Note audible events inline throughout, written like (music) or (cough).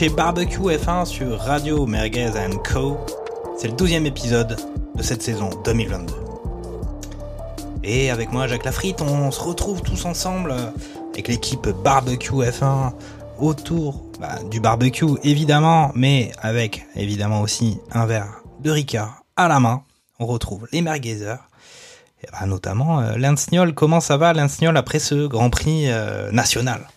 chez Barbecue F1 sur Radio Merguez Co. C'est le 12e épisode de cette saison 2022. Et avec moi, Jacques Lafritte, on se retrouve tous ensemble avec l'équipe Barbecue F1 autour bah, du barbecue évidemment, mais avec évidemment aussi un verre de Ricard à la main. On retrouve les merguezers. Et bah, notamment euh, Linsniol. Comment ça va Linsniol après ce Grand Prix euh, national?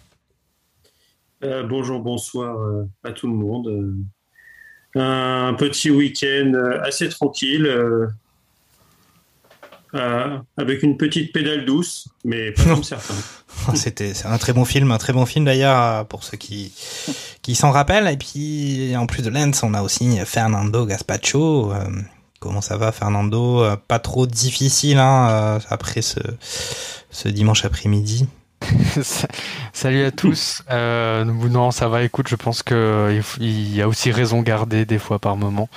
Euh, bonjour, bonsoir euh, à tout le monde. Euh, un petit week-end assez tranquille, avec une petite pédale douce, mais pas comme (laughs) certains. C'était c'est un très bon film, un très bon film d'ailleurs pour ceux qui qui s'en rappellent. Et puis en plus de Lens, on a aussi Fernando Gaspacho. Comment ça va Fernando? Pas trop difficile hein, après ce ce dimanche après-midi. (laughs) Salut à tous. Euh, non, ça va. Écoute, je pense que il y a aussi raison gardée des fois par moment.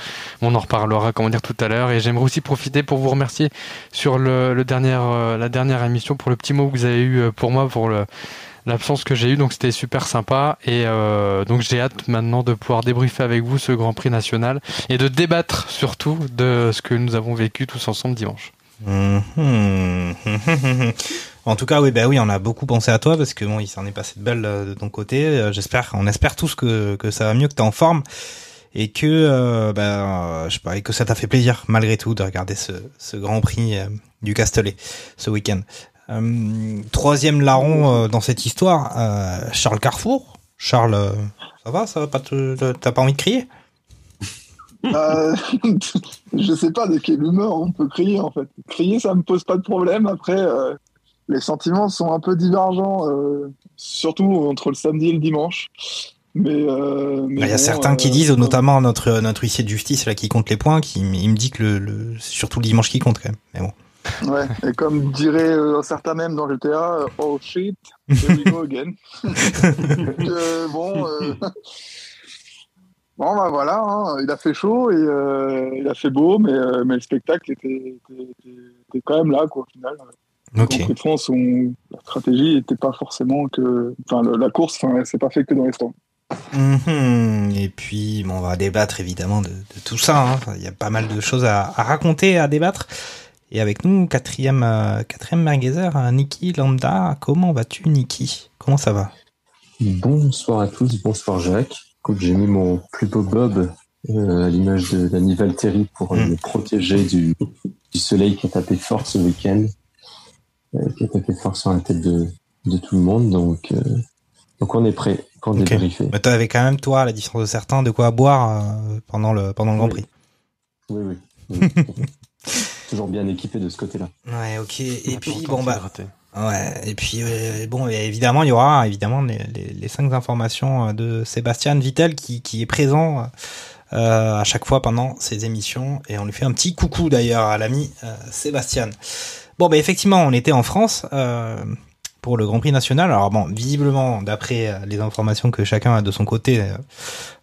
On en reparlera, comment dire, tout à l'heure. Et j'aimerais aussi profiter pour vous remercier sur le, le dernier, euh, la dernière émission pour le petit mot que vous avez eu euh, pour moi pour le l'absence que j'ai eu. Donc c'était super sympa. Et euh, donc j'ai hâte maintenant de pouvoir débriefer avec vous ce Grand Prix national et de débattre surtout de ce que nous avons vécu tous ensemble dimanche. (laughs) En tout cas, oui, bah oui, on a beaucoup pensé à toi parce que bon, il s'en est passé de belles euh, de ton côté. Euh, J'espère, on espère tous que que ça va mieux, que t'es en forme et que euh, bah, euh, je sais pas, et que ça t'a fait plaisir malgré tout de regarder ce ce Grand Prix du Castellet ce week-end. Troisième larron dans cette histoire, Charles Carrefour. Charles, ça va, ça va pas t'as pas envie de crier? Euh, (laughs) je sais pas de quelle humeur on peut crier en fait. Crier, ça me pose pas de problème. Après, les sentiments sont un peu divergents, euh, surtout entre le samedi et le dimanche. Mais euh, mais Il y a bon, certains qui euh, disent, notamment notre notre huissier de justice là qui compte les points, qui il me dit que le, le c'est surtout le dimanche qui compte quand même. Mais bon. Ouais, et comme dirait euh, certains même dans GTA, euh, oh shit, here we go again. (laughs) Donc, euh, bon, euh, bon bah voilà, hein, il a fait chaud et euh, il a fait beau, mais, euh, mais le spectacle était, était, était- était quand même là quoi au final. Ok. Grand Prix de France, on- la stratégie n'était pas forcément que, enfin la course, enfin c'est pas fait que dans les stands. Mhm. Et puis, bon, on va débattre évidemment de, de tout ça. hein. Il y a pas mal de choses à, à raconter, à débattre. Et avec nous, quatrième, euh, quatrième merguezer, euh, Niki Lambda. Comment vas-tu, Niki? Comment ça va? Bonsoir à tous, bonsoir Jacques. Écoute, j'ai mis mon plus beau bob euh, à l'image de Danny Valtteri pour euh, Mm. me protéger du, du soleil qui a tapé fort ce week-end, euh, qui a tapé fort sur la tête de, de tout le monde. Donc, euh, donc on est prêt pour Ok. débriefer. Mais t'avais quand même, toi, à la différence de certains, de quoi boire euh, pendant le pendant le Grand. Prix. Oui, oui. oui. (laughs) Toujours bien équipé de ce côté-là. Ouais, ok. Et puis, bon, bah. Ouais, et puis euh, bon, et évidemment, il y aura évidemment les, les, les cinq informations de Sébastien Vittel qui, qui est présent euh, à chaque fois pendant ces émissions et on lui fait un petit coucou d'ailleurs à l'ami euh, Sébastien. Bon, bah effectivement, on était en France euh, pour le Grand Prix national. Alors bon, visiblement, d'après euh, les informations que chacun a de son côté euh,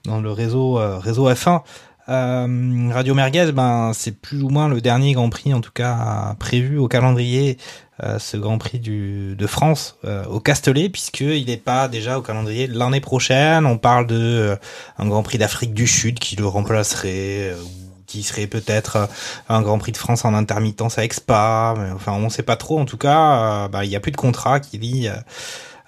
dans le réseau euh, réseau F1. Euh, Radio Merguez, ben c'est plus ou moins le dernier Grand Prix en tout cas prévu au calendrier ce Grand Prix du, de France au Castellet, puisqu'il n'est pas déjà au calendrier l'année prochaine. On parle de un Grand Prix d'Afrique du Sud qui le remplacerait, qui serait peut-être euh, un Grand Prix de France en intermittence Spa. Mais, enfin, on ne sait pas trop. En tout cas, euh, bah, il n'y a plus de contrat qui lie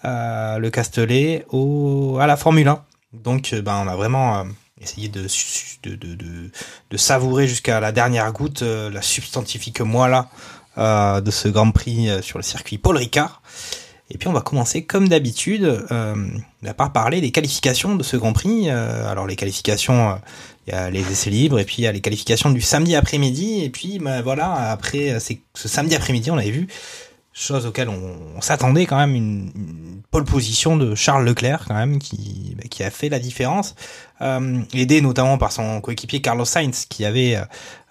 euh, le Castellet au, à la Formule 1. Donc, ben, on a vraiment essayé de, savourer jusqu'à la dernière goutte la substantifique euh, de ce Grand Prix sur le circuit Paul Ricard. Et puis on va commencer comme d'habitude euh, par parler des qualifications de ce Grand Prix. Alors les qualifications, il y a les essais libres et puis il y a les qualifications du samedi après-midi. Et puis bah, voilà, après ce samedi après-midi, on avait vu chose auquel on, s'attendait quand même une, pole position de Charles Leclerc quand même qui, bah, qui a fait la différence, euh, aidé notamment par son coéquipier Carlos Sainz qui avait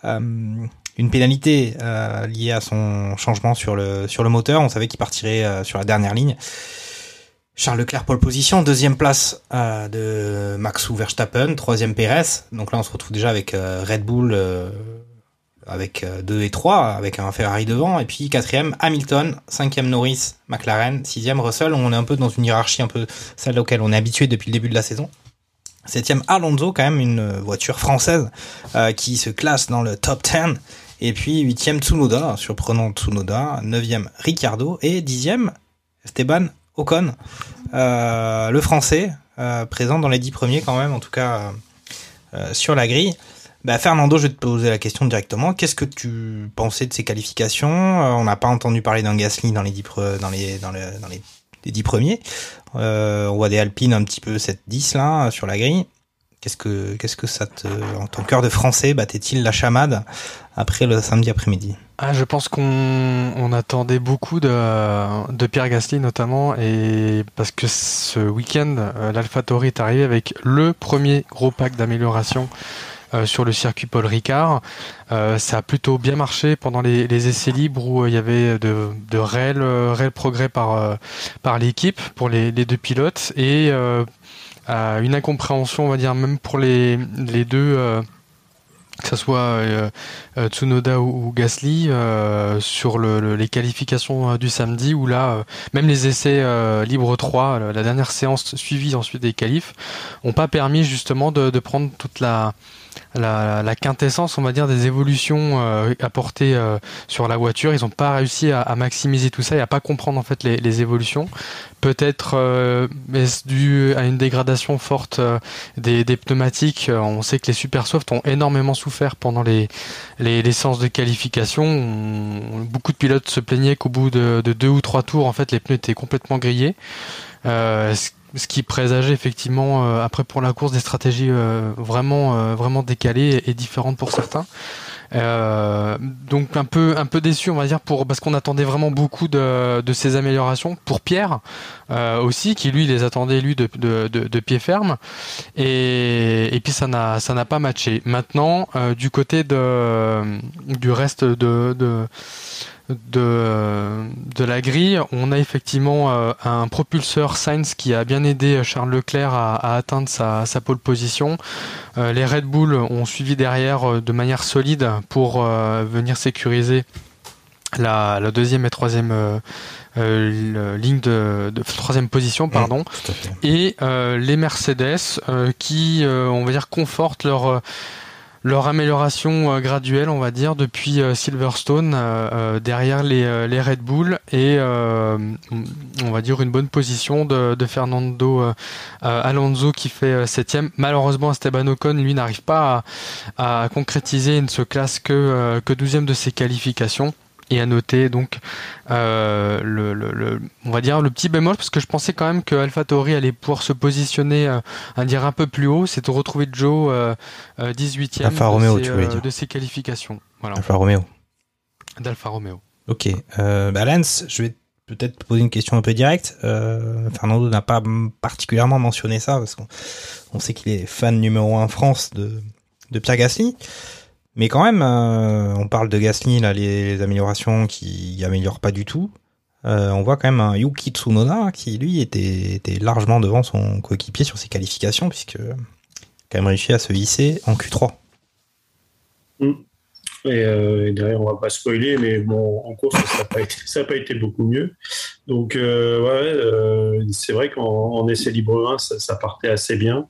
euh, une pénalité euh, liée à son changement sur le sur le moteur. On savait qu'il partirait euh, sur la dernière ligne. Charles Leclerc pole position, deuxième place euh, de Max Verstappen, troisième Perez. Donc là on se retrouve déjà avec Red Bull avec 2 et 3, avec un Ferrari devant, et puis quatrième Hamilton, cinquième Norris, McLaren, sixième Russell. On est un peu dans une hiérarchie un peu celle auquel on est habitué depuis le début de la saison. Septième Alonso, quand même une voiture française qui se classe dans le top 10 et puis huitième Tsunoda, surprenant Tsunoda. Neuvième Ricciardo. Et dixième Esteban Ocon, euh, le français, euh, présent dans les dix premiers quand même, en tout cas euh, sur la grille. Bah, Fernando, je vais te poser la question directement. Qu'est-ce que tu pensais de ces qualifications? On n'a pas entendu parler d'un Gasly dans les dix, dans dans les, dix premiers. on voit des Alpines un petit peu 7-10 là sur la grille. Qu'est-ce que, qu'est-ce que ça te, en ton cœur de français, battait-il la chamade après le samedi après-midi? Ah, Je pense qu'on on attendait beaucoup de, de Pierre Gasly notamment, et parce que ce week-end, euh, l'AlphaTauri est arrivé avec le premier gros pack d'amélioration euh, sur le circuit Paul Ricard. Euh, ça a plutôt bien marché pendant les, les essais libres où il y avait de, de réels, réels progrès par, par l'équipe pour les, les, deux pilotes et une incompréhension, on va dire, même pour les, les deux, euh, que ce soit euh, euh, Tsunoda ou, Gasly, sur le, les qualifications du samedi, où là, même les essais libres 3, la dernière séance suivie ensuite des qualifs, ont pas permis justement de prendre toute la la, quintessence, on va dire, des évolutions euh, apportées euh, sur la voiture. Ils n'ont pas réussi à, maximiser tout ça et à pas comprendre en fait les, évolutions. Peut-être euh, dû à une dégradation forte euh, des, pneumatiques? On sait que les super soft ont énormément souffert pendant les, les, séances de qualification. beaucoup de pilotes se plaignaient qu'au bout de, de, deux ou trois tours, en fait, les pneus étaient complètement grillés. Ce qui présageait effectivement euh, après pour la course des stratégies euh, vraiment euh, vraiment décalées et, différentes pour certains. donc un peu un peu déçu on va dire pour parce qu'on attendait vraiment beaucoup de, de ces améliorations pour Pierre aussi qui lui les attendait lui de, de, de, pied ferme et, et puis ça n'a ça n'a pas matché. Maintenant du côté de du reste de, de de, de la grille, on a effectivement euh, un propulseur Sainz qui a bien aidé Charles Leclerc à, atteindre sa, sa, pole position. Euh, les Red Bull ont suivi derrière euh, de manière solide pour venir sécuriser la, la, deuxième et troisième ligne de, de, troisième position pardon. et les Mercedes qui on va dire confortent leur leur amélioration euh, graduelle, on va dire, depuis euh, Silverstone, euh, derrière les, les, Red Bull et on va dire une bonne position de, de Fernando Alonso qui fait septième. Malheureusement, Esteban Ocon, lui, n'arrive pas à, à, concrétiser, il ne se classe que, que 12 de ses qualifications et à noter donc euh, le, le, on va dire le petit bémol parce que je pensais quand même que AlphaTauri allait pouvoir se positionner euh, à dire un peu plus haut c'est de retrouver Joe euh, 18e euh, de, Romeo, ses, tu veux dire. de ses qualifications. Voilà. Alfa Romeo. d'Alfa Romeo. Ok euh, bah Lance je vais peut-être poser une question un peu directe. Fernando n'a pas particulièrement mentionné ça parce qu'on on sait qu'il est fan numéro un en France de, de Pierre Gasly mais quand même, euh, on parle de Gasly, là, les, améliorations qui améliorent pas du tout. Euh, on voit quand même un Yuki Tsunoda qui, lui, était, largement devant son coéquipier sur ses qualifications, puisque quand même réussi à se hisser en Q3. Mm. Et, euh, et, derrière, on va pas spoiler, mais bon, en course, ça n'a pas, été, beaucoup mieux. Donc, ouais, c'est vrai qu'en essai libre 1, ça, ça, partait assez bien.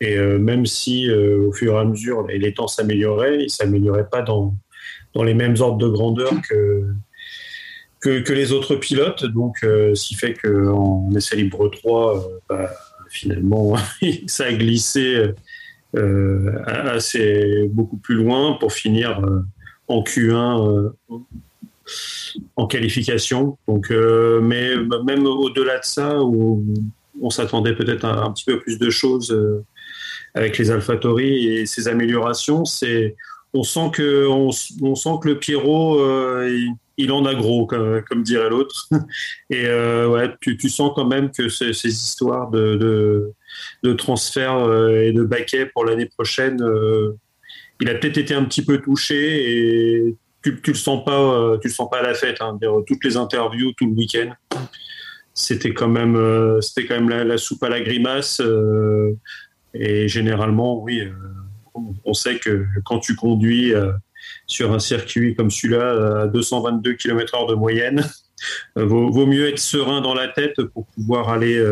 Et euh, même si euh, au fur et à mesure les temps s'amélioraient, ils ne s'amélioraient pas dans, dans les mêmes ordres de grandeur que, que, les autres pilotes. Donc, euh, ce qui fait qu'en essai libre 3, bah, finalement, (laughs) ça a glissé assez beaucoup plus loin pour finir en Q1 en qualification. Donc, mais même au-delà de ça, où on s'attendait peut-être un petit peu plus de choses avec les AlphaTauri et ces améliorations, c'est on sent que on, sent que le Pierrot il, il, en a gros comme, dirait l'autre (laughs) et ouais tu, sens quand même que ces, histoires de, de, transfert et de baquet pour l'année prochaine il a peut-être été un petit peu touché et tu, tu le sens pas, euh, tu le sens pas à la fête. Hein, toutes les interviews, tout le week-end, c'était quand même, euh, c'était quand même la, soupe à la grimace. Euh, et généralement, oui, on, sait que quand tu conduis sur un circuit comme celui-là à 222 km/h de moyenne, vaut, vaut, mieux être serein dans la tête pour pouvoir aller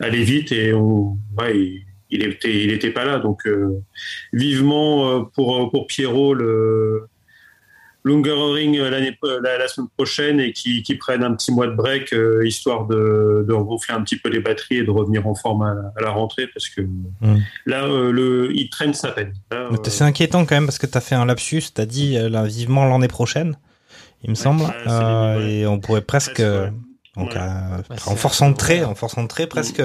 aller vite. Et on, il était, il était pas là. Donc, euh, vivement euh, pour, pour Pierrot le Ring l'année, la, la, semaine prochaine et qui, qui, prennent un petit mois de break euh, histoire de, de un petit peu les batteries et de revenir en forme à, la rentrée parce que hmm. là, le, il traîne sa peine. C'est inquiétant quand même parce que tu as fait un lapsus, tu as dit là, vivement l'année prochaine, il me semble, et on pourrait presque. Donc, en forçant de trait, en forçant de trait, presque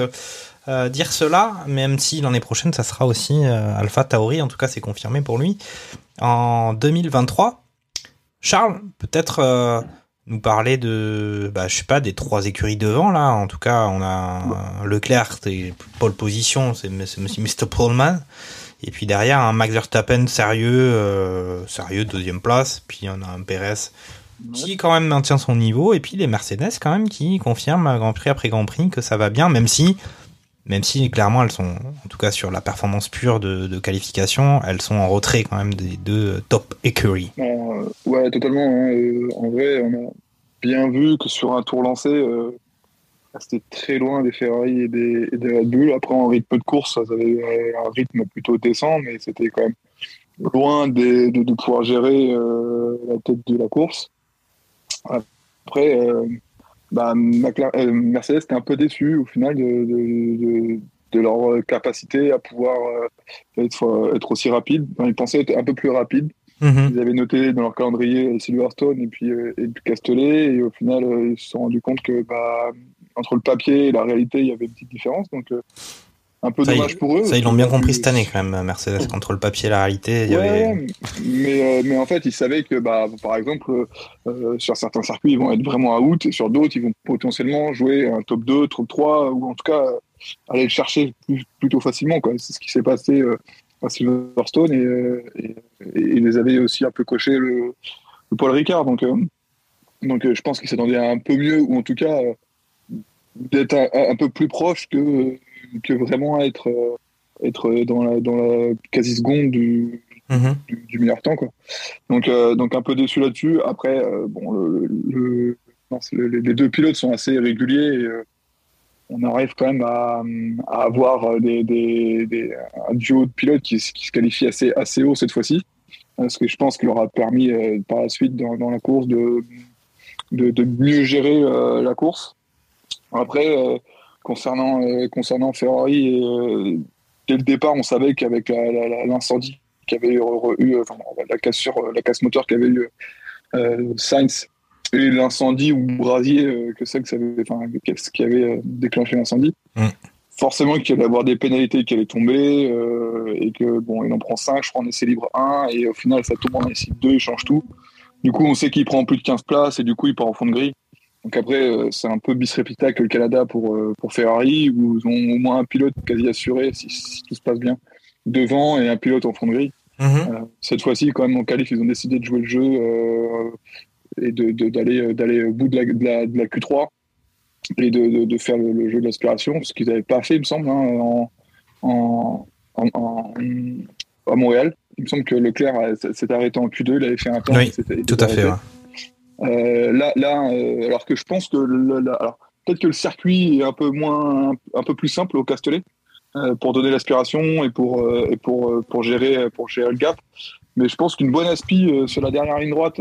euh, dire cela, même si l'année prochaine, ça sera aussi euh, Alpha Tauri, en tout cas c'est confirmé pour lui, en 2023. Charles, peut-être euh, nous parler de, bah, je sais pas, des trois écuries devant là. En tout cas, on a Leclerc, c'est pole position, c'est Mr. Pullman. Et puis derrière, un Max Verstappen sérieux, sérieux deuxième place. Puis on a un Perez qui quand même maintient son niveau. Et puis les Mercedes quand même qui confirment Grand Prix après Grand Prix que ça va bien, même si même si clairement elles sont, en tout cas sur la performance pure de, qualification, elles sont en retrait quand même des deux top écuries. Euh, ouais, totalement. Hein. Euh, en vrai, on a bien vu que sur un tour lancé, euh, c'était très loin des Ferrari et des, Red Bull. Après, en rythme de course, ça avait un rythme plutôt décent, mais c'était quand même loin de, de, pouvoir gérer la tête de la course. Après, bah, euh, Mercedes était un peu déçu au final de, de, de, leur capacité à pouvoir euh, être, être aussi rapide. ils pensaient être un peu plus rapide. Mhm. Ils avaient noté dans leur calendrier Silverstone et puis euh, et Castellet et au final ils se sont rendus compte que bah, entre le papier et la réalité il y avait une petite différence. Donc un peu dommage pour eux. Ça, ils l'ont bien compris cette année quand même, Mercedes, (laughs) entre le papier et la réalité. Il y avait... mais, euh, mais en fait, ils savaient que, bah, par exemple, euh, sur certains circuits, ils vont être vraiment à out, et sur d'autres, ils vont potentiellement jouer un top 2, top 3, ou en tout cas aller le chercher plutôt facilement. C'est ce qui s'est passé euh, à Silverstone, et, ils les avaient aussi un peu coché le, Paul Ricard. Donc, donc je pense qu'ils s'attendaient un peu mieux, ou en tout cas d'être un, peu plus proche que que vraiment être, euh, être dans, la, dans la quasi seconde du, mhm. du, meilleur temps. Quoi. Donc, euh, donc un peu déçu là-dessus. Après, euh, bon, le, les deux pilotes sont assez réguliers. Et, on arrive quand même à, à avoir des, des, des, un duo de pilotes qui, qui, se qualifie assez, assez haut cette fois-ci. Ce que je pense qu'il leur a permis par la suite dans, dans la course de, de, de, mieux gérer la course. Après, concernant, euh, concernant Ferrari, euh, dès le départ, on savait qu'avec l'incendie qui avait eu, enfin, la cassure, la casse moteur qu'avait eu euh, Sainz et l'incendie ou brasier que c'est que ça avait, enfin, ce qui avait déclenché l'incendie. Mm. Forcément qu'il allait avoir des pénalités qui allaient tomber et que bon, il en prend 5, je crois en essai libre 1 et au final ça tombe en essai 2, il change tout. Du coup, on sait qu'il prend plus de 15 places et du coup, il part en fond de grille. Donc après, euh, c'est un peu bis que le Canada pour, euh, pour Ferrari, où ils ont au moins un pilote quasi assuré, si, tout se passe bien, devant et un pilote en fond de grille. Mhm. Euh, cette fois-ci, quand même, en qualif, ils ont décidé de jouer le jeu et d'aller de, d'aller au bout de la, de la, Q3 et de, de faire le, jeu de l'aspiration, ce qu'ils n'avaient pas fait, il me semble, hein, en, en, à Montréal. Il me semble que Leclerc s'est arrêté en Q2, il avait fait un temps. Oui, tout à fait. Euh, là, là euh, alors que je pense que alors peut-être que le circuit est un peu moins, un, peu plus simple au Castellet euh, pour donner l'aspiration et pour et pour pour gérer pour gérer le gap. Mais je pense qu'une bonne aspi sur la dernière ligne droite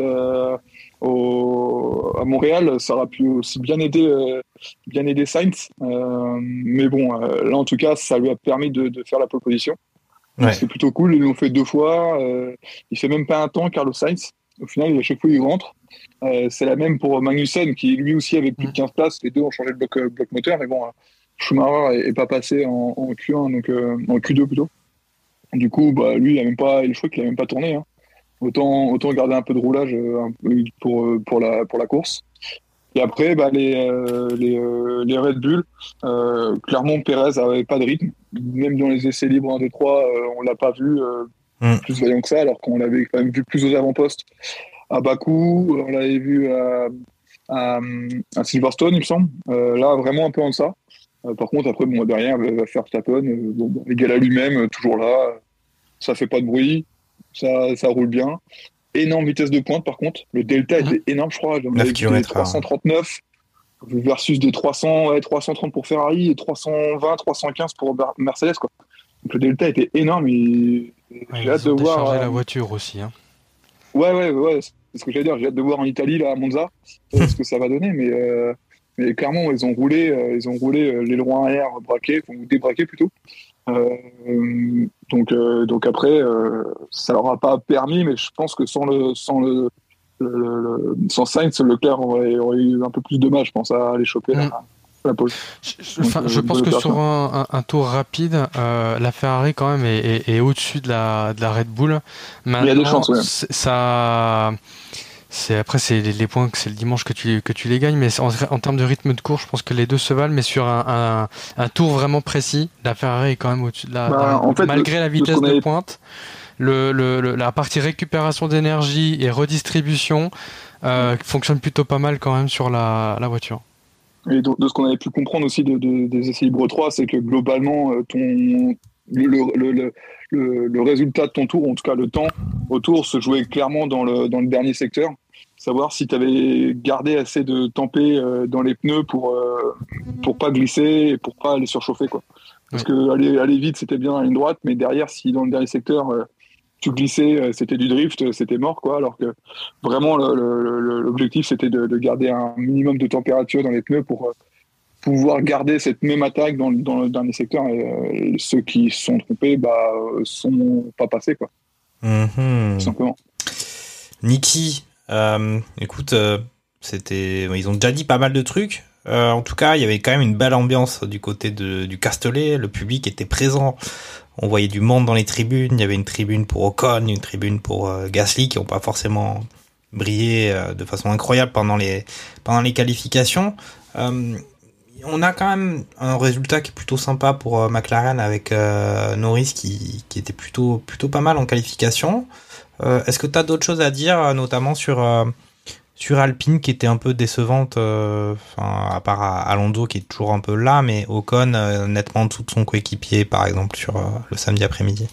au, à Montréal, ça aurait pu aussi bien aider bien aider Sainz. mais bon, là en tout cas, ça lui a permis de, de faire la pole position. C'est plutôt cool. Ils l'ont fait deux fois. il fait même pas un temps, Carlos Sainz. Au final, à chaque fois, il rentre. Euh, c'est la même pour Magnussen, qui lui aussi avait plus de 15 places. Les deux ont changé de bloc, euh, bloc moteur, mais bon, euh, Schumacher est, pas passé en, en Q1, donc euh, en Q2 plutôt. Du coup, bah, lui, il a même pas, je crois qu'il a même pas tourné. Hein. Autant, autant garder un peu de roulage pour, pour, la, pour la course. Et après, bah, les, euh, les, euh, les Red Bull, euh, clairement, Perez avait pas de rythme. Même dans les essais libres 1, 2, 3, euh, on l'a pas vu Mm. plus vaillant que ça, alors qu'on l'avait quand même vu plus aux avant-postes à Bakou, on l'avait vu à, à, à Silverstone, il me semble. Euh, là, vraiment un peu en deçà. Euh, par contre, après, bon, derrière, faire Verstappen, euh, bon, bon, égal à lui-même, euh, toujours là. Ça fait pas de bruit, ça, ça roule bien. Énorme vitesse de pointe, par contre. Le delta était énorme, je crois. J'en 9 avais vu des km/h. 339 versus des 300, ouais, 330 pour Ferrari et 320, 315 pour Mercedes, quoi. Donc le delta était énorme et Ouais, j'ai hâte de voir. euh, la voiture aussi. Hein. Ouais, ouais, ouais, c'est ce que j'allais dire. J'ai hâte de voir en Italie, là, à Monza, (laughs) ce que ça va donner. Mais, euh, mais clairement, ils ont roulé, euh, ils ont roulé euh, l'aileron arrière braqué, ou débraqué plutôt. Euh, donc, donc après, ça leur a pas permis, mais je pense que sans le, sans le, le, le- le- sans Sainz, Leclerc aurait, aurait eu un peu plus de mal, je pense, à aller choper la, la pole. Je, enfin, Donc, je euh, pense que sur un, un- un tour rapide, euh, la Ferrari quand même est, est- est au-dessus de la, de la Red Bull. Il y a des chances, ouais. ça, c'est après c'est les, les points que c'est le dimanche que tu que tu les gagnes, mais en, en termes de rythme de course, je pense que les deux se valent, mais sur un, tour vraiment précis, la Ferrari est quand même au-dessus de la, la Bah, Red Bull. en fait, malgré la vitesse de pointe. Le, le- le- la partie récupération d'énergie et redistribution euh, fonctionne plutôt pas mal quand même sur la, la voiture. Et de, de ce qu'on avait pu comprendre aussi de, de- des essais libres 3, c'est que globalement, euh, ton, le, le, le, résultat de ton tour, en tout cas le temps au tour, se jouait clairement dans le, dans le dernier secteur. Savoir si tu avais gardé assez de tempé euh, dans les pneus pour euh, pour pas glisser et pour pas aller surchauffer. Quoi. Parce que aller, aller vite, c'était bien à une droite, mais derrière, si dans le dernier secteur, tu glissais, euh, c'était du drift, euh, c'était mort. quoi. Alors que vraiment, l'objectif, c'était de, de garder un minimum de température dans les pneus pour euh, pouvoir garder cette même attaque dans, dans le dernier secteur. Et, ceux qui se sont trompés bah, sont pas passés, quoi, Mhm. tout simplement. Niki, euh, écoute, euh, c'était, ils ont déjà dit pas mal de trucs. Euh, en tout cas, il y avait quand même une belle ambiance du côté de, du Castellet. Le public était présent. On voyait du monde dans les tribunes. Il y avait une tribune pour Ocon, une tribune pour euh, Gasly, qui n'ont pas forcément brillé euh, de façon incroyable pendant les qualifications. Euh, on a quand même un résultat qui est plutôt sympa pour McLaren avec Norris qui, était plutôt plutôt pas mal en qualification. Est-ce que tu as d'autres choses à dire, notamment sur, sur Alpine qui était un peu décevante, euh, enfin, à part à- Alonso qui est toujours un peu là, mais Ocon euh, nettement en dessous de son coéquipier, par exemple, sur euh, le samedi après-midi.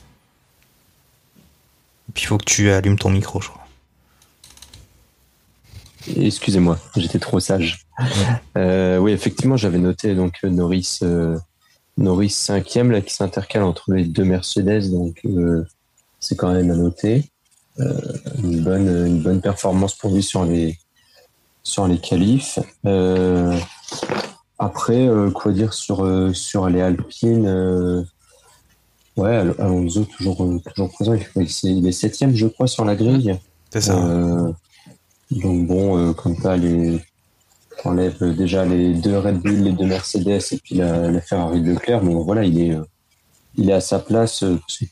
Et puis il faut que tu allumes ton micro, je crois. Excusez-moi, j'étais trop sage. Oui, effectivement, j'avais noté donc Norris, Norris cinquième là qui s'intercale entre les deux Mercedes, donc c'est quand même à noter. Euh, une bonne, une bonne performance pour lui sur les sur les qualifs. Euh, après, euh, quoi dire sur sur les Alpines Ouais, Al- Alonso toujours toujours présent. Il, est- septième, je crois, sur la grille. C'est ça. Euh, donc bon, euh, comme ça, les enlève déjà les deux Red Bull, les deux Mercedes et puis la, la Ferrari de Leclerc. Mais voilà, il est, il est à sa place.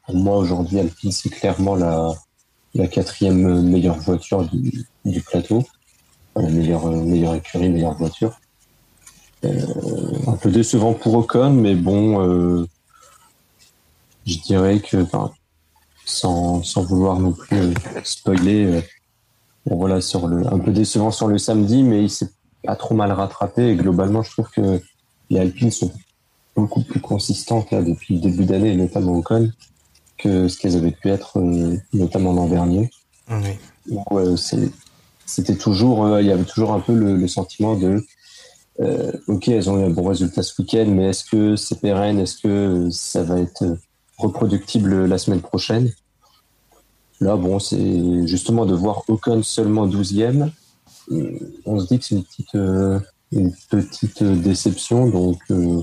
pour moi, aujourd'hui, Alpine, c'est clairement la, la quatrième meilleure voiture du, plateau. La meilleure, euh, meilleure écurie, meilleure voiture. Euh, un peu décevant pour Ocon, mais bon, euh, je dirais que, enfin, sans, sans vouloir non plus euh, spoiler, euh, voilà, sur le, un peu décevant sur le samedi, mais il s'est pas trop mal rattrapé. Et globalement, je trouve que les Alpines sont beaucoup plus consistantes là, depuis le début d'année, notamment Ocon, que ce qu'elles avaient pu être, euh, notamment l'an dernier. Oui. Ouais, c'est- c'était toujours, euh, il y avait toujours un peu le, le sentiment de, euh, ok, elles ont eu un bon résultat ce week-end, mais est-ce que c'est pérenne, est-ce que ça va être reproductible la semaine prochaine? Là, bon, c'est justement de voir Ocon seulement 12e. euh, On se dit que c'est une petite, euh, une petite déception, donc euh,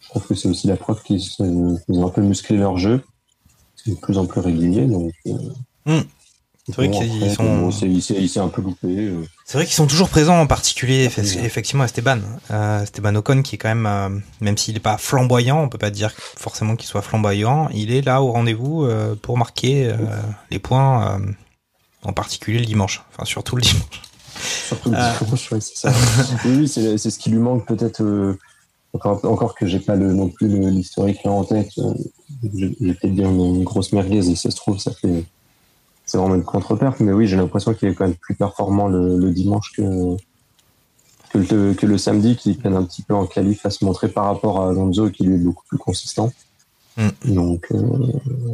je trouve que c'est aussi la preuve qu'ils ont un peu musclé leur jeu. De plus en plus régulier, donc. euh, Hmm. C'est vrai qu'ils sont. il un peu loupé. euh. C'est vrai qu'ils sont toujours présents, en particulier Ah, oui. effectivement Esteban. Euh, Esteban Ocon qui est quand même, euh, même s'il n'est pas flamboyant, on peut pas dire forcément qu'il soit flamboyant, il est là au rendez-vous euh, pour marquer les points, en particulier le dimanche, enfin surtout le dimanche. Surtout le dimanche, ouais, c'est ça. (laughs) oui, oui, c'est c'est ce qui lui manque peut-être. encore, encore que j'ai pas le, non plus l'historique en tête. Je peut-être dire une, grosse merguez et ça se trouve, ça fait. C'est vraiment une contre-perte, mais oui, j'ai l'impression qu'il est quand même plus performant le, le dimanche que, que, le, que le samedi, qui peine un petit peu en qualif à se montrer par rapport à Alonso, qui lui est beaucoup plus consistant. Mm. Donc euh,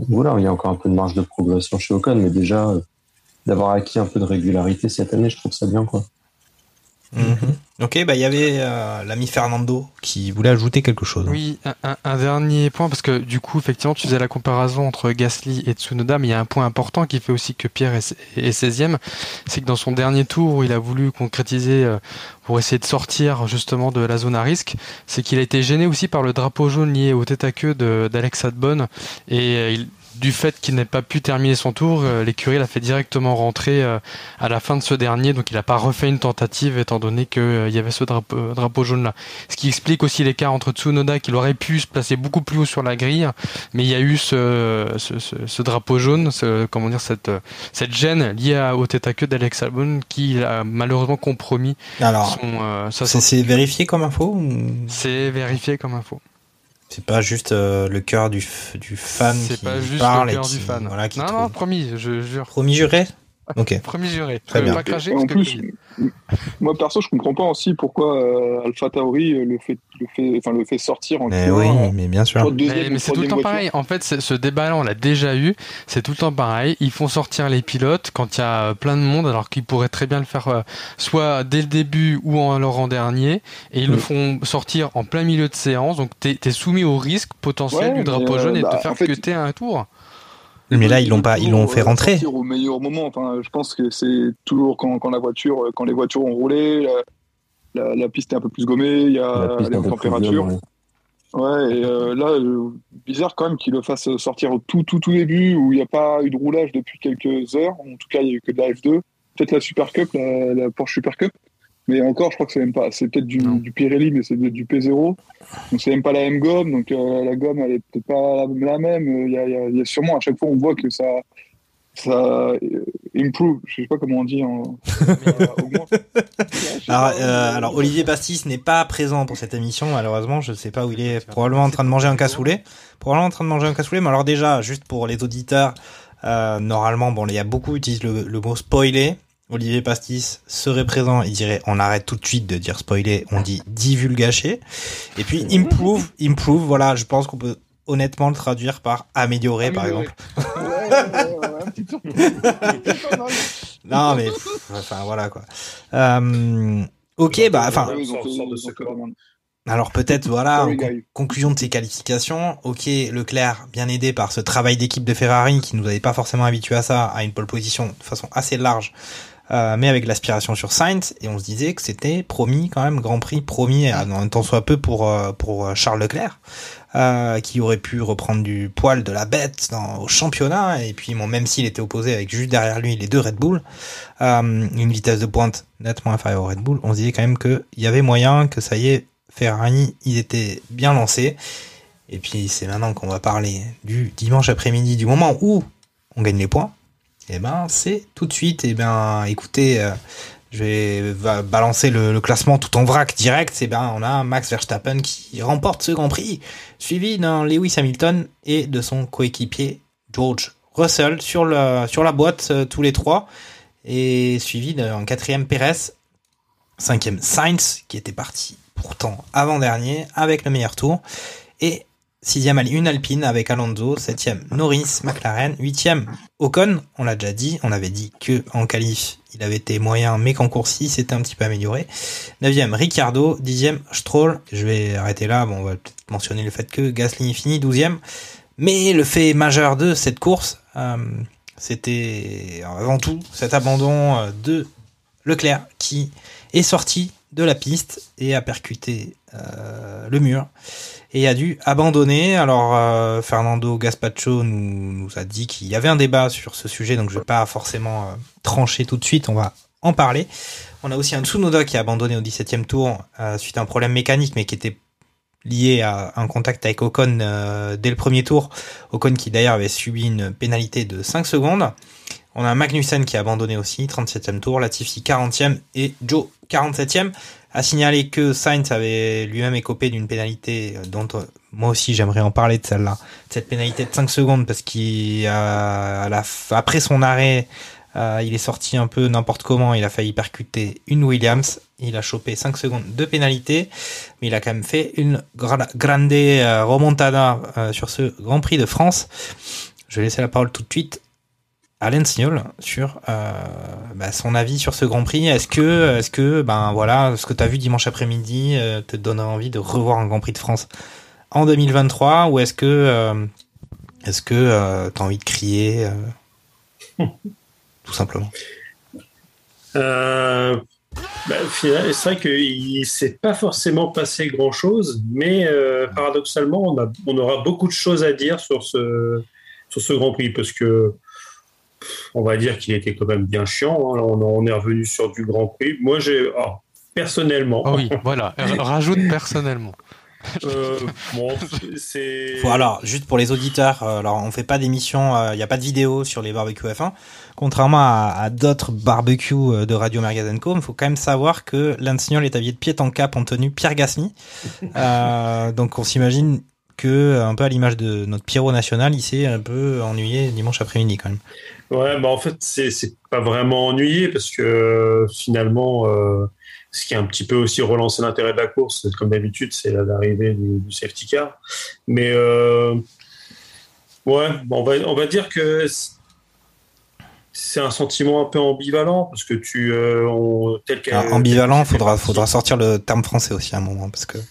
voilà, il y a encore un peu de marge de progression chez Ocon, mais déjà, euh, d'avoir acquis un peu de régularité cette année, je trouve ça bien, quoi. Mhm. Ok, bah il y avait euh, l'ami Fernando qui voulait ajouter quelque chose. Oui, un, dernier point, parce que du coup, effectivement, tu faisais la comparaison entre Gasly et Tsunoda, mais il y a un point important qui fait aussi que Pierre est, est 16e, c'est que dans son dernier tour, il a voulu concrétiser euh, pour essayer de sortir justement de la zone à risque, c'est qu'il a été gêné aussi par le drapeau jaune lié au tête à queue d'Alex Albon, et euh, il- du fait qu'il n'ait pas pu terminer son tour, euh, l'écurie l'a fait directement rentrer euh, à la fin de ce dernier, donc il n'a pas refait une tentative étant donné qu'il y avait ce drapeau, drapeau jaune là. Ce qui explique aussi l'écart entre Tsunoda qui aurait pu se placer beaucoup plus haut sur la grille, mais il y a eu ce, ce, ce- ce drapeau jaune, ce, comment dire, cette, cette gêne liée à- au tête à queue d'Alex Albon qui a malheureusement compromis Alors, son, euh, c'est vérifié comme info ou C'est vérifié comme info. C'est pas juste euh, le cœur du, du fan C'est qui pas juste parle le et cœur qui, du fan. voilà, qui non, trouve. non, promis, je jure. Promis juré? Ok. (laughs) Promis juré. Très vais bien. Pas cracher, en que plus, moi perso, je comprends pas aussi pourquoi euh, Alpha Tauri euh, le fait, le fait, enfin le fait sortir en Mais Q1, oui, euh, mais bien sûr. deuxième Mais, mais c'est tout le temps voiture. pareil. En fait, ce débat-là, on l'a déjà eu. C'est tout le temps pareil. Ils font sortir les pilotes quand il y a euh, plein de monde, alors qu'ils pourraient très bien le faire euh, soit dès le début ou en leur en dernier. Et ils le Mm. font sortir en plein milieu de séance. Donc, t'es es soumis au risque potentiel Ouais, du drapeau mais, euh, jaune et de bah, te faire en fait, à un tour. Mais là, ils l'ont pas, ils l'ont fait euh, rentrer. sortir au meilleur moment. Enfin, je pense que c'est toujours quand, quand la voiture, euh, quand les voitures ont roulé, la, la, la piste est un peu plus gommée, il y a La jeune, ouais. Ouais, et euh, là, euh, bizarre quand même qu'il le fasse sortir au tout, tout, tout début où il n'y a pas eu de roulage depuis quelques heures. En tout cas, il n'y a eu que de la F2. Peut-être la Super Cup, la, la Porsche Super Cup. Mais encore, je crois que c'est même pas. C'est peut-être du, du Pirelli, mais c'est du P0. Donc, c'est même pas la M gomme. Donc, euh, la gomme, elle est peut-être pas la, la même. Il y, a, il y a- il y a sûrement, à chaque fois, on voit que ça. Ça euh, improve, je sais pas comment on dit en. (laughs) Alors, euh, Olivier Pastis n'est pas présent pour cette émission, malheureusement. Je sais pas où il est. Probablement en train de manger un cassoulet. Probablement en train de manger un cassoulet. Mais alors déjà, juste pour les auditeurs, euh, normalement, bon, il y a beaucoup utilisent le, le mot spoiler. Olivier Pastis serait présent, il dirait on arrête tout de suite de dire spoiler, on dit divulgacher. Et puis improve, improve, voilà, je pense qu'on peut honnêtement le traduire par améliorer, par exemple. (laughs) Ouais, ouais, ouais. Non mais pff, enfin voilà quoi. Euh, ok, bah enfin Alors peut-être voilà conclusion de ces qualifications. Ok, Leclerc bien aidé par ce travail d'équipe de Ferrari qui nous avait pas forcément habitué à ça, à une pole position de façon assez large, euh, mais avec l'aspiration sur Sainz et on se disait que c'était promis quand même Grand Prix promis en tant soit peu pour euh, pour euh, Charles Leclerc. euh, qui aurait pu reprendre du poil de la bête au championnat et puis bon même s'il était opposé avec juste derrière lui les deux Red Bull euh, une vitesse de pointe nettement inférieure au Red Bull on se disait quand même que il y avait moyen que ça y est Ferrari, il était bien lancé. Et puis c'est maintenant qu'on va parler du dimanche après-midi, du moment où on gagne les points. Et ben c'est tout de suite. Et ben écoutez, euh, je vais va balancer le, classement tout en vrac direct. Et ben on a Max Verstappen qui remporte ce Grand Prix, suivi d'un Lewis Hamilton et de son coéquipier George Russell sur la boîte euh, tous les trois, et suivi d'un quatrième Perez, cinquième Sainz qui était parti pourtant avant-dernier avec le meilleur tour. Et sixième une Alpine avec Alonso, septième Norris, McLaren, huitième Ocon, on l'a déjà dit, on avait dit que en qualif il avait été moyen, mais qu'en course il s'était un petit peu amélioré. Neuvième Ricciardo, dixième Stroll, je vais arrêter là, bon on va peut-être mentionner le fait que Gasly est fini, douzième. Mais le fait majeur de cette course, euh, c'était avant tout cet abandon euh, de Leclerc qui est sorti de la piste et a percuté euh, le mur et a dû abandonner. Alors euh, Fernando Gaspacho nous, a dit qu'il y avait un débat sur ce sujet, donc je vais pas forcément euh, trancher tout de suite, on va en parler. On a aussi un Tsunoda qui a abandonné au 17e tour euh, suite à un problème mécanique, mais qui était lié à un contact avec Ocon dès le premier tour. Ocon qui d'ailleurs avait subi une pénalité de 5 secondes. On a Magnussen qui a abandonné aussi, 37e tour, Latifi 40e et Joe 47e. À signaler que Sainz avait lui-même écopé d'une pénalité euh, dont euh, moi aussi j'aimerais en parler de celle-là. Cette pénalité de 5 secondes parce qu'il a, après son arrêt, euh, il est sorti un peu n'importe comment, il a failli percuter une Williams, il a chopé 5 secondes de pénalité, mais il a quand même fait une gra- grande euh, remontada euh, sur ce Grand Prix de France. Je vais laisser la parole tout de suite à Signol sur euh, bah, son avis sur ce Grand Prix. Est-ce que, est-ce que, ben voilà, ce que tu as vu dimanche après-midi euh, te donnerait envie de revoir un Grand Prix de France en 2023 ou est-ce que, euh, est-ce que euh, t'as envie de crier tout simplement? Bah, c'est vrai qu'il s'est pas forcément passé grand-chose, mais paradoxalement, on, aura beaucoup de choses à dire sur ce, sur ce Grand Prix, parce que on va dire qu'il était quand même bien chiant. hein. On, on est revenu sur du Grand Prix. Moi, j'ai ah, personnellement. Ah oui, voilà. (laughs) Rajoute personnellement. euh, bon, c'est. Alors, juste pour les auditeurs, euh, alors on fait pas d'émission, il n'y a pas de vidéo sur les barbecues F1. Contrairement à, à d'autres barbecues euh, de Radio Co, il faut quand même savoir que Signol est habillé de pied en cap en tenue Pierre Gasly. (laughs) Euh, donc on s'imagine que, un peu à l'image de notre Pierrot national, il s'est un peu ennuyé dimanche après-midi quand même. Ouais, bah en fait, c'est c'est pas vraiment ennuyé parce que euh, finalement, euh, ce qui a un petit peu aussi relancé l'intérêt de la course, comme d'habitude, c'est l'arrivée du, du safety car. Mais euh, ouais, on, va, on va dire que c'est- un sentiment un peu ambivalent parce que tu. euh, on- tel Alors, ambivalent, faudra, partie- faudra sortir le terme français aussi à un moment parce que. (laughs)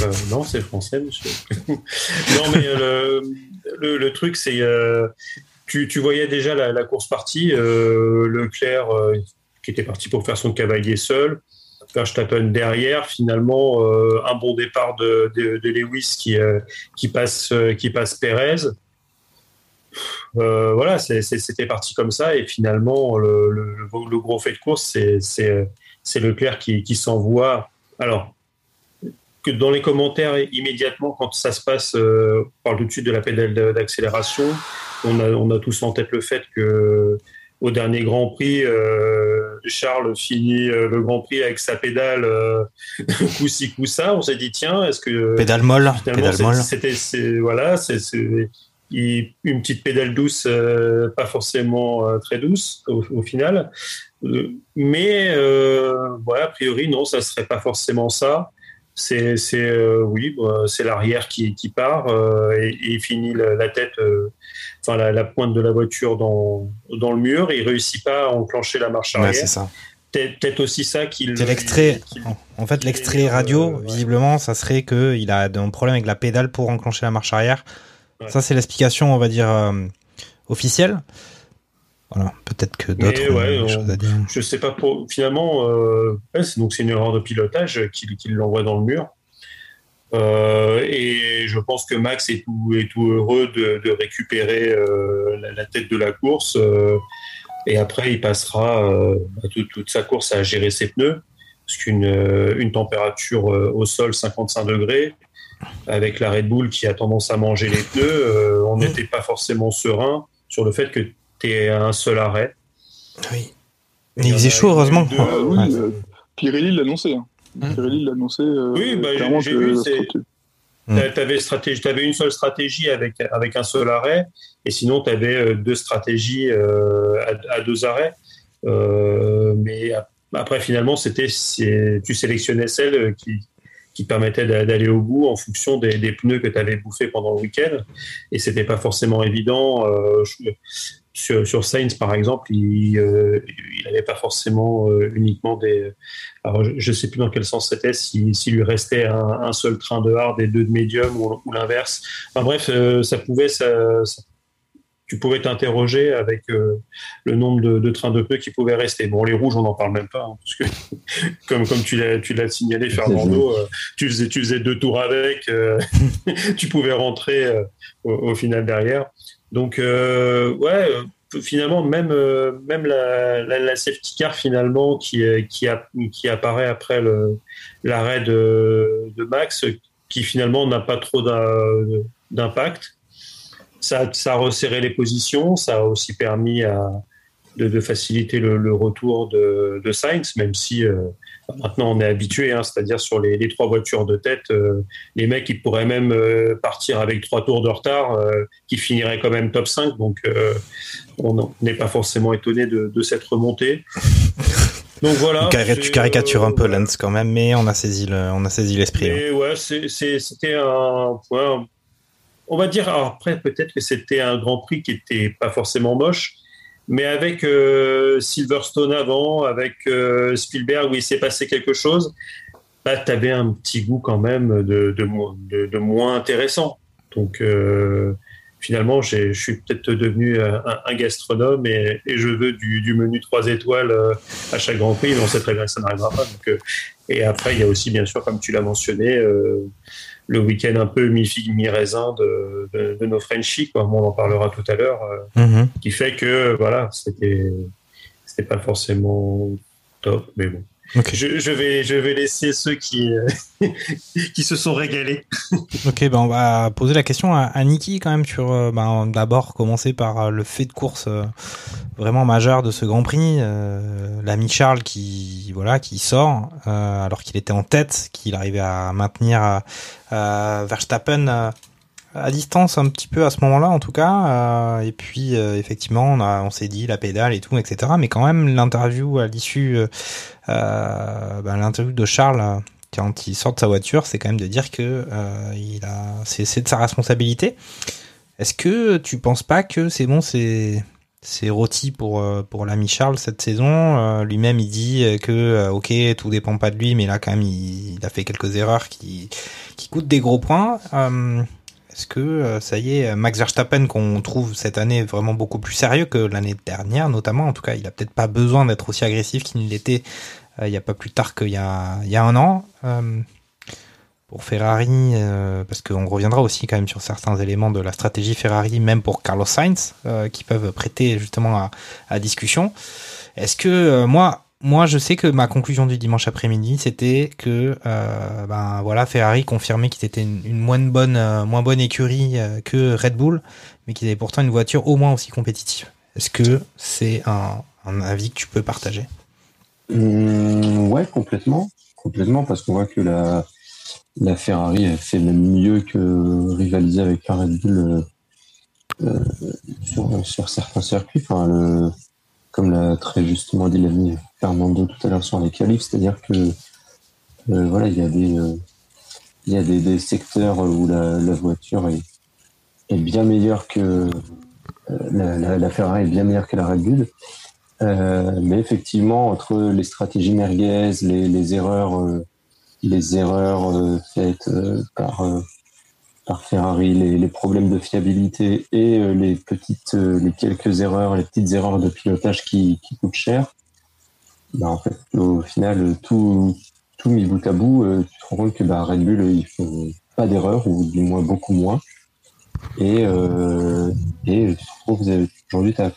Euh, non, c'est français, monsieur. (laughs) non, mais le, le, le truc, c'est. euh, tu, tu voyais déjà la, la course partie, euh, Leclerc euh, qui était parti pour faire son cavalier seul, Verstappen derrière, finalement, euh, un bon départ de, de, de Lewis qui, euh, qui, passe, euh, qui passe Pérez. Euh, voilà, c'était parti comme ça, et finalement, le, le, le gros fait de course, c'est- Leclerc qui, qui s'envoie. Alors, que dans les commentaires immédiatement quand ça se passe, on parle tout de la pédale d'accélération. On a, on a tous en tête le fait que au dernier Grand Prix, euh, Charles finit euh, le Grand Prix avec sa pédale euh, (laughs) coup-ci coup-ça. On s'est dit tiens, est-ce que Pédale molle, pédale molle. c'était voilà, c'est une petite pédale douce, euh, pas forcément très douce au, au final. Mais voilà, a priori non, ça serait pas forcément ça. C'est oui, bah, c'est l'arrière qui, qui part et, et il finit la, la tête, enfin la, la pointe de la voiture dans dans le mur. Et il réussit pas à enclencher la marche Ouais, arrière. c'est ça. Peut-être aussi ça qu'il. C'est l'extrait. qu'il- En fait, l'extrait radio, euh, visiblement, ça serait que il a un problème avec la pédale pour enclencher la marche arrière. Ça, c'est l'explication, on va dire, euh, officielle. Voilà, peut-être que d'autres ont ouais, des on- choses à dire. je sais pas pour finalement euh, ouais, donc c'est une erreur de pilotage qui, qui l'envoie dans le mur et je pense que Max est tout, est tout heureux de, de récupérer euh, la, la tête de la course euh, et après il passera euh, bah, toute, toute sa course à gérer ses pneus parce qu'une euh, une température euh, au sol 55 degrés avec la Red Bull qui a tendance à manger les pneus euh, on n'était pas forcément serein sur le fait que tu es à un seul arrêt Oui. Et il faisait chaud, heureusement. oui, Ouais. euh, Pirelli l'annonçait. Hein. Mm. Pirelli l'annonçait. euh, Oui, bah, j'ai- vu, la c'est- stratégie- Mm. Tu avais, t'avais une seule stratégie avec, avec un seul arrêt, et sinon tu avais deux stratégies euh, à, à deux arrêts. Euh, mais ap- après, finalement, c'était tu sélectionnais celle qui, qui permettait d'a- d'aller au bout en fonction des, des pneus que tu avais bouffés pendant le week-end. Et c'était pas forcément évident. euh, je- sur, sur Sainz, par exemple, il n'avait pas forcément euh, uniquement des. Alors, je ne sais plus dans quel sens c'était, si- s'il lui restait un, un seul train de hard et deux de médium ou, ou l'inverse. Enfin bref, euh, ça pouvait. Ça, ça- tu pouvais t'interroger avec euh, le nombre de, de, trains de pneus qui pouvaient rester. Bon, les rouges, on n'en parle même pas, hein, parce que (laughs) comme, comme tu l'as, signalé, Fernando, euh, tu, faisais, tu faisais deux tours avec, euh, (laughs) tu pouvais rentrer au, au, final derrière. Donc, ouais, finalement, même, même la, safety car, finalement, qui, qui, qui apparaît après l'arrêt de, de Max, qui finalement n'a pas trop d'impact. Ça, a resserré les positions, ça a aussi permis de, faciliter le, retour de, de Sainz, même si euh, maintenant on est habitué, hein, c'est-à-dire sur les, les, trois voitures de tête, euh, les mecs ils pourraient même euh, partir avec trois tours de retard, euh, qui finiraient quand même top 5, donc on n'est pas forcément étonné de, de cette remontée. Donc voilà. Tu caricatures un peu Lens quand même, mais on a saisi le, on a saisi l'esprit. Hein. Ouais, c'était un, ouais, on va dire, alors après, peut-être que c'était un Grand Prix qui était pas forcément moche, mais avec euh, Silverstone avant, avec euh, Spielberg où il s'est passé quelque chose, bah, tu avais un petit goût quand même de, de, de, de moins intéressant. Donc euh, finalement, je suis peut-être devenu un, un gastronome et, et, je veux du, du, menu 3 étoiles euh, à chaque Grand Prix, mais on sait très bien ça n'arrivera pas. Donc, euh, et après, il y a aussi, bien sûr, comme tu l'as mentionné, euh, le week-end un peu mi-figue, mi-raisin de, de, de, nos Frenchies, quoi. on en parlera tout à l'heure, euh, mm -hmm. qui fait que voilà, c'était c'était pas forcément top, mais bon. Okay. Je, je, vais, je vais laisser ceux qui, (laughs) qui se sont régalés. ok, ben on va poser la question à, à Niki quand même sur ben, d'abord commencer par le fait de course euh, vraiment majeur de ce Grand Prix, euh, l'ami Charles qui voilà qui sort euh, alors qu'il était en tête, qu'il arrivait à maintenir euh, Verstappen à distance un petit peu à ce moment-là en tout cas et puis effectivement on, a, on s'est dit la pédale et tout etc mais quand même l'interview à l'issue ben, l'interview de Charles quand il sort de sa voiture c'est quand même de dire que il a c'est de sa responsabilité est-ce que tu penses pas que c'est bon c'est c'est rôti pour pour l'ami Charles cette saison. Euh, Lui-même, il dit que euh, ok, tout dépend pas de lui, mais là quand même, il, il a fait quelques erreurs qui qui coûtent des gros points. Euh, Est-ce que ça y est, Max Verstappen qu'on trouve cette année vraiment beaucoup plus sérieux que l'année dernière, notamment. En tout cas, il a peut-être pas besoin d'être aussi agressif qu'il ne l'était il y a pas plus tard qu'il y a un an pour Ferrari, euh, parce qu'on reviendra aussi quand même sur certains éléments de la stratégie Ferrari, même pour Carlos Sainz, euh, qui peuvent prêter justement à, discussion. Est-ce que euh, moi, moi, je sais que ma conclusion du dimanche après-midi, c'était que ben voilà, Ferrari confirmait qu'ils étaient une, moins bonne, moins bonne écurie que Red Bull, mais qu'ils avaient pourtant une voiture au moins aussi compétitive. Est-ce que c'est un, avis que tu peux partager? Mmh, Ouais, complètement, complètement, parce qu'on voit que la la Ferrari elle fait même mieux que rivaliser avec la Red Bull euh, sur, sur, certains circuits. Enfin, le, comme l'a très justement dit l'ami Fernando tout à l'heure sur les qualifs, c'est-à-dire que euh, voilà, il y a des euh, y a des, secteurs où la, voiture est, bien meilleure que la, la, Ferrari est bien meilleure que la Red Bull. mais effectivement, entre les stratégies merguez, les, erreurs les erreurs euh, faites euh, par euh, par Ferrari, les, problèmes de fiabilité et les petites, les quelques erreurs, les petites erreurs de pilotage qui coûtent cher. Bah, en fait, au final, tout, tout mis bout à bout, tu te rends compte que bah, Red Bull, ils font pas d'erreurs, ou du moins beaucoup moins. Et, euh, et tu trouves aujourd'hui, tu as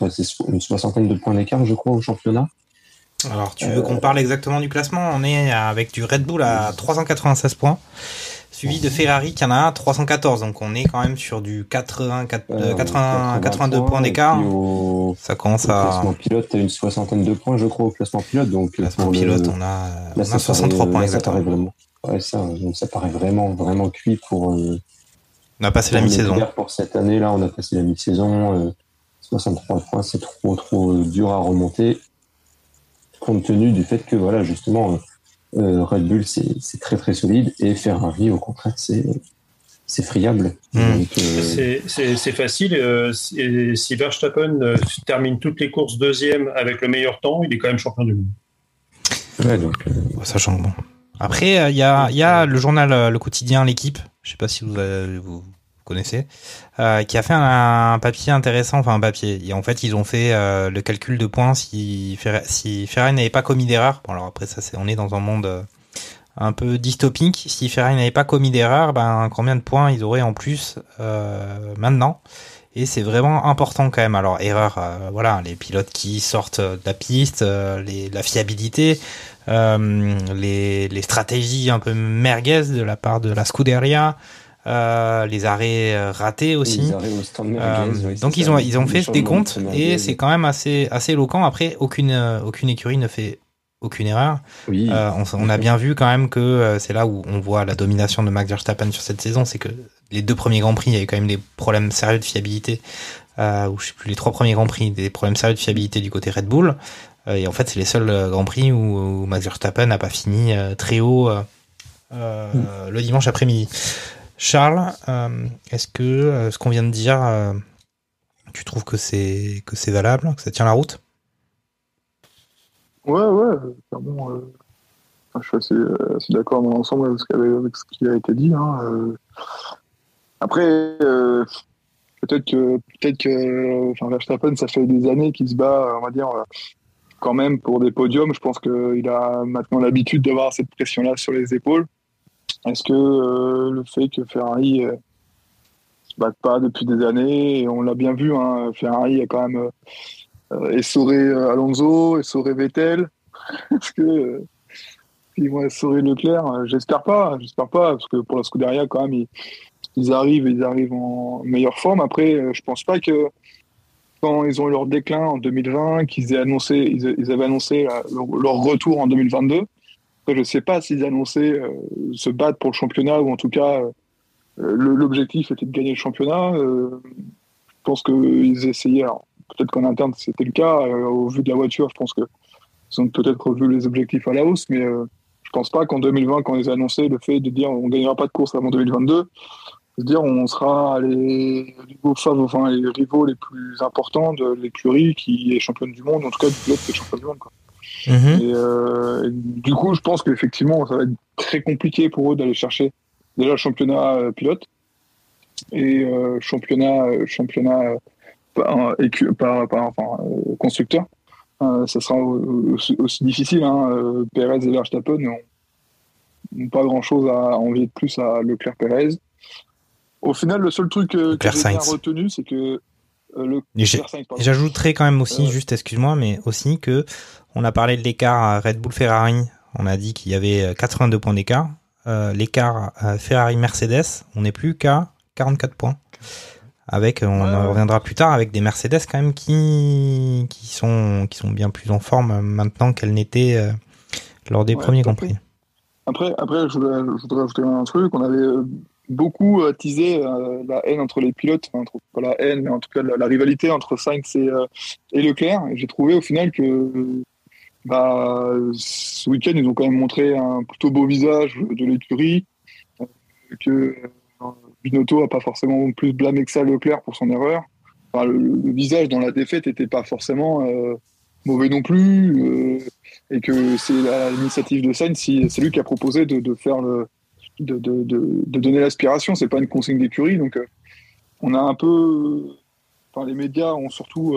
une soixantaine de points d'écart, je crois, au championnat. Alors, tu veux qu'on parle exactement du classement? On est avec du Red Bull à 396 points, suivi de Ferrari qui en a 314. Donc, on est quand même sur du 80, 80, 80 82 points d'écart. Ça commence au à. classement pilote, une soixantaine de points, je crois, au classement pilote. Donc, classement pilote, le... on a, là, on a 63 paraît, points là, exactement. Ça paraît vraiment, ouais, ça, donc ça paraît vraiment, vraiment cuit pour. Euh, on a passé la mi-saison. Pour cette année, là, on a passé la mi-saison. Euh, 63 points, c'est trop, trop dur à remonter compte tenu du fait que voilà justement euh, Red Bull c'est très très solide et Ferrari au contraire c'est c'est friable. Mmh. Euh... C'est facile. Euh, si Verstappen euh, termine toutes les courses deuxième avec le meilleur temps, il est quand même champion du monde. Ouais, donc, euh, ça change bon. Après, il y a, y a le journal Le Quotidien, l'équipe. Je sais pas si vous connaissez, euh, qui a fait un, papier intéressant, enfin un papier. Et en fait, ils ont fait euh, le calcul de points si, si Ferrari n'avait pas commis d'erreur. Bon, alors après ça, c'est, on est dans un monde euh, un peu dystopique. Si Ferrari n'avait pas commis d'erreur, ben combien de points ils auraient en plus euh, maintenant? Et c'est vraiment important quand même. Alors erreur, euh, voilà, les pilotes qui sortent de la piste, euh, les, la fiabilité, euh, les, les, stratégies un peu merguez de la part de la Scuderia. Les arrêts ratés aussi. Les arrêts au stand merguez, oui, donc ils ça, ont ils ont fait des comptes et c'est quand même assez assez éloquent. Après aucune aucune écurie ne fait aucune erreur. Oui. Euh, on, on, a bien vu quand même que euh, c'est là où on voit la domination de Max Verstappen sur cette saison, c'est que les deux premiers grands prix, il y avait quand même des problèmes sérieux de fiabilité, euh, ou je sais plus les trois premiers grands prix, des problèmes sérieux de fiabilité du côté Red Bull. Euh, et en fait, c'est les seuls euh, grands prix où, où Max Verstappen n'a pas fini euh, très haut mm. le dimanche après-midi. Charles, euh, est-ce que euh, ce qu'on vient de dire, euh, tu trouves que c'est que c'est valable, que ça tient la route? Ouais, ouais, clairement. Euh, je suis assez, d'accord dans l'ensemble avec, ce qui a été dit. Hein. Après, peut-être que, peut-être que enfin, Verstappen, ça fait des années qu'il se bat, on va dire, quand même pour des podiums. Je pense qu'il a maintenant l'habitude d'avoir cette pression-là sur les épaules. Est-ce que euh, le fait que Ferrari euh, se batte pas depuis des années, on l'a bien vu, hein, Ferrari a quand même euh, essoré Alonso, essoré Vettel. (laughs) Est-ce que ils vont essorer Leclerc J'espère pas, j'espère pas, parce que pour la Scuderia quand même ils, arrivent, ils arrivent en meilleure forme. Après, je pense pas que quand ils ont eu leur déclin en 2020, qu'ils aient annoncé, ils, avaient annoncé leur, retour en 2022. Je sais pas s'ils annonçaient euh, se battre pour le championnat ou en tout cas euh, l'objectif était de gagner le championnat. Euh, je pense qu'ils essayaient. Peut-être qu'en interne c'était le cas au vu de la voiture. Je pense que ils ont peut-être revu les objectifs à la hausse, mais je pense pas qu'en 2020, quand ils ont annoncé le fait de dire on gagnera pas de course avant 2022, de dire on sera les rivaux, enfin, les rivaux les plus importants de l'écurie qui est championne du monde, en tout cas du pilote qui est champion du monde. Mmh. Et, euh, du coup, je pense qu'effectivement, ça va être très compliqué pour eux d'aller chercher déjà le championnat euh, pilote et euh, championnat, championnat par, par, par enfin, constructeur. Euh, ça sera aussi, aussi difficile. Hein. Euh, Perez et Verstappen n'ont pas grand-chose à envier de plus à Leclerc-Perez. Au final, le seul truc euh, que j'ai retenu, c'est que euh, le J'ajouterais quand même aussi, juste excuse-moi, mais aussi que on a parlé de l'écart Red Bull Ferrari. On a dit qu'il y avait 82 points d'écart. Euh, l'écart Ferrari Mercedes, on n'est plus qu'à 44 points avec on ouais, en reviendra plus tard avec des Mercedes quand même qui qui sont qui sont bien plus en forme maintenant qu'elles n'étaient euh, lors des ouais, premiers grands prix. Après après je voudrais, je voudrais ajouter un truc, on avait beaucoup euh, teasé euh, la haine entre les pilotes, enfin, entre, pas la haine mais en tout cas la, la rivalité entre Sainz et, euh, et Leclerc et j'ai trouvé au final que bah, ce week-end ils ont quand même montré un plutôt beau visage de l'écurie que Binotto a pas forcément plus blâmé que ça Leclerc pour son erreur. Le, visage dans la défaite était pas forcément euh, mauvais non plus, euh, et que c'est l'initiative de Sainz, c'est lui qui a proposé de, faire le, de, donner l'aspiration. C'est pas une consigne d'écurie, donc euh, on a un peu, enfin les médias ont surtout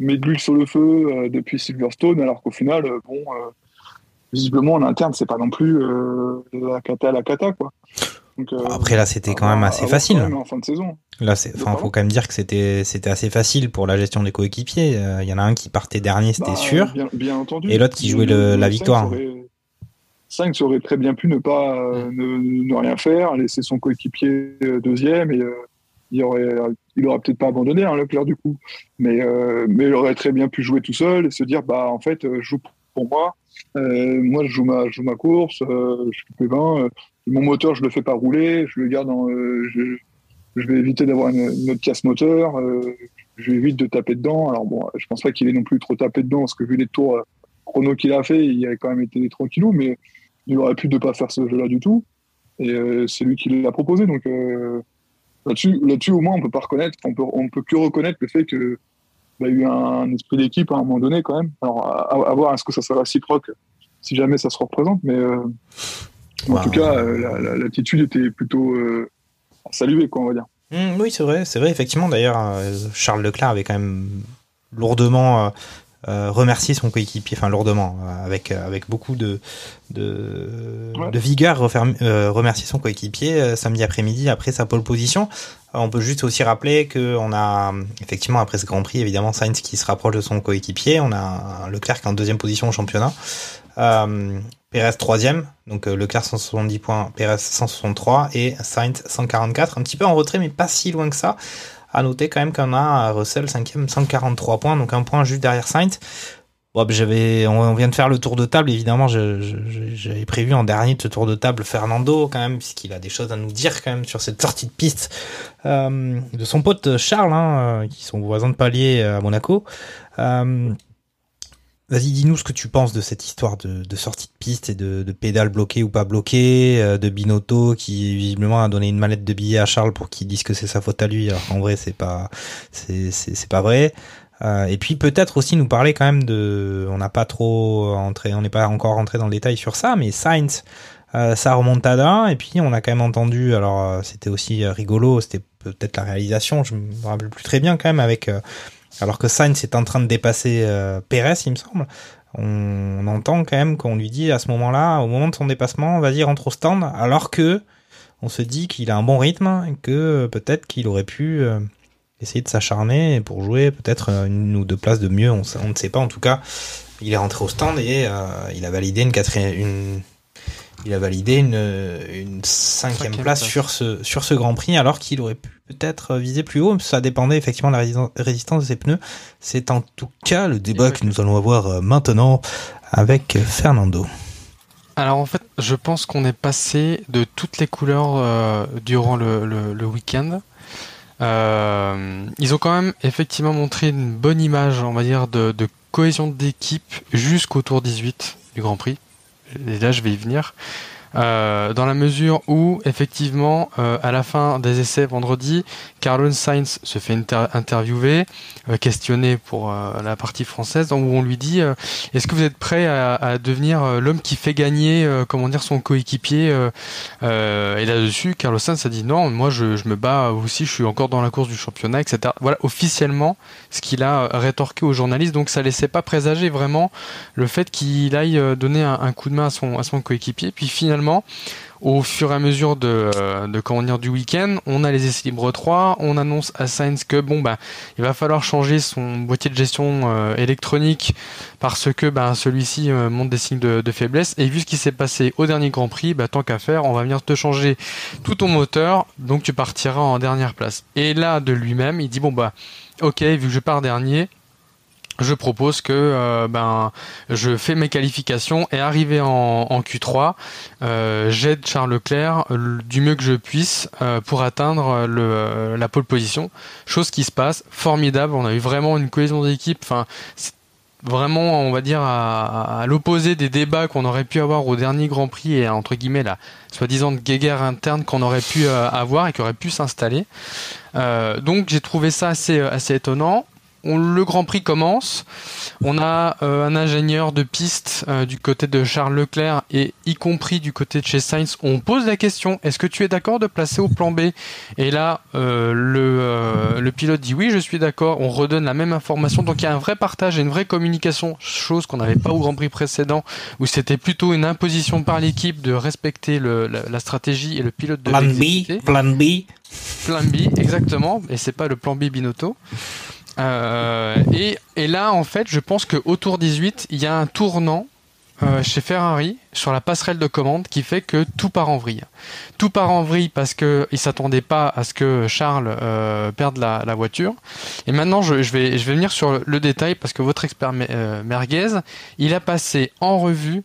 euh, mis de l'huile sur le feu depuis Silverstone, alors qu'au final, bon, visiblement en interne, c'est pas non plus la cata à la cata quoi. Donc, euh, Après là, c'était quand même assez facile. Même en fin de saison. Là, c'est, enfin, faut quand même dire que c'était, c'était assez facile pour la gestion des coéquipiers. Il euh, y en a un qui partait dernier, c'était bah, sûr. Bien, bien, entendu. Et l'autre qui jouait le, la victoire. 5 aurait très bien pu ne pas euh, ne, ne, rien faire, laisser son coéquipier deuxième et euh, il aurait, il aurait peut-être pas abandonné hein, Leclerc du coup, mais mais il aurait très bien pu jouer tout seul et se dire bah en fait je joue pour moi, moi je joue ma, je joue ma course, je suis P20, mon moteur, je le fais pas rouler, je le garde euh, je, vais éviter d'avoir une, autre casse moteur, euh, je vais évite de taper dedans. Alors bon, je pense pas qu'il ait non plus trop tapé dedans, parce que vu les tours euh, chrono qu'il a fait, il a quand même été tranquillou, mais il aurait pu ne pas faire ce jeu-là du tout. Et euh, c'est lui qui l'a proposé, donc là-dessus, là-dessus au moins on peut pas reconnaître, on peut, on peut que reconnaître le fait que il y a eu un, esprit d'équipe à un moment donné quand même. Alors à, à voir est-ce que ça sera réciproque si jamais ça se représente, mais en wow. tout cas, euh, l'attitude était plutôt euh, à saluer, quoi, on va dire. Mmh, oui, c'est vrai, c'est vrai. Effectivement, d'ailleurs, euh, Charles Leclerc avait quand même lourdement euh, euh, remercié son coéquipier, enfin lourdement, euh, avec avec beaucoup de de, Ouais. de vigueur, euh, remercier son coéquipier euh, samedi après-midi après sa pole position. Euh, on peut juste aussi rappeler que on a effectivement après ce Grand Prix, évidemment Sainz qui se rapproche de son coéquipier. On a Leclerc qui est en deuxième position au championnat. Euh, Perez troisième, donc euh, Leclerc 170 points, Perez 163 et Sainz 144, un petit peu en retrait mais pas si loin que ça. À noter quand même qu'on a Russell cinquième 143 points, donc un point juste derrière Sainz. Bon, j'avais, on vient de faire le tour de table, évidemment, j'avais prévu en dernier de ce tour de table Fernando quand même, puisqu'il a des choses à nous dire quand même sur cette sortie de piste euh, de son pote Charles, hein, euh, qui sont voisins de palier à Monaco. Euh, Vas-y, dis-nous ce que tu penses de cette histoire de, de sortie de piste et de, de pédale bloquée ou pas bloquée, euh, de Binotto qui visiblement a donné une mallette de billets à Charles pour qu'il dise que c'est sa faute à lui, alors vrai c'est pas c'est c'est pas vrai. Euh, et puis peut-être aussi nous parler quand même de, on n'a pas trop entré, on n'est pas encore rentré dans le détail sur ça, mais Sainz, euh, sa remontada, et puis on a quand même entendu, alors euh, c'était aussi rigolo, c'était peut-être la réalisation, je me rappelle plus très bien quand même avec, alors que Sainz est en train de dépasser euh, Perez, il me semble. On, entend quand même qu'on lui dit à ce moment-là, au moment de son dépassement, vas-y rentre au stand, alors que on se dit qu'il a un bon rythme que peut-être qu'il aurait pu euh, essayer de s'acharner pour jouer peut-être euh, une ou deux places de mieux, on, ne sait pas. En tout cas, il est rentré au stand et il a validé une quatrième, une, il a validé une, une cinquième, Cinquième place, place. sur ce sur ce Grand Prix, alors qu'il aurait pu peut-être viser plus haut. Ça dépendait effectivement de la rési- résistance de ses pneus. C'est en tout cas le débat que nous allons avoir euh, maintenant avec Fernando. Alors en fait, je pense qu'on est passé de toutes les couleurs euh, durant le, le- le week-end. Euh, ils ont quand même effectivement montré une bonne image, on va dire, de, de cohésion d'équipe jusqu'au tour 18 du Grand Prix. Et là, je vais y venir. Euh, dans la mesure où, effectivement, euh, à la fin des essais vendredi, Carlos Sainz se fait inter- interviewer, euh, questionné pour euh, la partie française, où on lui dit Est-ce que vous êtes prêt à, devenir l'homme qui fait gagner, comment dire, son coéquipier Et là-dessus, Carlos Sainz a dit Non, moi je, me bats aussi, je suis encore dans la course du championnat, etc. Voilà officiellement ce qu'il a rétorqué aux journalistes. Donc ça laissait pas présager vraiment le fait qu'il aille donner un, un coup de main à son, à son coéquipier. Puis finalement, au fur et à mesure de, euh, de comment dire, du week-end, on a les essais libres 3, on annonce à Sainz que bon bah il va falloir changer son boîtier de gestion euh, électronique parce que bah, celui-ci euh, montre des signes de, de faiblesse. Et vu ce qui s'est passé au dernier Grand Prix, bah, tant qu'à faire, on va venir te changer tout ton moteur, donc tu partiras en dernière place. Et là, de lui-même, il dit bon bah ok, vu que je pars dernier, je propose que euh, ben je fais mes qualifications et arrivé en, en Q3, euh, j'aide Charles Leclerc euh, du mieux que je puisse euh, pour atteindre le, euh, la pole position. Chose qui se passe formidable. On a eu vraiment une cohésion d'équipe. Enfin, vraiment, on va dire, à, à l'opposé des débats qu'on aurait pu avoir au dernier Grand Prix et entre guillemets la soi-disant guéguerre interne qu'on aurait pu avoir et qui aurait pu s'installer. Donc j'ai trouvé ça assez, assez étonnant. On, le Grand Prix commence. On a euh, un ingénieur de piste euh, du côté de Charles Leclerc et y compris du côté de chez Sainz. On pose la question est-ce que tu es d'accord de placer au plan B? Et là, euh, le, le pilote dit oui, je suis d'accord. On redonne la même information. Donc il y a un vrai partage et une vraie communication, chose qu'on n'avait pas au Grand Prix précédent, où c'était plutôt une imposition par l'équipe de respecter le, la, la stratégie et le pilote de Plan B, plan B. Plan B, exactement. Et c'est pas le plan B Binotto. Euh, et, et là, en fait, je pense qu'au tour 18, il y a un tournant euh, chez Ferrari sur la passerelle de commande qui fait que tout part en vrille. Tout part en vrille parce que il s'attendait pas à ce que Charles euh, perde la, la voiture. Et maintenant, je, je vais je vais venir sur le, le détail parce que votre expert euh, merguez, il a passé en revue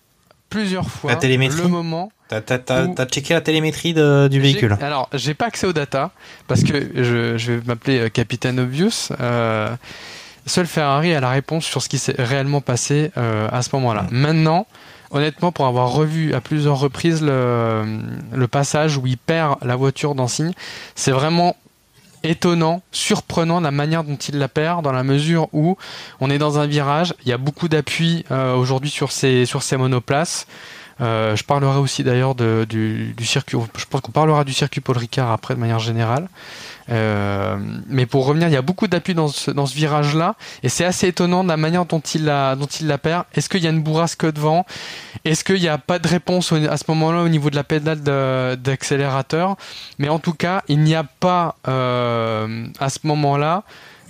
plusieurs fois le moment T'as, checké la télémétrie de- du véhicule? Alors, j'ai pas accès aux data parce que je, je vais m'appeler euh, Capitaine Obvious. Euh, seul Ferrari a la réponse sur ce qui s'est réellement passé euh, à ce moment-là. Maintenant, honnêtement, pour avoir revu à plusieurs reprises le, le passage où il perd la voiture d'Ansigne, c'est vraiment étonnant, surprenant la manière dont il la perd dans la mesure où on est dans un virage, il y a beaucoup d'appui euh, aujourd'hui sur ces sur ces monoplaces. Euh, je parlerai aussi d'ailleurs du, du circuit. Je pense qu'on parlera du circuit Paul Ricard après de manière générale. Euh, mais pour revenir, il y a beaucoup d'appui dans ce, dans ce virage-là, et c'est assez étonnant de la manière dont il la, dont il la perd. Est-ce qu'il y a une bourrasque devant? Est-ce qu'il n'y a pas de réponse à ce moment-là au niveau de la pédale d'accélérateur? Mais en tout cas, il n'y a pas euh, à ce moment-là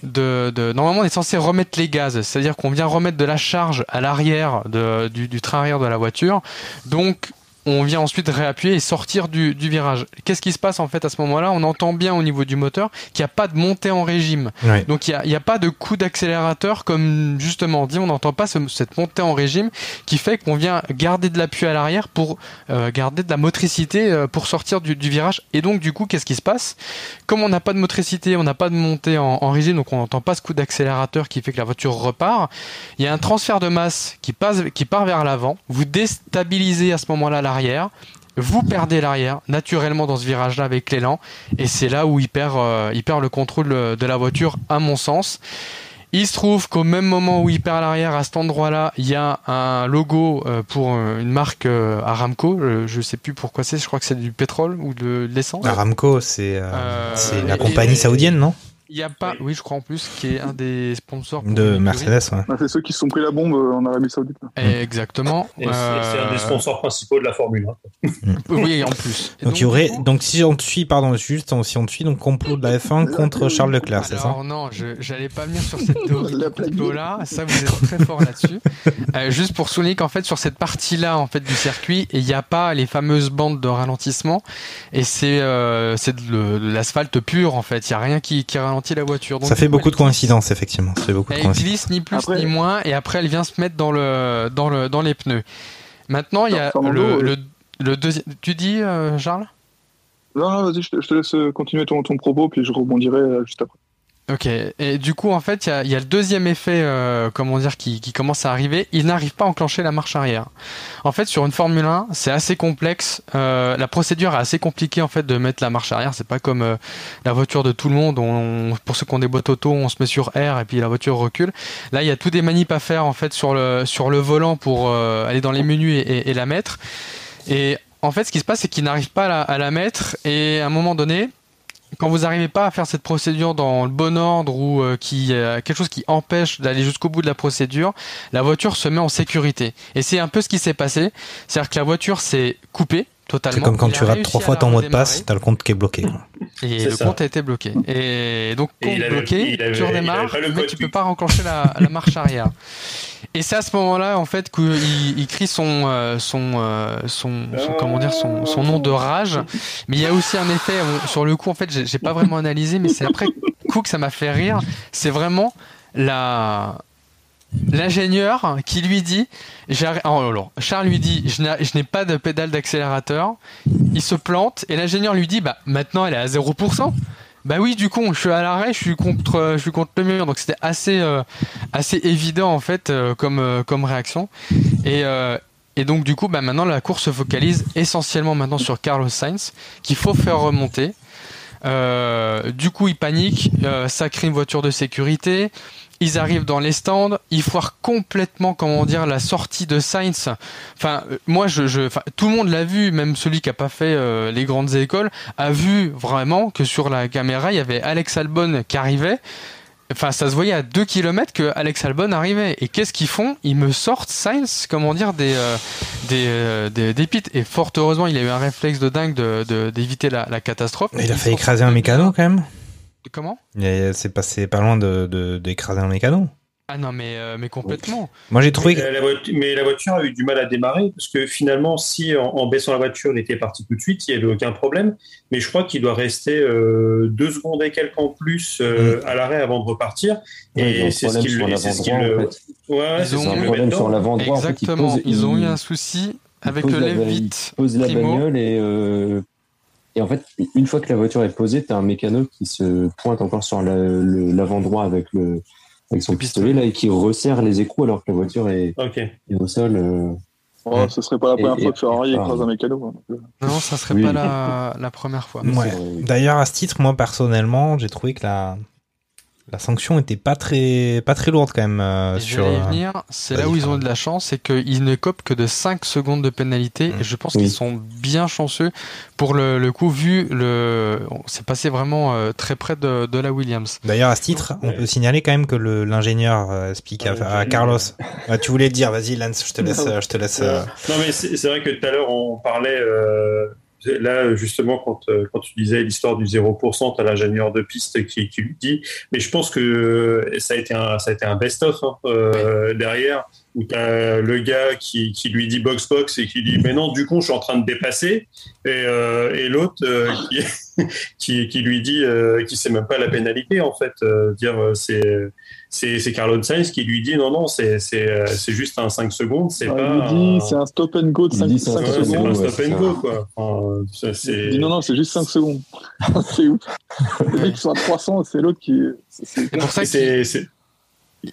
de, normalement on est censé remettre les gaz, c'est-à-dire qu'on vient remettre de la charge à l'arrière du, du train arrière de la voiture. Donc on vient ensuite réappuyer et sortir du, du virage. Qu'est-ce qui se passe en fait à ce moment-là? On entend bien au niveau du moteur qu'il n'y a pas de montée en régime. Ouais. Donc il n'y a, pas de coup d'accélérateur comme justement dit, on n'entend pas ce- cette montée en régime qui fait qu'on vient garder de l'appui à l'arrière pour euh, garder de la motricité euh, pour sortir du, du virage. Et donc du coup, qu'est-ce qui se passe? Comme on n'a pas de motricité, on n'a pas de montée en, en régime, donc on n'entend pas ce coup d'accélérateur qui fait que la voiture repart. Il y a un transfert de masse qui passe, qui part vers l'avant. Vous déstabilisez à ce moment-là l'arrière. Vous perdez l'arrière naturellement dans ce virage-là avec l'élan, et c'est là où il perd, euh, il perd le contrôle euh, de la voiture, à mon sens. Il se trouve qu'au même moment où il perd l'arrière, à cet endroit-là, il y a un logo euh, pour une marque Aramco. Je sais plus pourquoi c'est. Je crois que c'est du pétrole ou de, l'essence. Aramco, c'est euh, Euh, la compagnie et- saoudienne, non? Il y a pas. Oui, je crois en plus qui est un des sponsors De. Mercedes, ouais. Bah, c'est ceux qui se sont pris la bombe euh, en Arabie Saoudite. là. Exactement. Et c'est c'est un Euh, des sponsors principaux de la Formule 1. (laughs) Oui, en plus. Donc, il y aurait, donc si on te suit, pardon, juste si on te suit, donc complot de la F1 (laughs) contre Charles Leclerc, c'est ça Alors non, je j'allais pas venir sur cette (laughs) théorie là. Ça, vous êtes très fort là-dessus. Euh, juste pour souligner qu'en fait, sur cette partie-là, en fait, du circuit, il n'y a pas les fameuses bandes de ralentissement, et c'est euh, c'est de le- de l'asphalte pur en fait. Il y a rien qui, qui ralentit la voiture. Donc, Ça fait coup, beaucoup de coïncidences, effectivement. Ça fait beaucoup de Elle glisse ni plus Après- ni moins, et après elle vient se mettre dans le dans le dans les pneus. Maintenant, il y a le, le, le deuxième. Tu dis, euh, Charles? Non, non, vas-y, je te, je te laisse continuer ton, ton propos, puis je rebondirai euh, juste après. Ok. Et du coup, en fait, il y a, y a le deuxième effet, euh, comment dire, qui, qui commence à arriver. Il n'arrive pas à enclencher la marche arrière. En fait, sur une Formule 1, c'est assez complexe. Euh, la procédure est assez compliquée en fait de mettre la marche arrière. C'est pas comme euh, la voiture de tout le monde. On, pour ceux qui ont des boîtes auto, on se met sur R et puis la voiture recule. Là, il y a tout des manips à faire en fait sur le sur le volant pour euh, aller dans les menus et, la mettre. Et en fait, ce qui se passe, c'est qu'il n'arrive pas la, à la mettre. Et à un moment donné, quand vous n'arrivez pas à faire cette procédure dans le bon ordre ou euh, qui euh, quelque chose qui empêche d'aller jusqu'au bout de la procédure, la voiture se met en sécurité. Et c'est un peu ce qui s'est passé, c'est-à-dire que la voiture s'est coupée totalement. C'est comme quand tu rates trois fois ton mot de passe, t'as le compte qui est bloqué. quoi. Et le ça. compte a été bloqué. Et donc compte bloqué, avait- tu redémarres, mais tu peux pas enclencher la, la marche arrière. Et c'est à ce moment-là en fait qu'il il crie son euh, son, euh, son son- comment dire son, son nom de rage. Mais il y a aussi un effet sur le coup en fait j'ai pas vraiment analysé, mais c'est après coup que ça m'a fait rire. C'est vraiment la l'ingénieur qui lui dit j'arri- oh, alors, Charles lui dit je n'ai pas de pédale d'accélérateur. Il se plante et l'ingénieur lui dit bah maintenant elle est à 0% bah oui du coup je suis à l'arrêt je suis contre le mur. Donc c'était assez euh, assez évident en fait euh, comme euh, comme réaction. Et et donc du coup bah maintenant la course se focalise essentiellement maintenant sur Carlos Sainz qu'il faut faire remonter euh, du coup, ils paniquent, euh, ça crée une voiture de sécurité. Ils arrivent dans les stands, ils foirent complètement, comment dire, la sortie de Sainz. Enfin, euh, moi, je, je, enfin, tout le monde l'a vu, même celui qui a pas fait euh, les grandes écoles, a vu vraiment que sur la caméra, il y avait Alex Albon qui arrivait. Enfin, ça se voyait à 2 km que Alex Albon arrivait. Et qu'est-ce qu'ils font? Ils me sortent Sainz, comment dire, des, euh, des, euh, des, des pits. Et fort heureusement, il a eu un réflexe de dingue de, de- d'éviter la, la catastrophe. Il a fait écraser un de mécano quand même. Comment? C'est passé pas loin de de- d'écraser un mécano. Ah non, mais, euh, mais complètement. Moi j'ai trouvé Mais que la, voiture, mais la voiture a eu du mal à démarrer parce que finalement, si en, en baissant la voiture, il était parti tout de suite, il n'y avait aucun problème. Mais je crois qu'il doit rester euh, deux secondes et quelques en plus euh, à l'arrêt avant de repartir. Ouais, et c'est ce problème qui sur le. ce en fait. Ouais, Ils c'est ont un problème sur l'avant-droit. en fait, Exactement. Ils ont eu un souci avec le lève vite. pose la bagnole et, euh, et en fait, une fois que la voiture est posée, tu as un mécano qui se pointe encore sur l'avant-droit avec, le, avec son Le pistolet là, et qui resserre les écrous alors que la voiture est, au sol. euh. Oh, ce serait pas la première et- fois que Ferrari écrase un mécano. hein. Non, ça serait Oui. pas la, la première fois. Ouais. D'ailleurs, à ce titre, moi personnellement, j'ai trouvé que la la sanction était pas très pas très lourde quand même euh, sur. euh, venir, c'est là où ils ont de la chance, c'est qu'ils ne copent que de 5 secondes de pénalité, et je pense Oui. qu'ils sont bien chanceux pour le, le coup, vu le, c'est passé vraiment euh, très près de, de la Williams. D'ailleurs, à ce titre, on peut signaler quand même que le- l'ingénieur euh, explique à, à Carlos. Ah, tu voulais dire, vas-y, Lance, je te (laughs) laisse. Non. euh, Je te laisse. Non, mais c'est c'est vrai que tout à l'heure, on parlait. Là, justement, quand, euh, quand tu disais l'histoire du 0%, tu as l'ingénieur de piste qui, qui lui dit. Mais je pense que ça a été un, ça a été un best-of hein, euh, derrière, où tu as le gars qui, qui lui dit box-box et qui dit Mais non, du coup, je suis en train de dépasser. Et, euh, et l'autre euh, qui, (laughs) qui, qui lui dit euh, qui sait même pas la pénalité, en fait. euh, dire euh, c'est. C'est c'est Carlos Sainz qui lui dit non, non, c'est c'est, euh, c'est juste un 5 secondes, c'est Ouais, pas. il lui dit, un- c'est un stop and go de Il 5, dit, c'est un Ouais, c'est secondes. pas un ouais, stop c'est and go, quoi. Enfin, ça, c'est- Il dit non, non, c'est juste 5 secondes. (laughs) c'est ouf. Les mecs qui sont à 300, c'est l'autre qui. c'est- c'est- C'est pour ça c'est c'est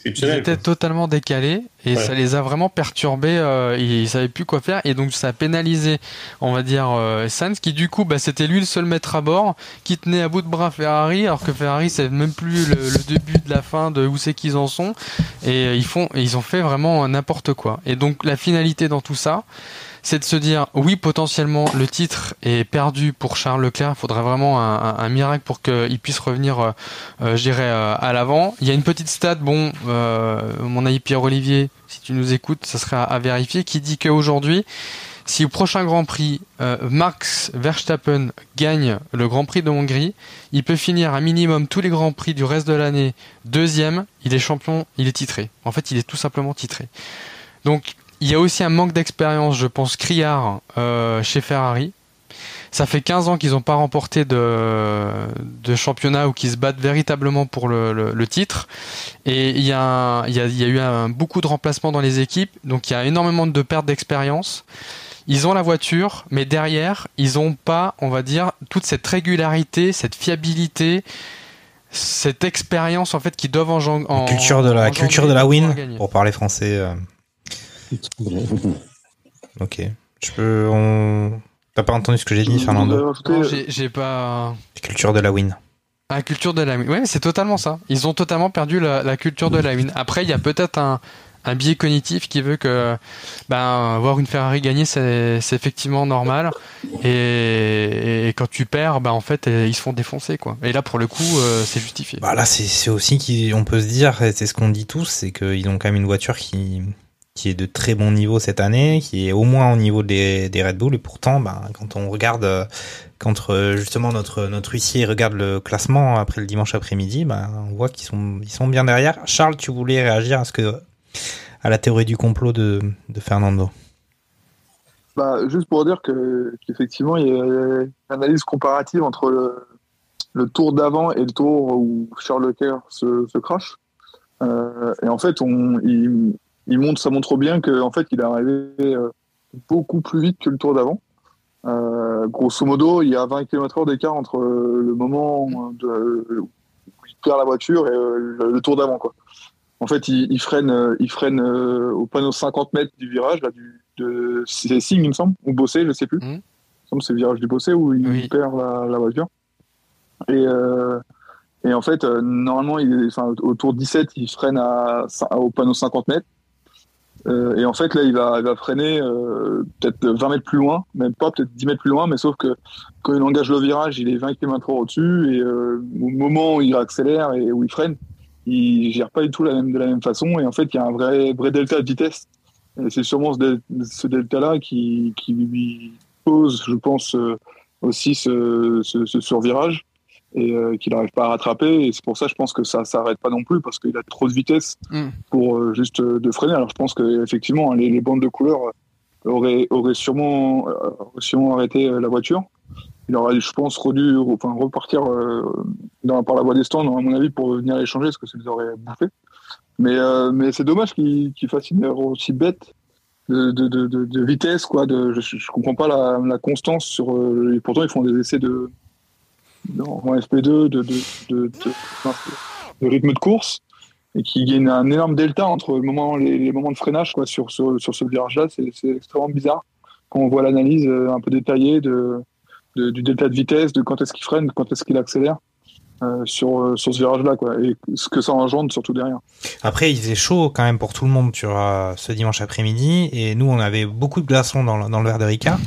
ils étaient totalement décalés, et Ouais. ça les a vraiment perturbés, euh, ils savaient plus quoi faire, et donc ça a pénalisé, on va dire, euh, Sainz, qui du coup, bah, c'était lui le seul maître à bord, qui tenait à bout de bras Ferrari, alors que Ferrari, c'est même plus le, le début de la fin de où c'est qu'ils en sont, et euh, ils font, et ils ont fait vraiment n'importe quoi. Et donc la finalité dans tout ça, c'est de se dire oui potentiellement le titre est perdu pour Charles Leclerc. Il faudrait vraiment un, miracle pour qu'il puisse revenir euh, euh, je dirais euh, à l'avant. Il y a une petite stat bon euh, mon ami Pierre Olivier si tu nous écoutes ça serait à, à vérifier qui dit qu'aujourd'hui si au prochain Grand Prix Max Verstappen gagne le Grand Prix de Hongrie il peut finir un minimum tous les Grands Prix du reste de l'année deuxième. Il est champion il est titré. En fait il est tout simplement titré. Donc il y a aussi un manque d'expérience, je pense, criard euh, chez Ferrari. Ça fait 15 ans qu'ils n'ont pas remporté de, de championnat ou qu'ils se battent véritablement pour le, le- le titre. Et il y a, un- il y a, il y a eu un- beaucoup de remplacements dans les équipes, donc il y a énormément de pertes d'expérience. Ils ont la voiture, mais derrière, ils n'ont pas, on va dire, toute cette régularité, cette fiabilité, cette expérience en fait qu'ils doivent la culture de la culture de la win, pour parler français. euh, Ok. Je peux. On... T'as pas entendu ce que j'ai dit, Fernando Non, j'ai pas. Culture de la win. La culture de la win. Ouais, c'est totalement ça. Ils ont totalement perdu la, la culture de la win. Après, il y a peut-être un, un biais cognitif qui veut que ben, voir une Ferrari gagner, c'est effectivement normal. Et, et quand tu perds, ben, en fait, euh, ils se font défoncer. Quoi. Et là, pour le coup, euh, c'est justifié. Bah là, c'est aussi qu'on peut se dire, c'est ce qu'on dit tous, c'est qu'ils ont quand même une voiture qui, qui est de très bon niveau cette année, qui est au moins au niveau des, des Red Bull. Et pourtant, bah, quand on regarde, euh, quand euh, justement notre, notre huissier regarde le classement après le dimanche après-midi, bah, on voit qu'ils sont, ils sont bien derrière. Charles, tu voulais réagir à ce que, à la théorie du complot de, de Fernando Bah, juste pour dire que qu'effectivement, il y a une analyse comparative entre le, le tour d'avant et le tour où Charles Leclerc se, se crache. Euh, et en fait, on, il, il montre, ça montre bien qu'en fait, il est arrivé euh, beaucoup plus vite que le tour d'avant. Euh, grosso modo, il y a 20 km/h d'écart entre euh, le moment de, où il perd la voiture et le, le tour d'avant. Quoi. En fait, il, il freine, il freine euh, au panneau 50 mètres du virage, là, du, de, c'est Sing, il me semble, ou Bossé, je sais plus. Il me semble c'est le virage du Bossé où il perd la, la voiture. Et, euh, et en fait, normalement, il enfin, au tour 17, il freine à, au panneau 50 mètres. Euh, et en fait, là, il va, il va freiner euh, peut-être 20 mètres plus loin, même pas, peut-être 10 mètres plus loin, mais sauf que quand il engage le virage, il est 20 km/h au-dessus, et euh, au moment où il accélère et où il freine, il gère pas du tout la même, de la même façon, et en fait, il y a un vrai, vrai delta de vitesse. Et c'est sûrement ce delta-là qui, qui lui pose, je pense, euh, aussi ce, ce, ce survirage et euh, qu'il n'arrive pas à rattraper. Et c'est pour ça, je pense que ça s'arrête pas non plus parce qu'il a trop de vitesse Mm. pour euh, juste euh, de freiner. Alors je pense que effectivement, les, les bandes de couleur auraient, auraient sûrement, sûrement arrêté la voiture. Il aurait, je pense, redû, enfin, repartir dans, par la voie des stands, à mon avis, pour venir les changer, parce que ça les aurait bouffé. Mais, mais c'est dommage qu'il qu'il fasse une erreur aussi bête de, de, de, vitesse, quoi. Je, je comprends pas la, la constance sur. et pourtant, ils font des essais de en FP2 de, de, de, de, rythme de course et qui gagne un énorme delta entre le moment, les, les moments de freinage quoi, sur, sur, sur ce virage-là. C'est extrêmement bizarre quand on voit l'analyse euh, un peu détaillée de, de- du delta de vitesse, de quand est-ce qu'il freine, quand est-ce qu'il accélère. euh, sur, euh, sur ce virage-là, quoi, et ce que ça engendre surtout derrière. Après, il faisait chaud quand même pour tout le monde sur euh, ce dimanche après-midi, et nous, on avait beaucoup de glaçons dans, le- dans le verre de Ricard.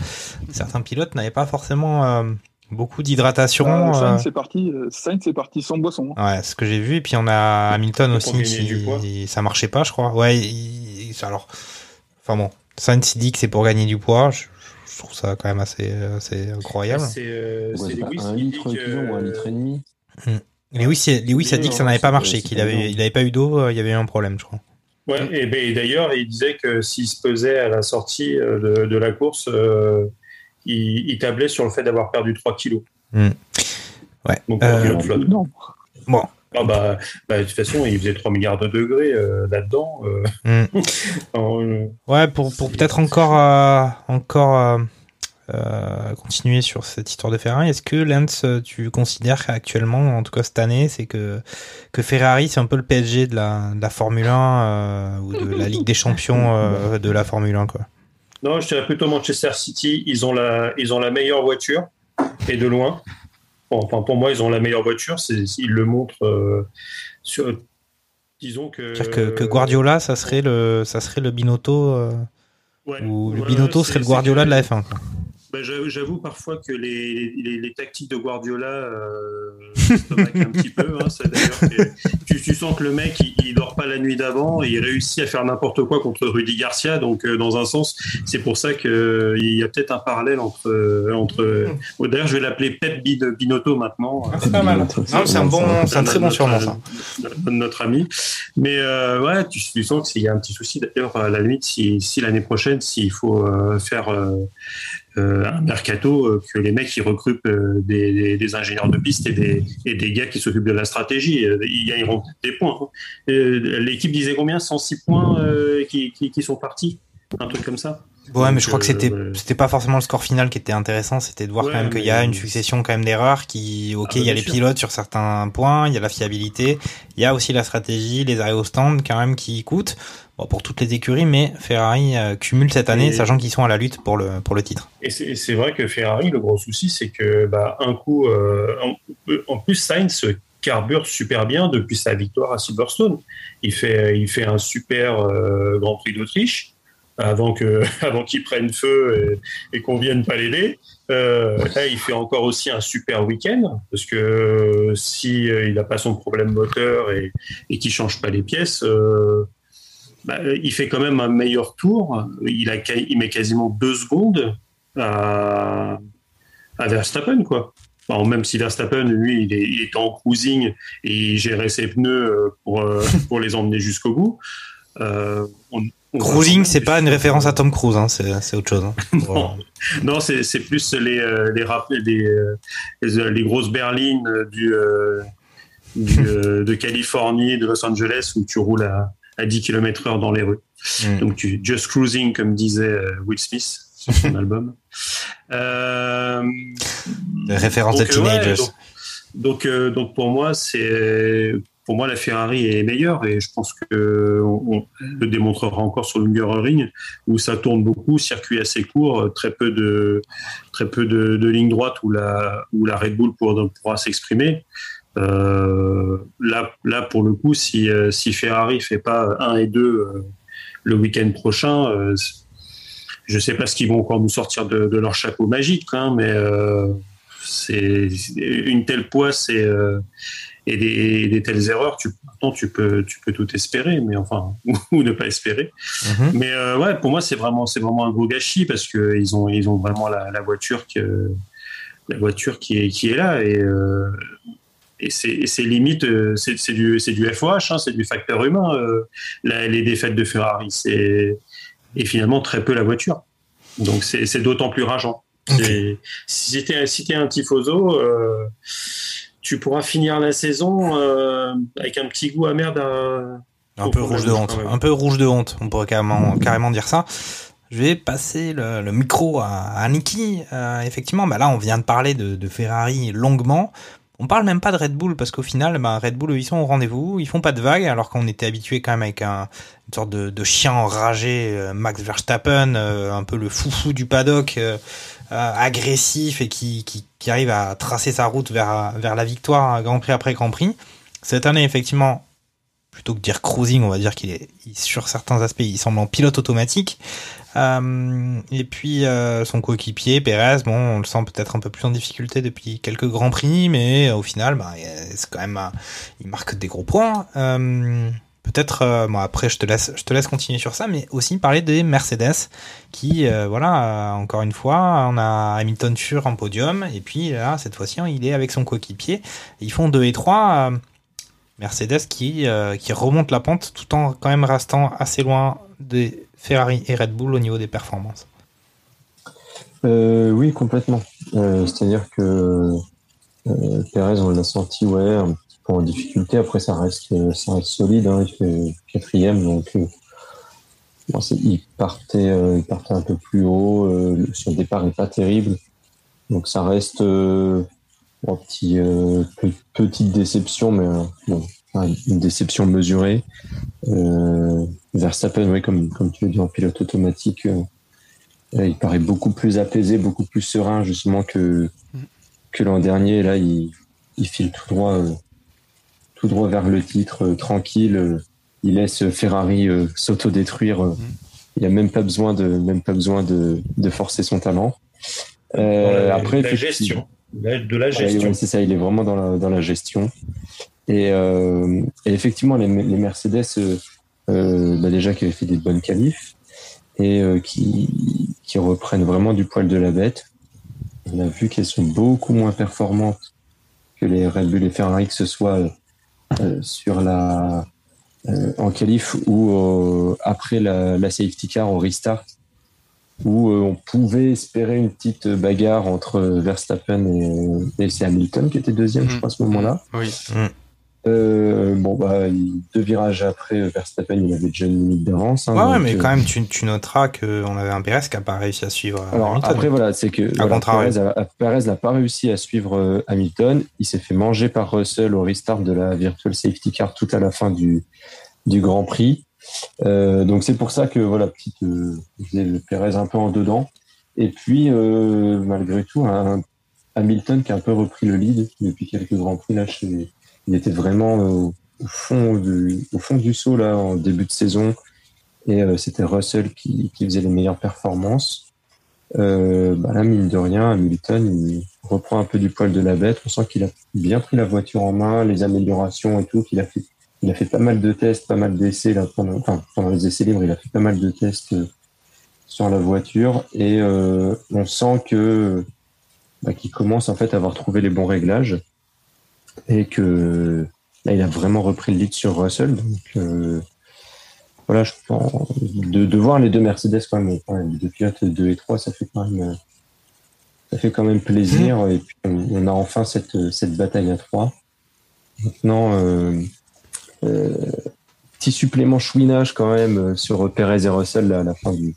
Certains pilotes n'avaient pas forcément euh, beaucoup d'hydratation. Euh, euh, Sainz c'est parti, euh, Sainz c'est parti sans boisson. hein. Ouais, ce que j'ai vu. Et puis on a Hamilton aussi gagner du poids. qui ça marchait pas, je crois. Ouais, il- il- alors, enfin bon, Sainz dit que c'est pour gagner du poids. Je, je trouve ça quand même assez, assez incroyable. C'est euh, Ouais, un qui dit litre que- ou un litre et demi. Lewis, Lewis a dit que ça n'avait pas marché, qu'il avait, énorme. il avait pas eu d'eau, euh, il y avait eu un problème, je crois. Ouais, et, ben, et d'ailleurs, il disait que s'il se pesait à la sortie euh, de, de la course, euh, il, il tablait sur le fait d'avoir perdu 3 kilos. Hmm. Ouais. Donc, Euh, flotte. Non. Bon, Ah bah, bah, de toute façon, il faisait 3 milliards de degrés euh, là-dedans. euh. Hmm. (laughs) Euh, Ouais, pour, pour peut-être encore, euh, encore continuer sur cette histoire de Ferrari, est-ce que Lance, tu considères qu'actuellement, en tout cas cette année, c'est que, que Ferrari, c'est un peu le PSG de la, de la Formule 1 euh, ou de la Ligue des Champions euh, de la Formule 1, quoi? Non, je dirais plutôt Manchester City. Ils ont la, ils ont la meilleure voiture et de loin. Bon, enfin, pour moi, ils ont la meilleure voiture. C'est, ils le montrent euh, sur. Disons que. C'est-à-dire que, que Guardiola, ça serait le, ça serait le Binotto, euh, Ouais. ou le Binotto serait le Guardiola de la F1, quoi. Bah, j'avoue, parfois que les, les, les tactiques de Guardiola euh, (laughs) stomaquent un petit peu. Hein, tu, tu sens que le mec, il, il dort pas la nuit d'avant et il réussit à faire n'importe quoi contre Rudy Garcia. Donc, euh, dans un sens, c'est pour ça qu'il y a peut-être un parallèle entre. euh, entre oh, D'ailleurs, je vais l'appeler Pep Bin- Binotto maintenant. c'est pas mal. Non, c'est un bon, c'est un très bon surnom, ça. notre, notre ami. Mais euh, ouais, tu, tu sens qu'il y a un petit souci. D'ailleurs, à la limite, si, si l'année prochaine, s'il faut euh, faire euh, euh, un mercato, euh, que les mecs ils recrutent euh, des, ingénieurs de piste et des, gars qui s'occupent de la stratégie, euh, ils gagneront des points. hein. Euh, L'équipe disait combien? 106 points euh, qui, qui, qui sont partis? Un truc comme ça Ouais, mais je crois que euh, c'était ouais. c'était pas forcément le score final qui était intéressant, c'était de voir Ouais, quand même qu'il y a une succession quand même d'erreurs qui ok, Ah, il y a les sûr. pilotes sur certains points, il y a la fiabilité, il y a aussi la stratégie, les arrêts au stand quand même qui coûtent bon, pour toutes les écuries mais Ferrari euh, cumule cette année Et- sachant qu'ils sont à la lutte pour le pour le titre. Et c'est vrai que Ferrari, le gros souci, c'est que bah, un coup, euh, en, en plus, Sainz se carbure super bien depuis sa victoire à Silverstone. Il fait, il fait un super euh, Grand Prix d'Autriche avant que, (laughs) avant qu'il prenne feu et, et qu'on vienne pas l'aider. Euh, là, il fait encore aussi un super week-end parce que euh, si euh, il n'a pas son problème moteur et, et qu'il change pas les pièces. euh, bah, il fait quand même un meilleur tour. Il, a, il met quasiment deux secondes à, à Verstappen, quoi. Même si Verstappen, lui, il, est, il était en cruising et il gérait ses pneus pour, (laughs) pour les emmener jusqu'au bout. On- Cruising, c'est pas une référence à Tom Cruise, hein, c'est autre chose. hein. (laughs) Non, non c'est plus les, euh, les, rap- les, euh, les, les grosses berlines euh, du, euh, du, (laughs) euh, de Californie, de Los Angeles, où tu roules à, à 10 km heure dans les rues. Mm. Donc, tu, just cruising, comme disait euh, Will Smith sur son (laughs) album. Euh, euh, ouais, teenagers. donc, donc, euh, donc pour moi, c'est pour moi la Ferrari est meilleure et je pense que on, le démontrera encore sur le Ring où ça tourne beaucoup, circuit assez court, très peu de très peu de, de lignes droites où la où la Red Bull pourra, s'exprimer. Euh, là, là pour le coup, si euh, si Ferrari fait pas 1 et 2 euh, le week-end prochain, euh, je sais pas ce qu'ils vont encore nous sortir de, de leur chapeau magique, hein, mais euh, c'est une telle et, euh, et, des, telles erreurs, tu, pourtant, tu peux, tu peux tout espérer, mais enfin, (laughs) ou ne pas espérer. Mhm. Mais euh, ouais, pour moi, c'est vraiment, c'est vraiment un gros gâchis parce que ils ont, ils ont vraiment la, la voiture que, la voiture qui est, qui est là et, euh, et c'est, et c'est limite, euh, c'est, c'est du, c'est du FOH, hein, c'est du facteur humain. euh, la- les défaites de Ferrari, c'est et finalement très peu la voiture. Donc c'est, c'est d'autant plus rageant. Si t'es si t'es un tifoso, euh, tu pourras finir la saison euh, avec un petit goût amer d'un Un peu rouge de honte, un peu rouge de honte, on pourrait carrément, carrément dire ça. Je vais passer le, le micro à, à Niki. Euh, effectivement, bah là, on vient de parler de, de Ferrari longuement. on parle même pas de Red Bull parce qu'au final, bah, Red Bull, ils sont au rendez-vous, ils font pas de vagues alors qu'on était habitué quand même avec un, une sorte de, de chien enragé, euh, Max Verstappen, euh, un peu le foufou du paddock, euh, agressif et qui, qui, qui, arrive à tracer sa route vers, vers la victoire, Grand Prix après Grand Prix. Cette année, effectivement, plutôt que dire cruising, on va dire qu'il est sur certains aspects, il semble en pilote automatique. Euh, et puis euh, son coéquipier Perez, bon, on le sent peut-être un peu plus en difficulté depuis quelques grands prix, mais au final, bah, c'est quand même, il marque des gros points. Euh, peut-être, bon après, je te laisse, je te laisse continuer sur ça, mais aussi parler des Mercedes, qui, voilà, encore une fois, on a Hamilton sur en podium, et puis là, cette fois-ci, il est avec son coéquipier. Ils font 2 et 3. Mercedes qui, qui remonte la pente tout en quand même restant assez loin des Ferrari et Red Bull au niveau des performances euh, Oui, complètement. Euh, c'est-à-dire que euh, Perez, on l'a senti ouais, en difficulté. Après, ça reste, ça reste solide. Hein, il fait quatrième, donc il, partait, il partait un peu plus haut. son départ n'est pas terrible. Donc ça reste une petit, petite déception, mais bon, une déception mesurée. Euh, Verstappen, oui, comme, comme tu l'as dit en pilote automatique, euh, il paraît beaucoup plus apaisé, beaucoup plus serein justement que, que l'an dernier. Là, il, il, file tout droit, euh, tout droit vers le titre, tranquille. il laisse Ferrari s'autodétruire. il n'a même pas besoin de, même pas besoin de, de forcer son talent. après, la gestion. De la gestion. c'est ça, il est vraiment dans la, dans la gestion. Et, euh, et effectivement, les, les Mercedes, euh, euh, bah déjà qui avaient fait des bonnes qualifs et euh, qui, qui reprennent vraiment du poil de la bête. On a vu qu'elles sont beaucoup moins performantes que les Red Bull et Ferrari, que ce soit euh, sur la en qualif ou après la, la, safety car au restart, où on pouvait espérer une petite bagarre entre Verstappen et, et c'est Hamilton qui était deuxième, je mmh. crois, à ce moment-là. Oui. Mmh. Euh, bon, bah, deux virages après, euh, Verstappen, il avait déjà une minute d'avance. Hein, ouais, mais euh, quand même, tu, tu noteras qu'on avait un Perez qui n'a pas réussi à suivre. Alors, après, voilà, c'est que Perez n'a pas réussi à suivre Hamilton. Il s'est fait manger par Russell au restart de la Virtual Safety Car tout à la fin du, du Grand Prix. donc, c'est pour ça que, voilà, petite, le Perez un peu en dedans. Et puis, malgré tout, un Hamilton qui a un peu repris le lead depuis quelques Grands Prix là chez il était vraiment euh, au, fond du, au fond du saut là en début de saison et euh, c'était Russell qui, qui, faisait les meilleures performances. Euh, bah là, mine de rien, Hamilton, il reprend un peu du poil de la bête. On sent qu'il a bien pris la voiture en main, les améliorations et tout. Qu'il a fait, il a fait pas mal de tests, pas mal d'essais pendant, enfin, pendant les essais libres. Il a fait pas mal de tests sur la voiture et on sent que bah, qu'il commence en fait à avoir trouvé les bons réglages et que là, il a vraiment repris le lead sur Russell. Donc, euh, voilà, je pense, de, de, voir les deux Mercedes quand même, les deux pilotes 2 et 3, ça fait quand même, ça fait quand même plaisir. Mmh. Et puis, on a enfin cette, cette bataille à 3. Maintenant, euh, euh, petit supplément chouinage quand même sur Perez et Russell là, à la fin du,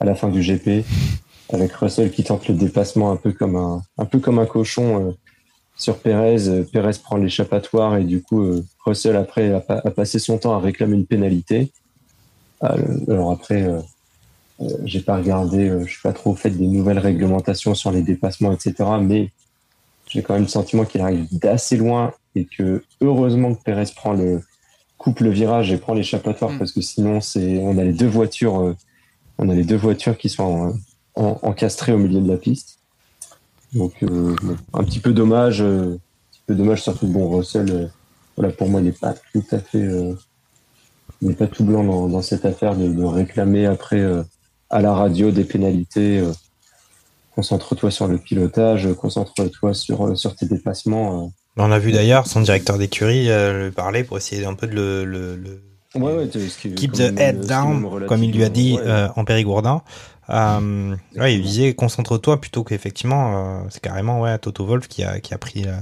à la fin du GP, avec Russell qui tente le dépassement un peu comme un, un peu comme un cochon sur Perez. Euh, Perez prend l'échappatoire et du coup, euh, Russell après a, passé son temps à réclamer une pénalité. Euh, alors après, j'ai pas regardé, je suis pas trop fait des nouvelles réglementations sur les dépassements, etc. Mais j'ai quand même le sentiment qu'il arrive d'assez loin et que heureusement que Perez prend le coupe le virage et prend l'échappatoire mm. parce que sinon c'est on a les deux voitures on a les deux voitures qui sont encastrées au milieu de la piste. Donc euh, un petit peu dommage, euh, un petit peu dommage surtout bon Russell. Euh, voilà pour moi n'est pas tout à fait, n'est pas tout blanc dans, cette affaire de, réclamer après à la radio des pénalités. concentre-toi sur le pilotage, concentre-toi sur sur tes dépassements. On a vu d'ailleurs son directeur d'écurie lui parler pour essayer un peu de le, le, le... Ouais, keep the head down, comme il lui a dit en périgourdin. Euh, ouais, il disait concentre-toi plutôt qu'effectivement, euh, c'est carrément ouais Toto Wolf qui a qui a pris la,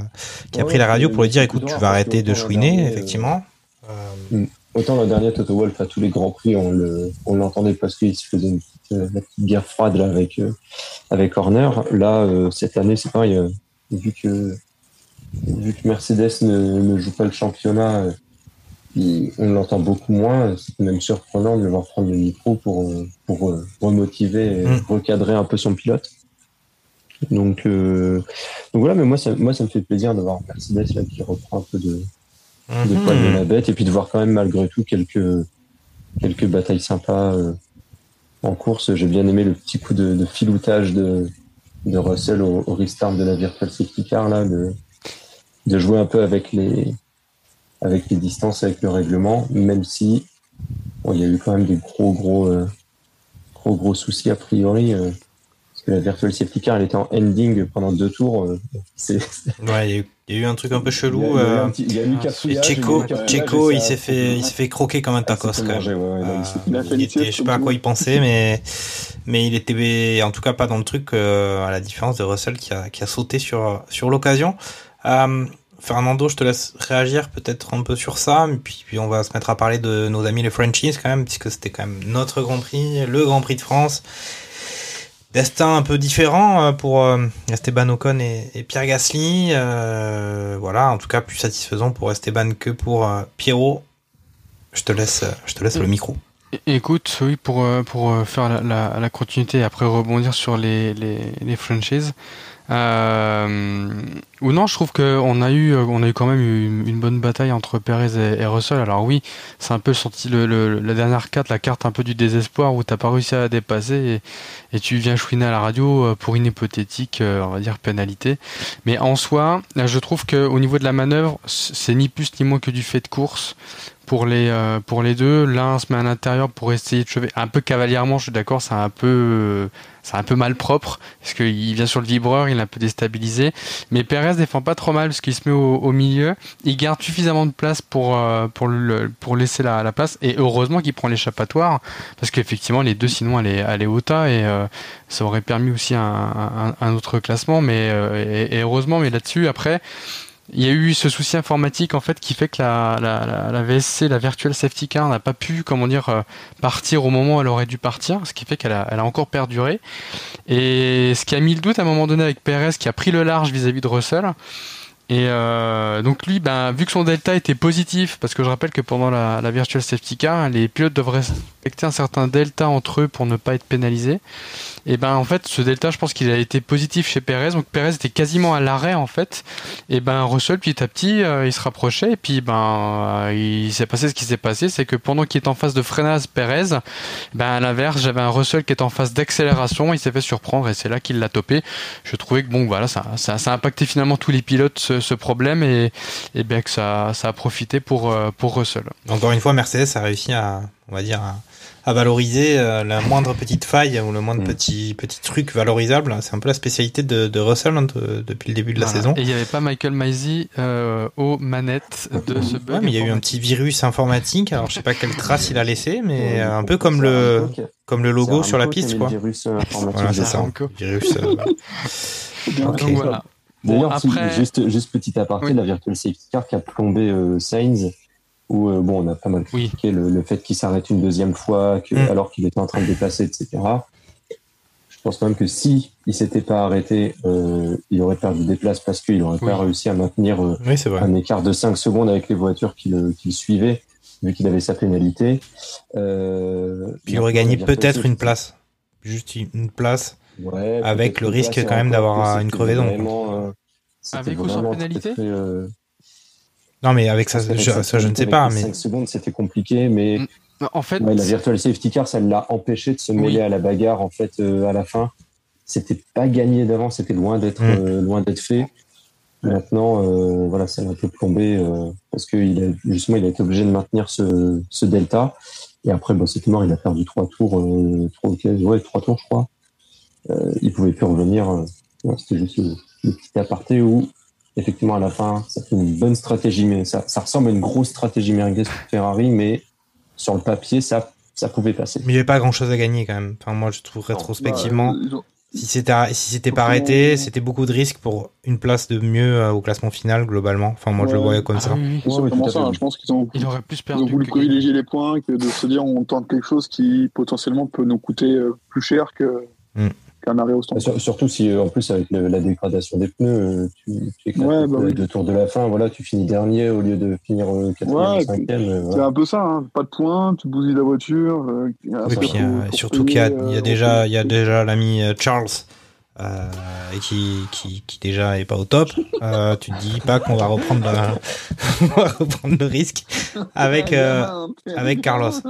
qui a pris la radio pour lui dire écoute tu vas arrêter de chouiner effectivement. Euh... Mm. Autant le dernier Toto Wolf à tous les grands prix on le on l'entendait parce qu'il se faisait une petite, euh, petite guerre froide là, avec euh, avec Horner. Là cette année c'est pareil vu que vu que Mercedes ne, ne joue pas le championnat, on l'entend beaucoup moins. C'est même surprenant de le voir prendre le micro pour, euh, pour euh, remotiver et Mm. recadrer un peu son pilote. Donc, euh, donc voilà, mais moi ça, moi, ça me fait plaisir de voir Mercedes là, qui reprend un peu de, de Mhm. poil de la bête et puis de voir quand même malgré tout quelques, quelques batailles sympas euh, en course. J'ai bien aimé le petit coup de, de filoutage de, de Russell au, au restart de la Virtual Safety Car, là, de, de jouer un peu avec les, avec les distances, avec le règlement, même si bon, il y a eu quand même des gros, gros, euh, gros, gros soucis a priori. euh, parce que la Virtual Safety Car, elle était en ending pendant deux tours. euh, (laughs) c'est, Ouais, il y, a eu- il y a eu un truc un peu chelou. il y a eu Checo, il Checo, s'est fait, il s'est fait croquer comme un tacos s'est quand même. ouais, non, il Il était, je sais pas à quoi il pensait, mais mais il était en tout cas pas dans le truc à la différence de Russell qui a qui a sauté sur sur l'occasion. Euh, Fernando, je te laisse réagir peut-être un peu sur ça, puis, puis on va se mettre à parler de nos amis les Frenchies quand même, puisque c'était quand même notre Grand Prix, le Grand Prix de France. Destin un peu différent euh, pour euh, Esteban Ocon et, et Pierre Gasly. euh, voilà, en tout cas plus satisfaisant pour Esteban que pour Pierrot. Je te laisse, je te laisse le micro. Écoute, oui, pour, euh, pour euh, faire la, continuité et après rebondir sur les, les, franchises. Euh, ou non, je trouve qu'on a eu, a eu quand même une, bonne bataille entre Perez et, Russell. Alors oui, c'est un peu senti le, la dernière carte, la carte un peu du désespoir où t'as pas réussi à dépasser et, et tu viens chouiner à la radio pour une hypothétique, on va dire, pénalité. Mais en soi, je trouve que au niveau de la manœuvre, c'est ni plus ni moins que du fait de course pour les euh, pour les deux. L'un se met à l'intérieur pour essayer de chever un peu cavalièrement. Je suis d'accord, c'est un peu euh, c'est un peu mal propre parce qu'il vient sur le vibreur, il est un peu déstabilisé. Mais Perez défend pas trop mal parce qu'il se met au, au milieu. Il garde suffisamment de place pour euh, pour le pour laisser la, la place et heureusement qu'il prend l'échappatoire parce qu'effectivement les deux sinon allaient allaient au tas et euh, ça aurait permis aussi un, un, un autre classement. Mais euh, et heureusement, mais là-dessus après. Il y a eu ce souci informatique en fait qui fait que la, la, la, VSC, la Virtual Safety Car, n'a pas pu, comment dire, euh, partir au moment où elle aurait dû partir, ce qui fait qu'elle a, elle a encore perduré. Et ce qui a mis le doute à un moment donné avec Perez qui a pris le large vis-à-vis de Russell. Et euh, donc lui, ben, vu que son delta était positif, parce que je rappelle que pendant la, la Virtual Safety Car, les pilotes devraient respecter un certain delta entre eux pour ne pas être pénalisés. Et ben en fait, ce delta, je pense qu'il a été positif chez Perez. Donc Perez était quasiment à l'arrêt en fait. Et ben Russell, petit à petit, euh, il se rapprochait. Et puis ben euh, il s'est passé ce qui s'est passé, c'est que pendant qu'il est en phase de freinage, Perez, ben à l'inverse, j'avais un Russell qui est en phase d'accélération. Il s'est fait surprendre et c'est là qu'il l'a topé. Je trouvais que bon voilà, ça, a impacté finalement tous les pilotes ce, ce problème et, et bien que ça, ça a profité pour euh, pour Russell. Encore une fois, Mercedes a réussi à, on va dire, à, à valoriser euh, la moindre petite faille ou le moindre Mm. petit petit truc valorisable. C'est un peu la spécialité de, de Russell hein, de- depuis le début de la Voilà. saison. Et il n'y avait pas Michael Maisy euh, aux manettes de ce bug. Ouais, mais il y a eu un petit virus informatique. Alors je sais pas quelle trace il a laissé, mais euh, un peu comme le comme le logo sur la piste, quoi. Le virus informatique Voilà, c'est ça. Virus. euh. (laughs) Donc voilà. Bon, D'ailleurs, si- après- juste, juste petit aparté, Oui. la Virtual Safety Car qui a plombé euh, Sainz, où euh, bon, on a pas mal Oui. critiqué le, le fait qu'il s'arrête une deuxième fois, que, Mm. alors qu'il était en train de dépasser, etc. Je pense quand même que si il s'était pas arrêté, euh, il aurait perdu des places parce qu'il aurait pas réussi à maintenir euh, Oui, un écart de 5 secondes avec les voitures qui le, qui le suivaient, vu qu'il avait sa pénalité. Euh, Puis il aurait gagné peut-être une place, juste une place. Ouais, Avec le risque quand même d'avoir une crevaison, euh, Avec ou sans pénalité très, très, euh, Non, mais avec ça, qu'avec je, ça je ne sais pas, mais 5 secondes, c'était compliqué, mais Mm. En fait, ouais, la Virtual Safety Car, ça l'a empêché de se mêler Oui. à la bagarre, en fait, euh, à la fin. C'était pas gagné d'avance, c'était loin d'être Mm. euh, loin d'être fait. Maintenant, euh, voilà, ça l'a un peu plombé euh, parce que il a, justement, il a été obligé de maintenir ce, ce delta. Et après, bon, c'était mort, il a perdu trois tours, euh, trois, ouais, trois tours, je crois. Euh, il pouvait plus revenir. euh, ouais, c'était juste le, le petit aparté où, effectivement, à la fin, ça fait une bonne stratégie, mais ça, ça ressemble à une grosse stratégie merguez pour Ferrari, mais sur le papier, ça, ça pouvait passer. mais il n'y avait pas grand chose à gagner quand même. Enfin, moi, je trouve rétrospectivement, Bah, ils ont- si c'était si c'était pas arrêté, c'était beaucoup de risques pour une place de mieux euh, au classement final globalement. Enfin, moi, je le voyais comme Ah ça. oui, oui. Tout à ça. Je pense qu'ils ont, il aurait plus ils perdu. ont voulu privilégier les points que de se dire on tente quelque chose qui potentiellement peut nous coûter euh, plus cher que, Mm. Qu'un arrêt au stand. Sur- Surtout si, euh, en plus, avec le- la dégradation des pneus, euh, tu, tu éclates Ouais, le bah oui. deux tours de la fin, voilà, tu finis dernier au lieu de finir euh, quatrième Ouais, ou cinquième. euh, C'est voilà. un peu ça, hein. pas de points, tu bousilles la voiture. euh, Oui, puis, euh, surtout qu'il y a, payer, il y a déjà, il y a déjà l'ami euh, Charles euh, et qui, qui, qui déjà est pas au top. Euh, tu te dis pas qu'on va reprendre (laughs) on va reprendre le risque avec euh, avec Carlos. (laughs)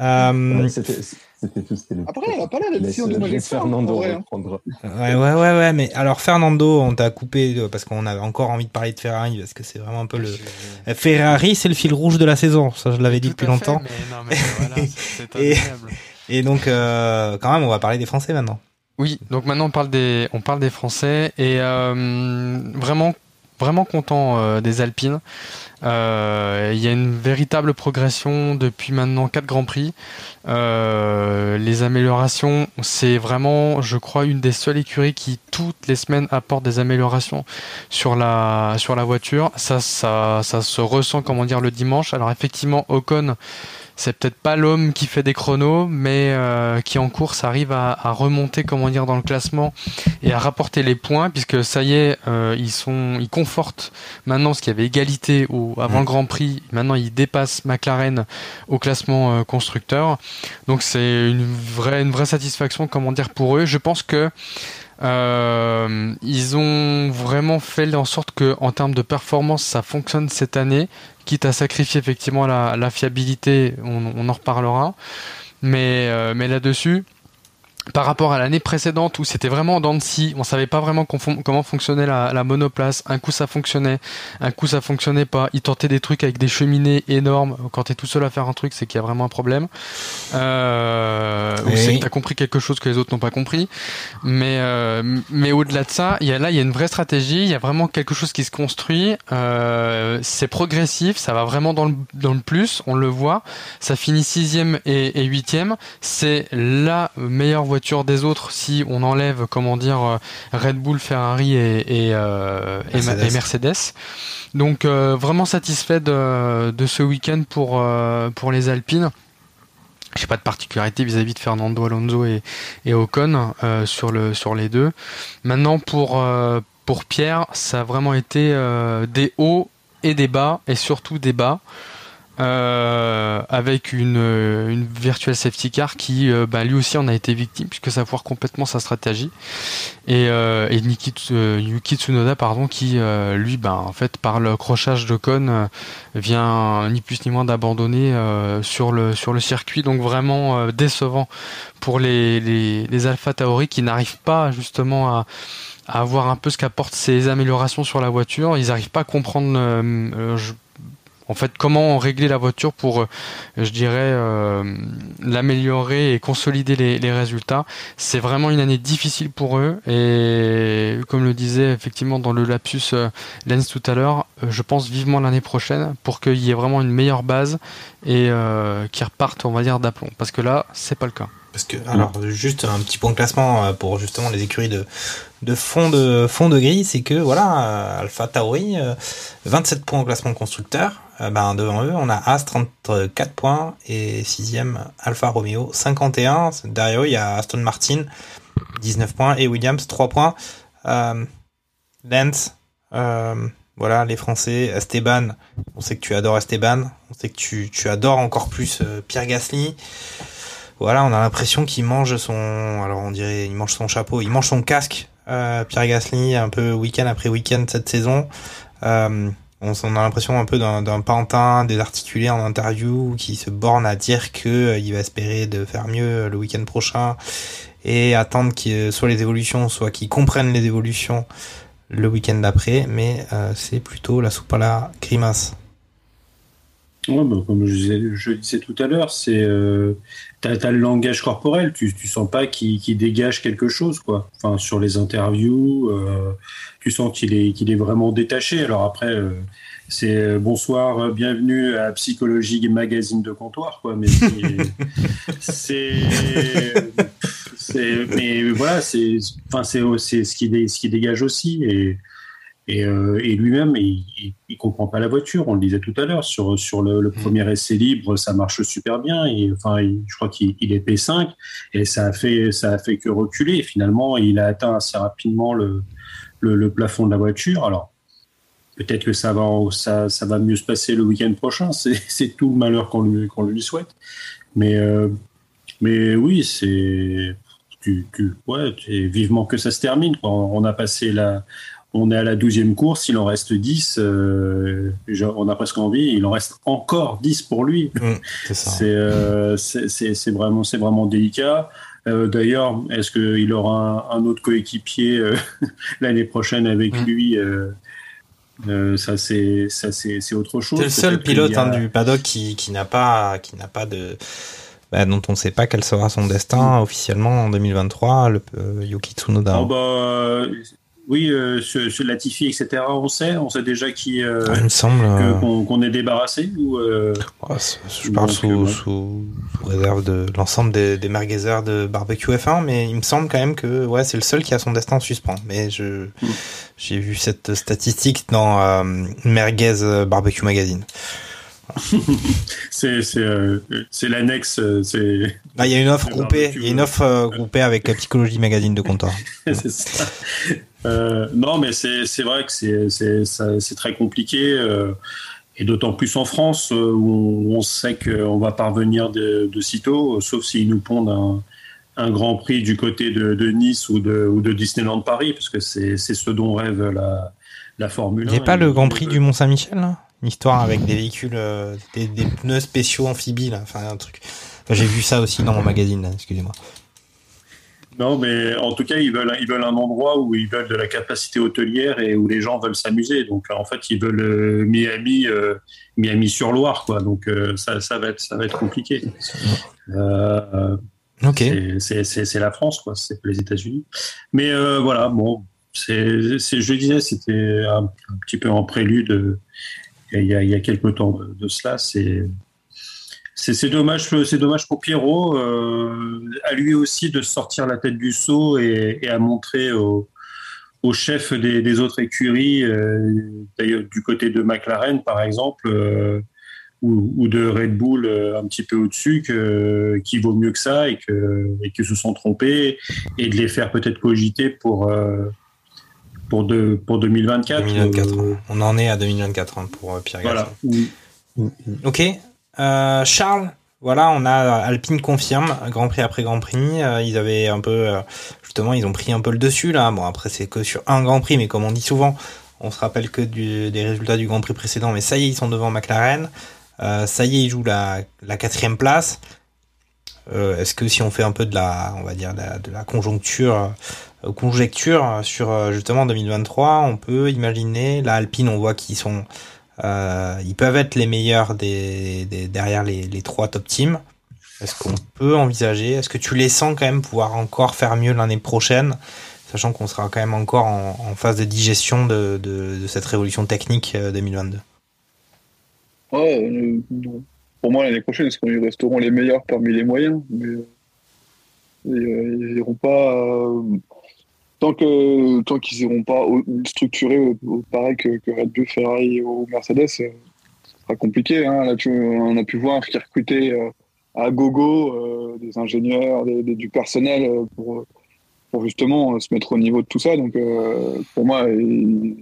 Euh, Ouais, C'était c'était tout. c'était le- Après, elle a pas l'air d'être si endommagée en Fernando vrai, hein. reprendre. Ouais, ouais, ouais, ouais, mais alors Fernando, on t'a coupé parce qu'on avait encore envie de parler de Ferrari parce que c'est vraiment un peu le. Ferrari, c'est le fil rouge de la saison, ça je l'avais dit depuis fait, longtemps. mais non, mais voilà, c'est- (laughs) c'est Et-. Et donc, euh, quand même, on va parler des Français maintenant. Oui, donc maintenant on parle des, on parle des Français et euh, vraiment, vraiment content euh, des Alpines. Euh, Il y a une véritable progression depuis maintenant quatre grands prix. Les améliorations, c'est vraiment, je crois, une des seules écuries qui toutes les semaines apporte des améliorations sur la sur la voiture. Ça, ça, ça se ressent, comment dire, le dimanche. Alors effectivement, Ocon c'est peut-être pas l'homme qui fait des chronos, mais euh, qui en course arrive à, à remonter, comment dire, dans le classement et à rapporter les points, puisque ça y est, euh, ils sont, ils confortent maintenant ce qu'il y avait égalité au, avant Mm. le Grand Prix. Maintenant, ils dépassent McLaren au classement euh, constructeur. Donc c'est une vraie, une vraie satisfaction, comment dire, pour eux. Je pense que euh, ils ont vraiment fait en sorte que, en termes de performance, ça fonctionne cette année, quitte à sacrifier effectivement la, fiabilité. On, en reparlera, mais euh, mais là-dessus. Par rapport à l'année précédente où c'était vraiment en dents de scie, on savait pas vraiment comment fonctionnait la, la monoplace. Un coup ça fonctionnait, un coup ça fonctionnait pas. Ils tentaient des trucs avec des cheminées énormes. Quand t'es tout seul à faire un truc, c'est qu'il y a vraiment un problème. Euh, ou c'est que t'as compris quelque chose que les autres n'ont pas compris. Mais euh, mais au-delà de ça, il y a là il y a une vraie stratégie. Il y a vraiment quelque chose qui se construit. Euh, c'est progressif, ça va vraiment dans le dans le plus. On le voit. Ça finit sixième et, et huitième. C'est la meilleure voiture des autres si on enlève comment dire euh, Red Bull, Ferrari et et, euh, Mercedes. et Mercedes. Donc euh, vraiment satisfait de, de ce week-end pour pour les Alpines. J'ai pas de particularité vis-à-vis de Fernando Alonso et, et Ocon sur le sur les deux. Maintenant pour pour Pierre, ça a vraiment été des hauts et des bas et surtout des bas. Euh, avec une, euh, une virtual safety car qui euh, bah, lui aussi en a été victime puisque ça foire complètement sa stratégie et, euh, et Niki, euh, Yuki Tsunoda pardon qui lui bah, en fait par le crochage de Con vient ni plus ni moins d'abandonner sur le sur le circuit donc vraiment décevant pour les les, les Alpha Tauri qui n'arrivent pas justement à à voir un peu ce qu'apportent ces améliorations sur la voiture. Ils n'arrivent pas à comprendre euh, en fait comment régler la voiture pour, euh, je dirais, euh, l'améliorer et consolider les, résultats. C'est vraiment une année difficile pour eux et comme le disait effectivement dans le lapsus euh, Lens tout à l'heure, euh, je pense vivement l'année prochaine pour qu'il y ait vraiment une meilleure base et euh, qu'ils repartent, on va dire, d'aplomb. Parce que là, c'est pas le cas. Parce que, alors, juste un petit point de classement pour justement les écuries de, fond de fond de grille, c'est que voilà, Alpha Tauri, euh, 27 points au classement constructeur. Euh, ben, devant eux, on a As 34 points et sixième Alpha Romeo 51. Derrière eux, il y a Aston Martin 19 points et Williams 3 points. Euh, euh, voilà, les Français, Esteban, on sait que tu adores Esteban, on sait que tu, adores encore plus euh, Pierre Gasly. Voilà, on a l'impression qu'il mange son, alors on dirait, il mange son chapeau, il mange son casque. Pierre Gasly, un peu week-end après week-end cette saison. On, a l'impression un peu d'un pantin désarticulé en interview qui se borne à dire que euh, il va espérer de faire mieux le week-end prochain et attendre que soit les évolutions, soit qu'ils comprennent les évolutions le week-end d'après. Mais euh, c'est plutôt la soupe à la grimace. Ouais, bah, comme je disais, tout à l'heure, c'est euh, t'as as le langage corporel, tu, tu sens pas qu'il qu'il dégage quelque chose, quoi. Enfin, sur les interviews, euh, tu sens qu'il est qu'il est vraiment détaché. Alors après, euh, c'est euh, bonsoir, euh, bienvenue à Psychologie Magazine de comptoir, quoi. Mais c'est- (laughs) mais voilà, c'est enfin c'est c'est ce qui dé- ce qui dégage aussi et Et, euh, et lui-même, il, il, il comprend pas la voiture. On le disait tout à l'heure sur sur le, le premier essai libre, ça marche super bien. Et, enfin, il- je crois qu'il il est P5 et ça a fait ça a fait que reculer. Et finalement, il a atteint assez rapidement le le, le plafond de la voiture. Alors peut-être que ça va ça ça va mieux se passer le week-end prochain. (laughs) C'est tout le malheur qu'on lui qu'on lui souhaite. Mais euh, mais oui, c'est tu, tu, ouais, vivement que ça se termine. quoi. On a passé la, on est à la douzième course, il en reste 10. euh, on a presque envie, il en reste encore 10 pour lui. Mm, c'est (laughs) euh, c'est- vraiment, vraiment délicat. Euh, D'ailleurs, est-ce qu'il aura un, un autre coéquipier (laughs) l'année prochaine avec Mm. lui euh, Ça, c'est ça, c'est autre chose. C'est le seul pilote a- hein, du paddock qui, qui n'a pas, qui n'a pas de, bah, dont on ne sait pas quel sera son destin officiellement en 2023. Le euh, Yuki Tsunoda. Oh, bah, oui, euh, sur, sur Latifi, etc. On sait, on sait déjà qui euh, il me semble. euh, qu'on est débarrassé ou euh, ouais, je parle sous, bon. sous, sous réserve de l'ensemble des, des merguezers de barbecue F1, mais il me semble quand même que ouais, c'est le seul qui a son destin en suspens. Mais je, Mm. j'ai vu cette statistique dans euh, Merguez Barbecue Magazine. C'est c'est euh, c'est l'annexe, euh, il y a une offre groupée, il y a une offre euh, groupée avec la Psychologie Magazine de comptoir. (laughs) c'est ça. Euh, non, mais c'est vrai que c'est très compliqué. euh, et d'autant plus en France, euh, où on, on sait qu'on va parvenir de, de sitôt, sauf s'ils nous pondent un, un grand prix du côté de, de Nice ou de, ou de Disneyland Paris, parce que c'est ce dont rêve la, la Formule Il 1. n'y a pas le Grand Prix du Mont-Saint-Michel, là? Une histoire avec des véhicules, euh, des, des pneus spéciaux amphibies, là. Enfin, un truc. Enfin, j'ai vu ça aussi dans mon magazine, là, excusez-moi. Non, mais en tout cas, ils veulent, ils veulent un endroit où ils veulent de la capacité hôtelière et où les gens veulent s'amuser. Donc, en fait, ils veulent euh, Miami, euh, Miami sur Loire, quoi. Donc, euh, ça, ça va être, ça va être compliqué. Ok. c'est- la France, quoi. C'est pas les États-Unis. Mais voilà, bon, c'est, je le disais, c'était un, un petit peu en prélude. Euh, Il y a, il quelques temps de, cela. C'est c'est dommage, c'est dommage pour Pierrot, euh, à lui aussi de sortir la tête du seau et, à montrer au, au chef des, autres écuries, euh, d'ailleurs du côté de McLaren par exemple, euh, ou, de Red Bull euh, un petit peu au-dessus, que qui vaut mieux que ça et que et que se sont trompés et de les faire peut-être cogiter pour euh, pour de, pour 2024. 2024. euh, hein. On en est à 2024 hein, pour euh, Pierre voilà. Ok. Euh, Charles, voilà, on a Alpine confirme, Grand Prix après Grand Prix. Euh, ils avaient un peu, justement, ils ont pris un peu le dessus là. Bon, après c'est que sur un Grand Prix, mais comme on dit souvent, on se rappelle que du- des résultats du Grand Prix précédent. Mais ça y est, ils sont devant McLaren. Ça y est, ils jouent la, la quatrième place. Est-ce que si on fait un peu de la, on va dire, de la, de la conjoncture, euh, conjecture sur euh, justement 2023, on peut imaginer la Alpine, on voit qu'ils sont, euh, ils peuvent être les meilleurs des, derrière les, trois top teams. Est-ce qu'on peut envisager, est-ce que tu les sens quand même pouvoir encore faire mieux l'année prochaine, sachant qu'on sera quand même encore en, phase de digestion de, cette révolution technique euh, 2022 Ouais, euh, non. pour moi, l'année prochaine, c'est quand ils resteront les meilleurs parmi les moyens. Mais euh, euh, ils n'iront pas. Tant que tant qu'ils n'iront pas structurés pareil que, Red Bull, Ferrari ou Mercedes, euh, ce sera compliqué. Hein. Là, tu, on a pu voir qu'ils recrutaient euh, à gogo euh, des ingénieurs, des- du personnel pour, pour justement se mettre au niveau de tout ça. Donc, pour moi, il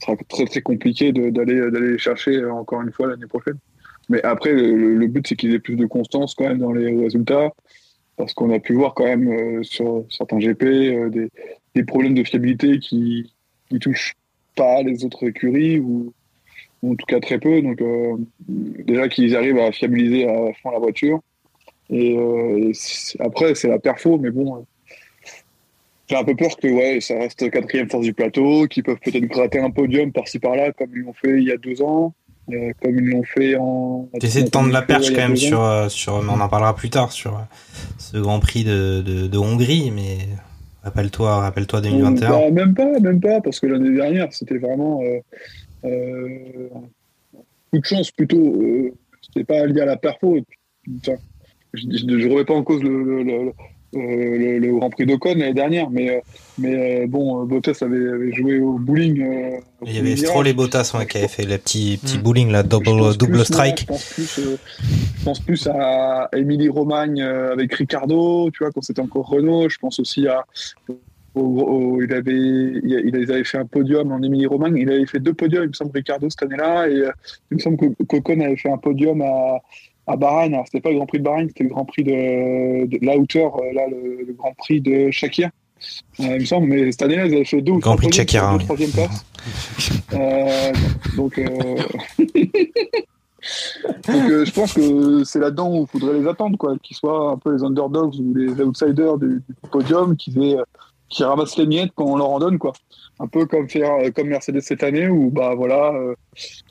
sera très très compliqué d'aller d'aller chercher encore une fois l'année prochaine. Mais après, le, le but, c'est qu'ils aient plus de constance quand même dans les résultats, parce qu'on a pu voir quand même sur certains GP des, des problèmes de fiabilité qui qui touchent pas les autres écuries ou, ou en tout cas très peu. Donc euh, déjà qu'ils arrivent à fiabiliser à fond la voiture. Et, euh, et après, c'est la perfo, mais bon. euh, j'ai un peu peur que ouais, ça reste quatrième force du plateau, qu'ils peuvent peut-être gratter un podium par-ci par-là, comme ils l'ont fait il y a deux ans, euh, comme ils l'ont fait en. T'essaies de tendre la perche quand même sur, sur, mais on en parlera plus tard sur ce Grand Prix de, de, de Hongrie, mais rappelle-toi, rappelle-toi 2021. Bah, même pas, même pas, parce que l'année dernière, c'était vraiment euh, euh, coup de chance plutôt. Euh, c'était pas lié à la perfo. Enfin, je ne remets pas en cause le, le- le- le, le Grand Prix d'Ocon l'année dernière. Mais, mais bon, Bottas avait, avait, joué au bowling. il y avait Stroll et Bottas ouais, qui avaient fait le petit, petit mm. bowling, la double, double plus, strike. Je, pense plus, je pense plus à Émilie Romagne avec Ricardo, tu vois, quand c'était encore Renault. Je pense aussi à au, au, il, avait, il, avait fait un podium en Émilie Romagne. Il avait fait deux podiums, il me semble, Ricardo cette année-là. Et euh, il me semble que Cocon avait fait un podium à, à Bahreïn. Alors, c'était pas le Grand Prix de Bahreïn, c'était le Grand Prix de, de la hauteur, euh, là, le, le, Grand Prix de Shakir. Euh, il me semble, mais cette année-là, ils avaient fait deux ou Grand Prix de Shakir, deux, troisième place. euh, donc, euh... (laughs) donc je pense que c'est là-dedans où il faudrait les attendre, quoi, qu'ils soient un peu les underdogs ou les outsiders du, du podium, qu'ils aient qui ramassent les miettes quand on leur en donne quoi. Un peu comme faire euh, comme Mercedes cette année où bah voilà euh,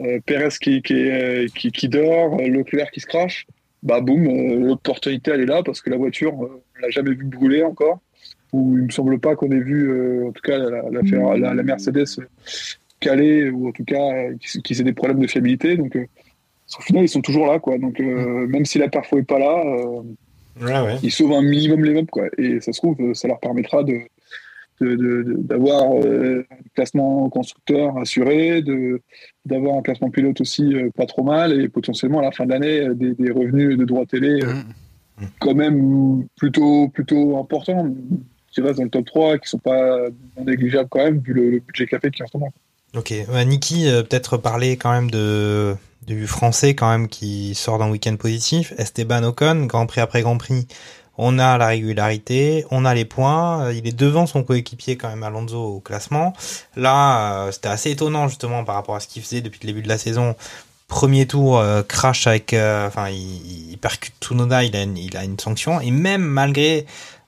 euh, Perez qui qui, euh, qui, qui dort, Leclerc qui se crache, bah boum, l'opportunité elle est là parce que la voiture on l'a jamais vu brûler encore. Ou il me semble pas qu'on ait vu en tout cas la, la, la, la Mercedes caler ou en tout cas qui, qui ait des problèmes de fiabilité donc au final ils sont toujours là quoi. Donc même si la perfo est pas là Ouais, ouais. Ils sauvent un minimum les meubles, quoi. Et ça se trouve, ça leur permettra de, d'avoir euh, un classement constructeur assuré, d'avoir un classement pilote aussi euh, pas trop mal et potentiellement à la fin de l'année euh, des, des revenus de droits télé mmh. quand même plutôt, plutôt importants qui restent dans le top 3 qui sont pas négligeables quand même vu le, le budget fait qui en ce moment. Ok, bah, Niki, peut-être parler quand même de du français quand même qui sort d'un week-end positif. Esteban Ocon, Grand Prix après Grand Prix, on a la régularité, on a les points, euh, il est devant son coéquipier quand même Alonso au classement. Là, euh, c'était assez étonnant justement par rapport à ce qu'il faisait depuis le début de la saison. Premier tour, euh, crash avec, enfin, il, percute Tsunoda, il il a une sanction et même malgré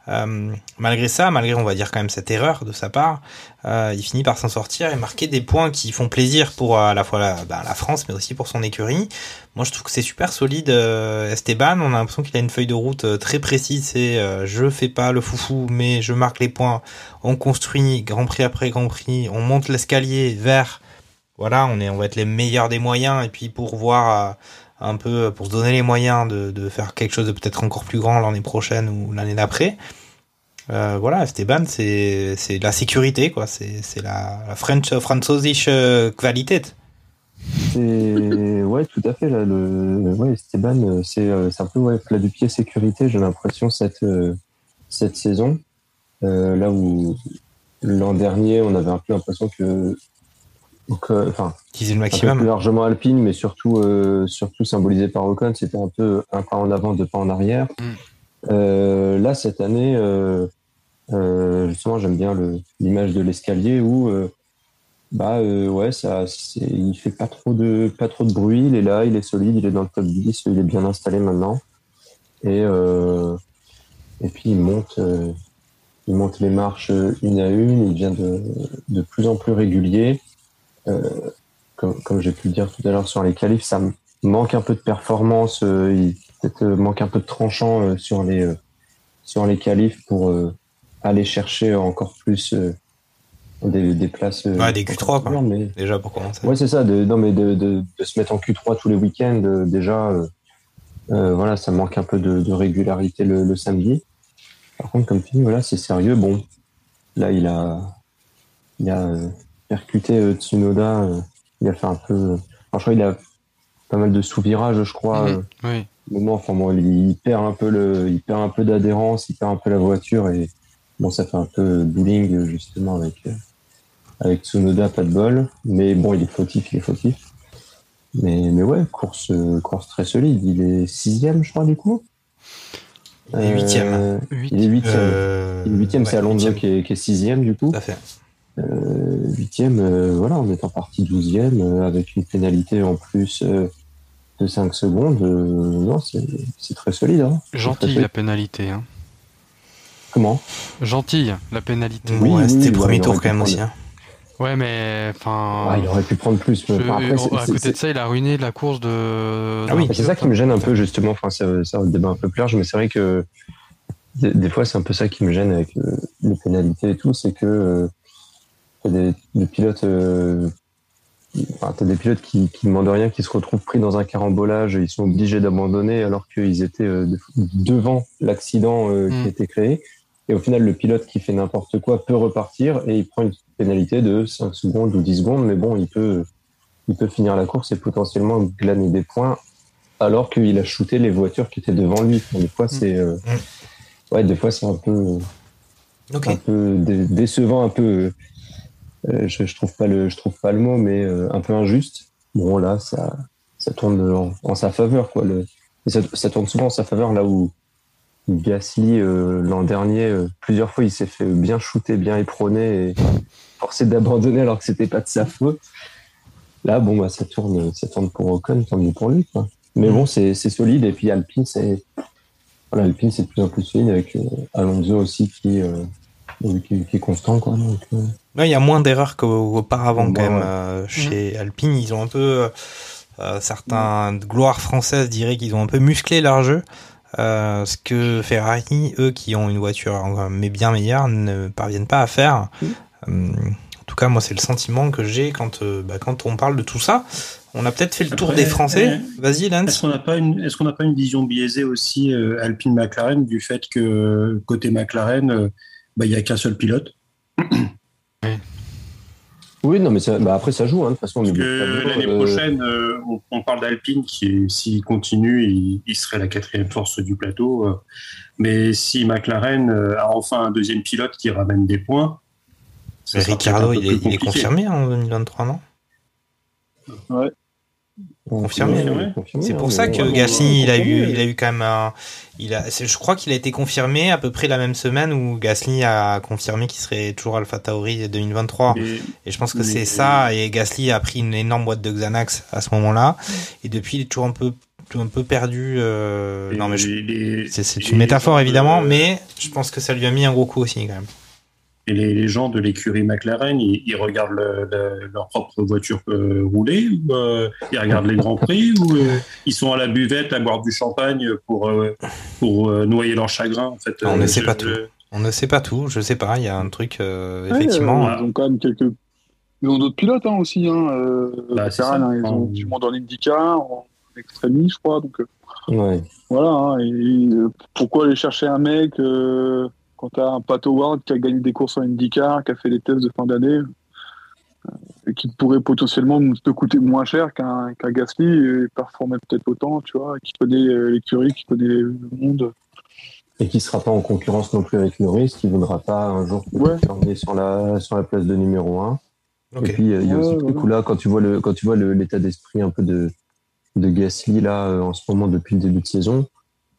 euh, malgré ça, malgré on va dire quand même cette erreur de sa part, euh, il finit par s'en sortir et marquer des points qui font plaisir pour à la fois la, bah, la France mais aussi pour son écurie. Moi je trouve que c'est super solide euh, Esteban, on a l'impression qu'il a une feuille de route euh, très précise, c'est euh, je fais pas le foufou mais je marque les points, on construit Grand Prix après Grand Prix, on monte l'escalier vers voilà, on est on va être les meilleurs des moyens. Et puis pour voir un peu pour se donner les moyens de, de faire quelque chose de peut-être encore plus grand l'année prochaine ou l'année d'après. Euh, voilà, Esteban, c'est c'est la sécurité quoi, c'est c'est la, la French Qualität. C'est ouais, tout à fait là. Le ouais, Esteban, c'est c'est un peu ouais, plat du pied sécurité. J'ai l'impression cette cette saison, euh, là où l'an dernier, on avait un peu l'impression que donc, euh, enfin, le maximum. plus largement alpine, mais surtout, euh, surtout symbolisé par Ocon, c'était un peu un pas en avant, deux pas en arrière. Mm. Euh, là, cette année, euh, euh, justement, j'aime bien l'image de l'escalier où, bah, ouais, ça, il fait pas trop de, pas trop de bruit. Il est là, il est solide, il est dans le top 10, il est bien installé maintenant. Et, et puis il monte, il monte les marches une à une. Il devient de, de plus en plus régulier. Euh, comme, comme j'ai pu le dire tout à l'heure sur les qualifs, ça manque un peu de performance, euh, il peut-être euh, manque un peu de tranchant sur les sur les qualifs pour aller chercher encore plus des, des places. Ouais, des Q3, quoi. Mais... Déjà pour commencer. Ouais, c'est ça. De, non, mais de, de, de, se mettre en Q3 tous les week-ends, déjà, euh, voilà, ça manque un peu de, de régularité le, le, samedi. Par contre, comme dis, voilà, c'est sérieux. Bon, là, il a, il a percuté euh, Tsunoda. Euh, il a fait un peu. Euh, enfin, je crois qu'il a pas mal de sous-virages, je crois. Mmh, oui. Moment, enfin, bon, il perd un peu le, il perd un peu d'adhérence, il perd un peu la voiture et bon, ça fait un peu bowling justement avec avec Tsunoda, pas de bol. Mais bon, il est fautif, il est fautif. Mais mais ouais, course course très solide. Il est sixième, je crois du coup. Il est huitième. Euh, il est huitième. Euh... Il est huitième, ouais, c'est Alonso huitième. qui est, qui est sixième du coup. Tout à fait. Euh, huitième, euh, voilà, on est en partie douzième euh, avec une pénalité en plus euh, de 5 secondes. Euh, non, c'est très solide. Hein. Gentille la pénalité. Hein. Comment? Gentille la pénalité. Oui, ouais, c'était le premier tour quand même aussi. Hein. Ouais, mais enfin. Ah, il aurait pu prendre plus. Mais je- enfin, après, à côté de ça, il a ruiné la course de. Ah oui, c'est ça qui me gêne un peu justement. Enfin, ça, ça le débat un peu plus large, mais c'est vrai que des, des fois c'est un peu ça qui me gêne avec euh, les pénalités et tout, c'est que a des, des pilotes euh, enfin, t'as des pilotes qui, qui demandent rien, qui se retrouvent pris dans un carambolage, ils sont obligés d'abandonner alors qu'ils étaient euh, de- devant l'accident euh, qui a été créé. Et au final, le pilote qui fait n'importe quoi peut repartir et il prend une pénalité de 5 secondes ou 10 secondes, mais bon, il peut, il peut finir la course et potentiellement glaner des points alors qu'il a shooté les voitures qui étaient devant lui. Enfin, des fois, c'est, euh, ouais, des fois, c'est un peu, Ok. un peu dé- décevant, un peu, je, je trouve pas le, je trouve pas le mot, mais euh, un peu injuste. Bon, là, ça, ça tourne en, sa faveur, quoi. Le, ça, tourne souvent en sa faveur là où Gasly, euh, l'an dernier, euh, plusieurs fois, il s'est fait bien shooter, bien éperonner et forcé d'abandonner alors que c'était pas de sa faute. Là, bon, bah, ça tourne, ça tourne pour Ocon, tant mieux pour lui. Mais bon, c'est solide. Et puis Alpine, c'est voilà, Alpine, c'est de plus en plus solide avec euh, Alonso aussi qui, euh, qui, est constant, quoi. Donc, euh, il y a moins d'erreurs qu'auparavant quand même ouais. euh, chez Alpine. Ils ont un peu euh, certains gloires françaises diraient qu'ils ont un peu musclé leur jeu. Euh, ce que Ferrari, eux qui ont une voiture mais bien meilleure, ne parviennent pas à faire. Euh, en tout cas, moi, c'est le sentiment que j'ai quand, euh, bah, quand on parle de tout ça. On a peut-être fait le tour Après, des Français. euh, Vas-y, Lance. Est-ce qu'on n'a pas une, est-ce qu'on n'a pas une vision biaisée aussi euh, Alpine McLaren du fait que côté McLaren, euh, bah, il y a qu'un seul pilote? Oui, non, mais ça, bah, après, ça joue, hein, de toute façon. Parce que l'année euh, prochaine, euh, on, on parle d'Alpine qui, s'il continue, il, il serait la quatrième force du plateau. euh. mais si McLaren euh, a enfin un deuxième pilote qui ramène des points, Ricardo, il est, il confirmé en 2023, non? Ouais. Confirmé. confirmé, confirmé, C'est hein, pour ça que. Gasly, il a eu, il a eu quand même un, il a, je crois qu'il a été confirmé à peu près la même semaine où Gasly a confirmé qu'il serait toujours Alpha Tauri 2023. Mais- Et je pense que c'est ça. Et Gasly a pris une énorme boîte de Xanax à ce moment-là. Et depuis, il est toujours un peu, un peu perdu. euh, non, mais c'est une métaphore évidemment, mais je pense que ça lui a mis un gros coup aussi quand même. Et les, les gens de l'écurie McLaren, ils, ils regardent le- le- leur propre voiture euh, rouler, ou euh, ils regardent les grands prix, ou euh, ils sont à la buvette à boire du champagne pour euh, pour euh, noyer leur chagrin. En fait, On ne sait je- pas tout. On ne sait pas tout. Je sais pas. Il y a un truc euh, Ouais, effectivement. euh, ils ont quand même quelques. Ils ont d'autres pilotes hein, aussi. Hein, euh, Bah, c'est McLaren, ça. hein, ils ont du monde en IndyCar, en extremis, je crois. Donc euh, Ouais. voilà. hein, et, euh, pourquoi aller chercher un mec euh, quand t'as un Pat Howard qui a gagné des courses en IndyCar, qui a fait des tests de fin d'année, euh, et qui pourrait potentiellement te coûter moins cher qu'un Gasly et performer peut-être autant, tu vois, qui connaît euh, l'écurie, qui connaît le monde. Et qui sera pas en concurrence non plus avec Norris, qui voudra pas un jour Ouais. terminer sur la, sur la place de numéro 1. Ok. Et puis, euh, il y a Ouais, aussi le voilà. truc où là, quand tu vois tu l'état d'esprit un peu de, de Gasly, là, euh, en ce moment, depuis le début de saison,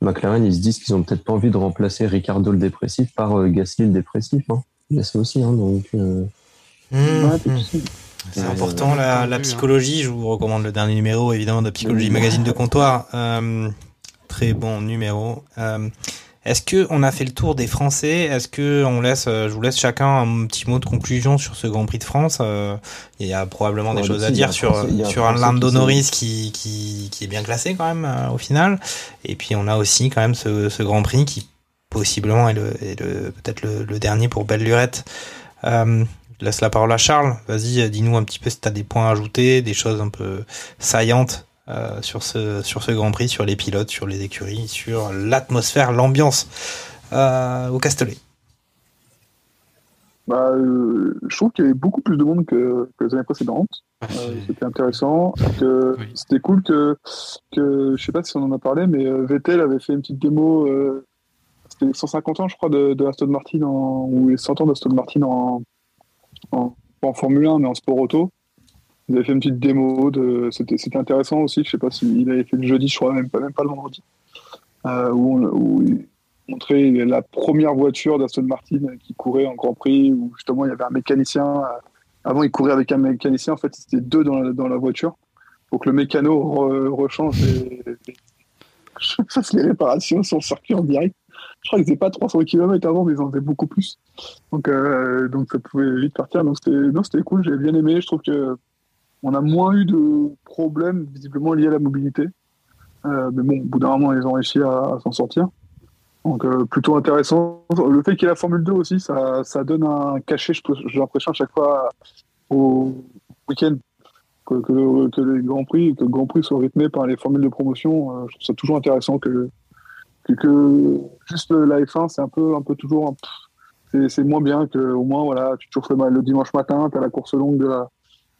McLaren, ils se disent qu'ils ont peut-être pas envie de remplacer Ricardo le dépressif par euh, Gasly le dépressif. Hein. Il y a ça aussi, hein, donc. euh, Mmh, Ouais, mmh. c'est- Euh, important la, hein. psychologie. Je vous recommande le dernier numéro évidemment de Psychologie Oui. Magazine de comptoir. Euh, très bon numéro. Est-ce que on a fait le tour des Français? Est-ce que on laisse, euh, je vous laisse chacun un petit mot de conclusion sur ce Grand Prix de France Euh, Il y a probablement des choses si, à dire sur Français- un Lando qui s'est- Norris qui, qui qui est bien classé quand même euh, au final. Et puis on a aussi quand même ce, ce Grand Prix qui possiblement est le, est le peut-être le, le dernier pour belle lurette. Euh, je laisse la parole à Charles. Vas-y, dis-nous un petit peu si tu as des points à ajouter, des choses un peu saillantes euh, sur, ce, sur ce Grand Prix, sur les pilotes, sur les écuries, sur l'atmosphère, l'ambiance euh, au Castellet. Bah, euh, je trouve qu'il y avait beaucoup plus de monde que, que les années précédentes. Ah, Euh, c'était intéressant. Que Oui. C'était cool que, que, je sais pas si on en a parlé, mais Vettel avait fait une petite démo. euh, c'était 150 ans, je crois, de, de Aston Martin, en, ou les 100 ans d'Aston Martin en, en, pas en Formule 1, mais en sport auto. Ils avaient fait une petite démo. C'était, intéressant aussi. Je sais pas s'il avait fait le jeudi, je crois, même pas, même pas le vendredi. Euh, où, il montrait la première voiture d'Aston Martin qui courait en Grand Prix, où justement il y avait un mécanicien. euh, Avant, il courait avec un mécanicien. En fait, c'était deux dans la, dans la voiture. Que le mécano re- rechange et, (laughs) les réparations sur le circuit en direct. Je crois qu'ils n'étaient pas 300 km avant, mais ils en faisaient beaucoup plus. Donc, euh, donc ça pouvait vite partir. Donc c'était cool. J'ai bien aimé. Je trouve que on a moins eu de problèmes visiblement liés à la mobilité. Euh, mais bon, au bout d'un moment, ils ont réussi à, s'en sortir. Donc euh, plutôt intéressant. Le fait qu'il y ait la Formule 2 aussi, ça, ça donne un cachet, j'ai l'impression à chaque fois au week-end. que, le- Grand Prix soit rythmé par les formules de promotion. euh, je trouve ça toujours intéressant que, que, juste la F1, c'est un peu, un peu toujours, c'est- moins bien que au moins voilà, tu te chauffes le, le dimanche matin, tu as la course longue de la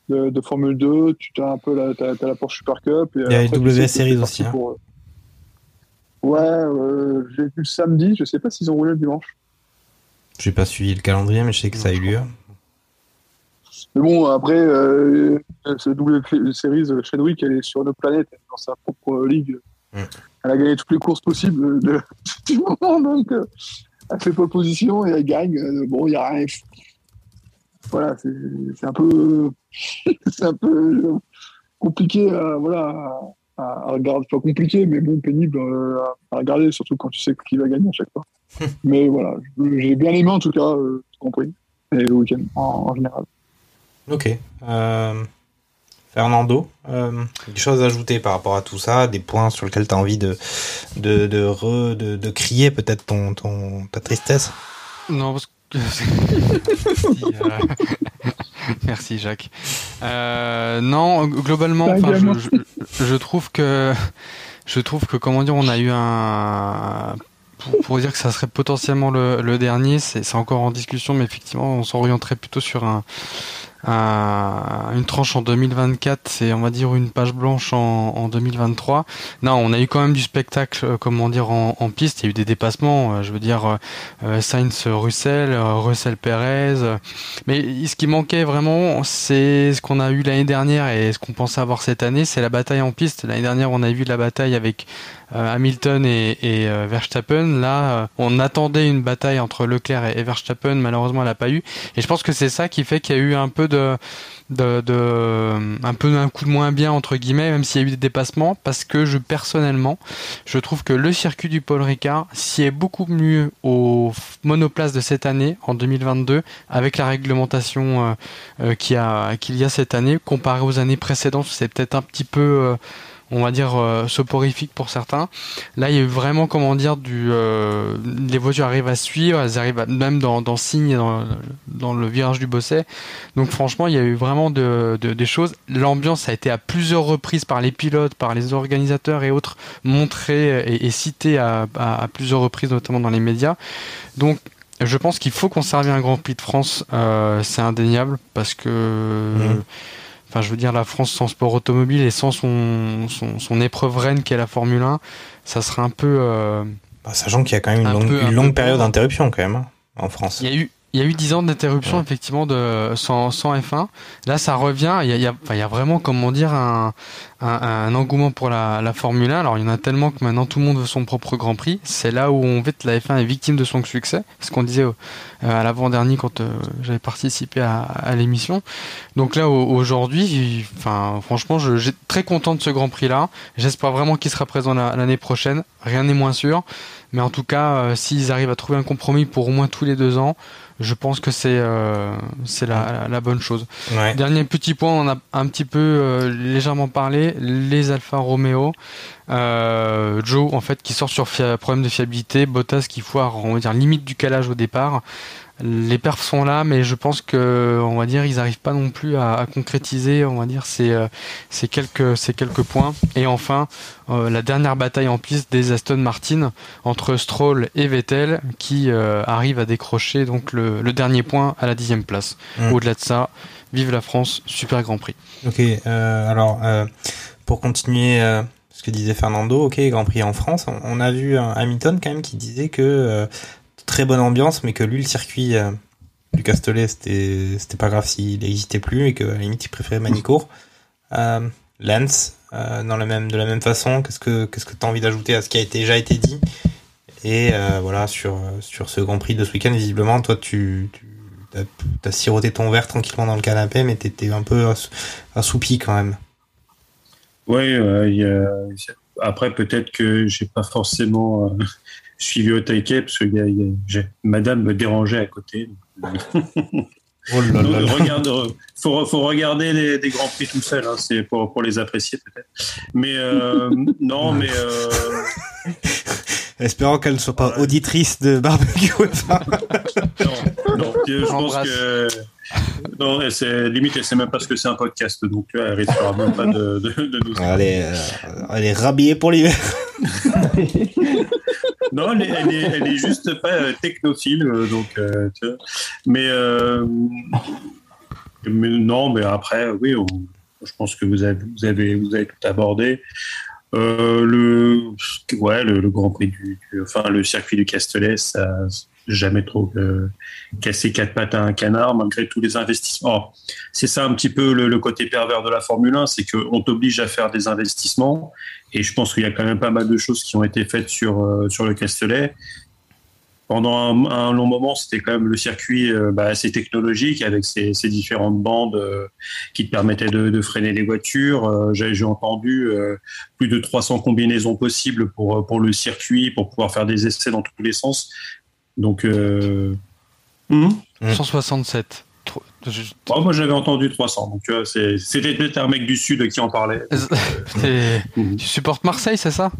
de, de Formule 2, tu as un peu la, t'as, t'as la Porsche Super Cup. Et Il y a après, les tu sais W que Series aussi, hein. pour, euh, Ouais, euh, j'ai vu le samedi, je sais pas s'ils ont roulé le dimanche. J'ai pas suivi le calendrier, mais je sais que ça a eu lieu. Mais bon, après, euh, ce double série, euh, Chadwick, elle est sur une autre planète, elle est dans sa propre ligue. Mm. Elle a gagné toutes les courses possibles de, (laughs) du moment, donc elle fait pas position et elle gagne. Bon, il y a rien. Voilà, c'est c'est un peu, (laughs) c'est un peu euh, compliqué, à, voilà, à, à regarder. Pas compliqué, mais bon, pénible euh, à, regarder, surtout quand tu sais qui va gagner à chaque fois. (laughs) mais voilà, j'ai bien aimé en tout cas, euh, compris, et le week-end en- en général. Ok. Euh, Fernando, euh, des choses à ajouter par rapport à tout ça, des points sur lesquels tu as envie de, de, de, re- de, de crier peut-être ton, ton, ta tristesse? Non, parce que. Merci, euh, (laughs) Merci Jacques. Euh, non, globalement, je, je, je trouve que je trouve que comment dire, on a eu un pour, pour dire que ça serait potentiellement le, le dernier, c'est c'est encore en discussion, mais effectivement, on s'orienterait plutôt sur un, un- une tranche en 2024, c'est on va dire une page blanche en, en 2023. Non, on a eu quand même du spectacle, euh, comment dire, en, en piste. Il y a eu des dépassements. euh, je veux dire, euh, euh, Sainz, Russell, euh, Russell, Perez. euh. Mais ce qui manquait vraiment, c'est ce qu'on a eu l'année dernière et ce qu'on pensait avoir cette année, c'est la bataille en piste. L'année dernière, on a vu la bataille avec euh, Hamilton et, euh, Verstappen. Là, euh, on attendait une bataille entre Leclerc et, Verstappen. Malheureusement, elle n'a pas eu. Et je pense que c'est ça qui fait qu'il y a eu un peu de, un peu un coup de moins bien entre guillemets, même s'il y a eu des dépassements, parce que je personnellement, je trouve que le circuit du Paul Ricard s'y est beaucoup mieux au monoplace de cette année, en 2022, avec la réglementation euh, euh, qu'il y a qu'il y a cette année, comparé aux années précédentes, c'est peut-être un petit peu euh, on va dire euh, soporifique pour certains. Là, il y a eu vraiment, comment dire, du, euh, les voitures arrivent à suivre, elles arrivent même dans, dans dans, dans le virage du Bosset. Donc, franchement, il y a eu vraiment de, de- des choses. L'ambiance a été à plusieurs reprises par les pilotes, par les organisateurs et autres montrée et, citée à, à- plusieurs reprises, notamment dans les médias. Donc, je pense qu'il faut conserver un Grand Prix de France, euh, c'est indéniable, parce que Mhm. Enfin, je veux dire, la France sans sport automobile et sans son, son, son épreuve reine qui est la Formule 1, ça serait un peu. euh, Bah, Sachant qu'il y a quand même une Un longue, peu- un une longue peu période d'interruption quand même hein, en France. Il y a eu. Il y a eu 10 ans d'interruption effectivement de sans, sans F1. Là, ça revient. Il y a, il y a, enfin, il y a vraiment, comment dire, un, un, un engouement pour la, la Formule 1. Alors, il y en a tellement que maintenant tout le monde veut son propre Grand Prix. C'est là où on fait la F1 est victime de son succès. C'est ce qu'on disait euh, à l'avant-dernier quand euh, j'avais participé à, à l'émission. Donc là, au- aujourd'hui, enfin, franchement, je, j'ai très content de ce Grand Prix-là. J'espère vraiment qu'il sera présent la- l'année prochaine. Rien n'est moins sûr. Mais en tout cas, euh, s'ils arrivent à trouver un compromis pour au moins tous les deux ans, je pense que c'est euh, c'est la, la, la bonne chose. Ouais. Dernier petit point, on a un petit peu euh, légèrement parlé, les Alfa Romeo. Euh, Joe, en fait, qui sort sur problème de fiabilité, Bottas qui foire, on va dire, limite du calage au départ. Les perfs sont là, mais je pense que, on va dire, ils n'arrivent pas non plus à, à concrétiser, on va dire, ces, euh, ces quelques, ces quelques points. Et enfin, euh, la dernière bataille en piste des Aston Martin entre Stroll et Vettel, qui euh, arrive à décrocher donc le, le dernier point à la dixième place. Mm. Au-delà de ça, vive la France, super Grand Prix. Ok, euh, alors pour continuer ce que disait Fernando, ok, Grand Prix en France, on, a vu un Hamilton quand même qui disait que très bonne ambiance, mais que lui le circuit euh, du Castellet c'était c'était pas grave s'il n'existait plus et que à la limite il préférait Manicourt. Euh, Lance, euh, dans la même de la même façon, qu'est-ce que qu'est-ce que t'as envie d'ajouter à ce qui a été, déjà été dit? Et euh, voilà sur sur ce Grand Prix de ce week-end, visiblement toi tu, tu t'as siroté ton verre tranquillement dans le canapé, mais t'étais un peu ass- assoupi quand même. Oui, après peut-être que j'ai pas forcément suivi au taquet parce que il y a- il y a- j'ai- Madame me dérangeait à côté. (laughs) Oh là là Donc, là. regarde, euh, faut, faut regarder les, des grands prix tout seul, hein, c'est pour, pour les apprécier peut-être. Mais euh, non, mais euh, (laughs) Espérant qu'elle ne soit pas auditrice de barbecue. non, non. je pense que. Non, elle sait- limite, elle sait même pas ce que c'est un podcast, donc tu vois, elle risquera même pas de, de, de nous. Elle est, euh, elle est rhabillée pour l'hiver. (laughs) Non, elle est, elle juste pas euh, technophile, euh, donc euh, tu vois. Mais, mais non, mais après, oui, je pense que vous avez, vous avez, vous avez tout abordé. Le, ouais, le, Grand Prix du, du- enfin le circuit du Castellet, ça jamais trop euh, cassé quatre pattes à un canard malgré tous les investissements. C'est ça un petit peu le, côté pervers de la Formule 1, c'est qu'on t'oblige à faire des investissements et je pense qu'il y a quand même pas mal de choses qui ont été faites sur euh, sur le Castellet. Pendant un, long moment, c'était quand même le circuit euh, bah, assez technologique avec ses, différentes bandes qui te permettaient de, de freiner les voitures. J'ai entendu plus de 300 combinaisons possibles pour pour le circuit pour pouvoir faire des essais dans tous les sens. Donc euh, hmm 167. Trop- je- Oh, moi j'avais entendu 300, donc c'était peut-être un mec du sud qui en parlait. (laughs) T'es- Tu supportes Marseille, c'est ça?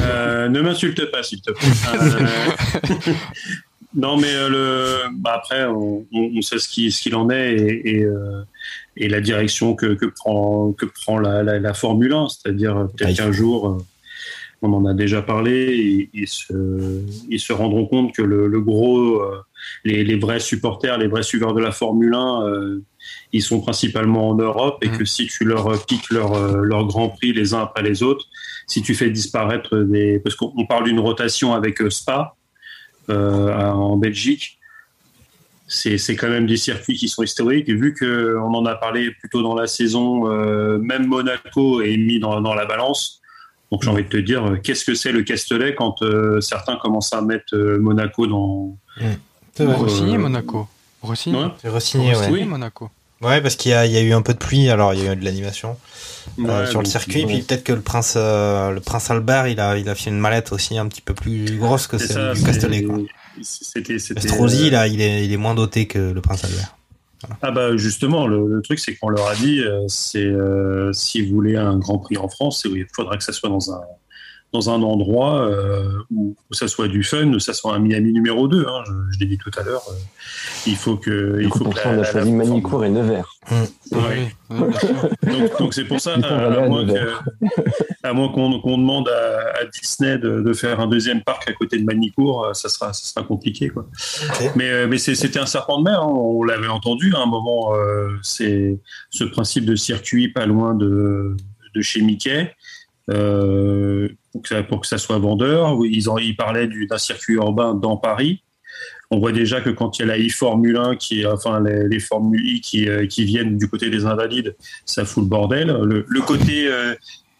Euh, ne m'insulte pas, s'il te plaît. (laughs) Euh, non, mais euh, le, bah, après, on, on- on sait ce qu'il ce en est et, et, euh, et la direction que, que prend, que prend la, la, la Formule 1. C'est-à-dire, euh, peut-être qu'un jour, euh, on en a déjà parlé, ils, se, ils se rendront compte que le, le gros, euh, les, les vrais supporters, les vrais suiveurs de la Formule 1, euh, ils sont principalement en Europe et que si tu leur piques leur, euh, leur Grand Prix les uns après les autres, si tu fais disparaître des... Parce qu'on on parle d'une rotation avec euh, Spa euh, en Belgique, c'est c'est quand même des circuits qui sont historiques. Et vu qu'on en a parlé plus tôt dans la saison, euh, même Monaco est mis dans, dans la balance. Donc j'ai envie de te dire, euh, qu'est-ce que c'est le Castellet quand euh, certains commencent à mettre euh, Monaco dans... Euh, Monaco. Rossini. Ouais. Ouais. Monaco. Ouais, parce qu'il y a, il y a eu un peu de pluie, alors il y a eu de l'animation euh, sur le circuit. bon. Puis peut-être que le prince, euh, le prince Albert, il a, il a fait une mallette aussi un petit peu plus grosse que celle du Castellet. C'était... euh, là, il est, il est moins doté que le prince Albert. Ah bah justement, le, le truc c'est qu'on leur a dit, euh, c'est euh, si vous voulez un Grand Prix en France, il faudra que ça soit dans un dans un endroit euh, où, où ça soit du fun, où ça soit un Miami numéro 2. Hein, je je l'ai dit tout à l'heure. euh, il faut que Du il coup, faut pour que ça, on a choisi Manicourt et Nevers. Ouais. Bien sûr. Donc c'est pour ça, (laughs) à à moins Nevers. que- à moins qu'on demande à, à Disney de, de faire un deuxième parc à côté de Manicourt, euh, ça sera ça sera compliqué quoi. Mais, mais c'était un serpent de mer, hein, on l'avait entendu à un moment. euh, c'est ce principe de circuit pas loin de, de chez Mickey. euh, pour, que ça, pour que ça soit vendeur. Ils, en, ils parlaient du- d'un circuit urbain dans Paris. On voit déjà que quand il y a la e-Formule 1, qui, enfin les, les Formule I qui, euh, qui viennent du côté des Invalides, ça fout le bordel. Le, le côté euh,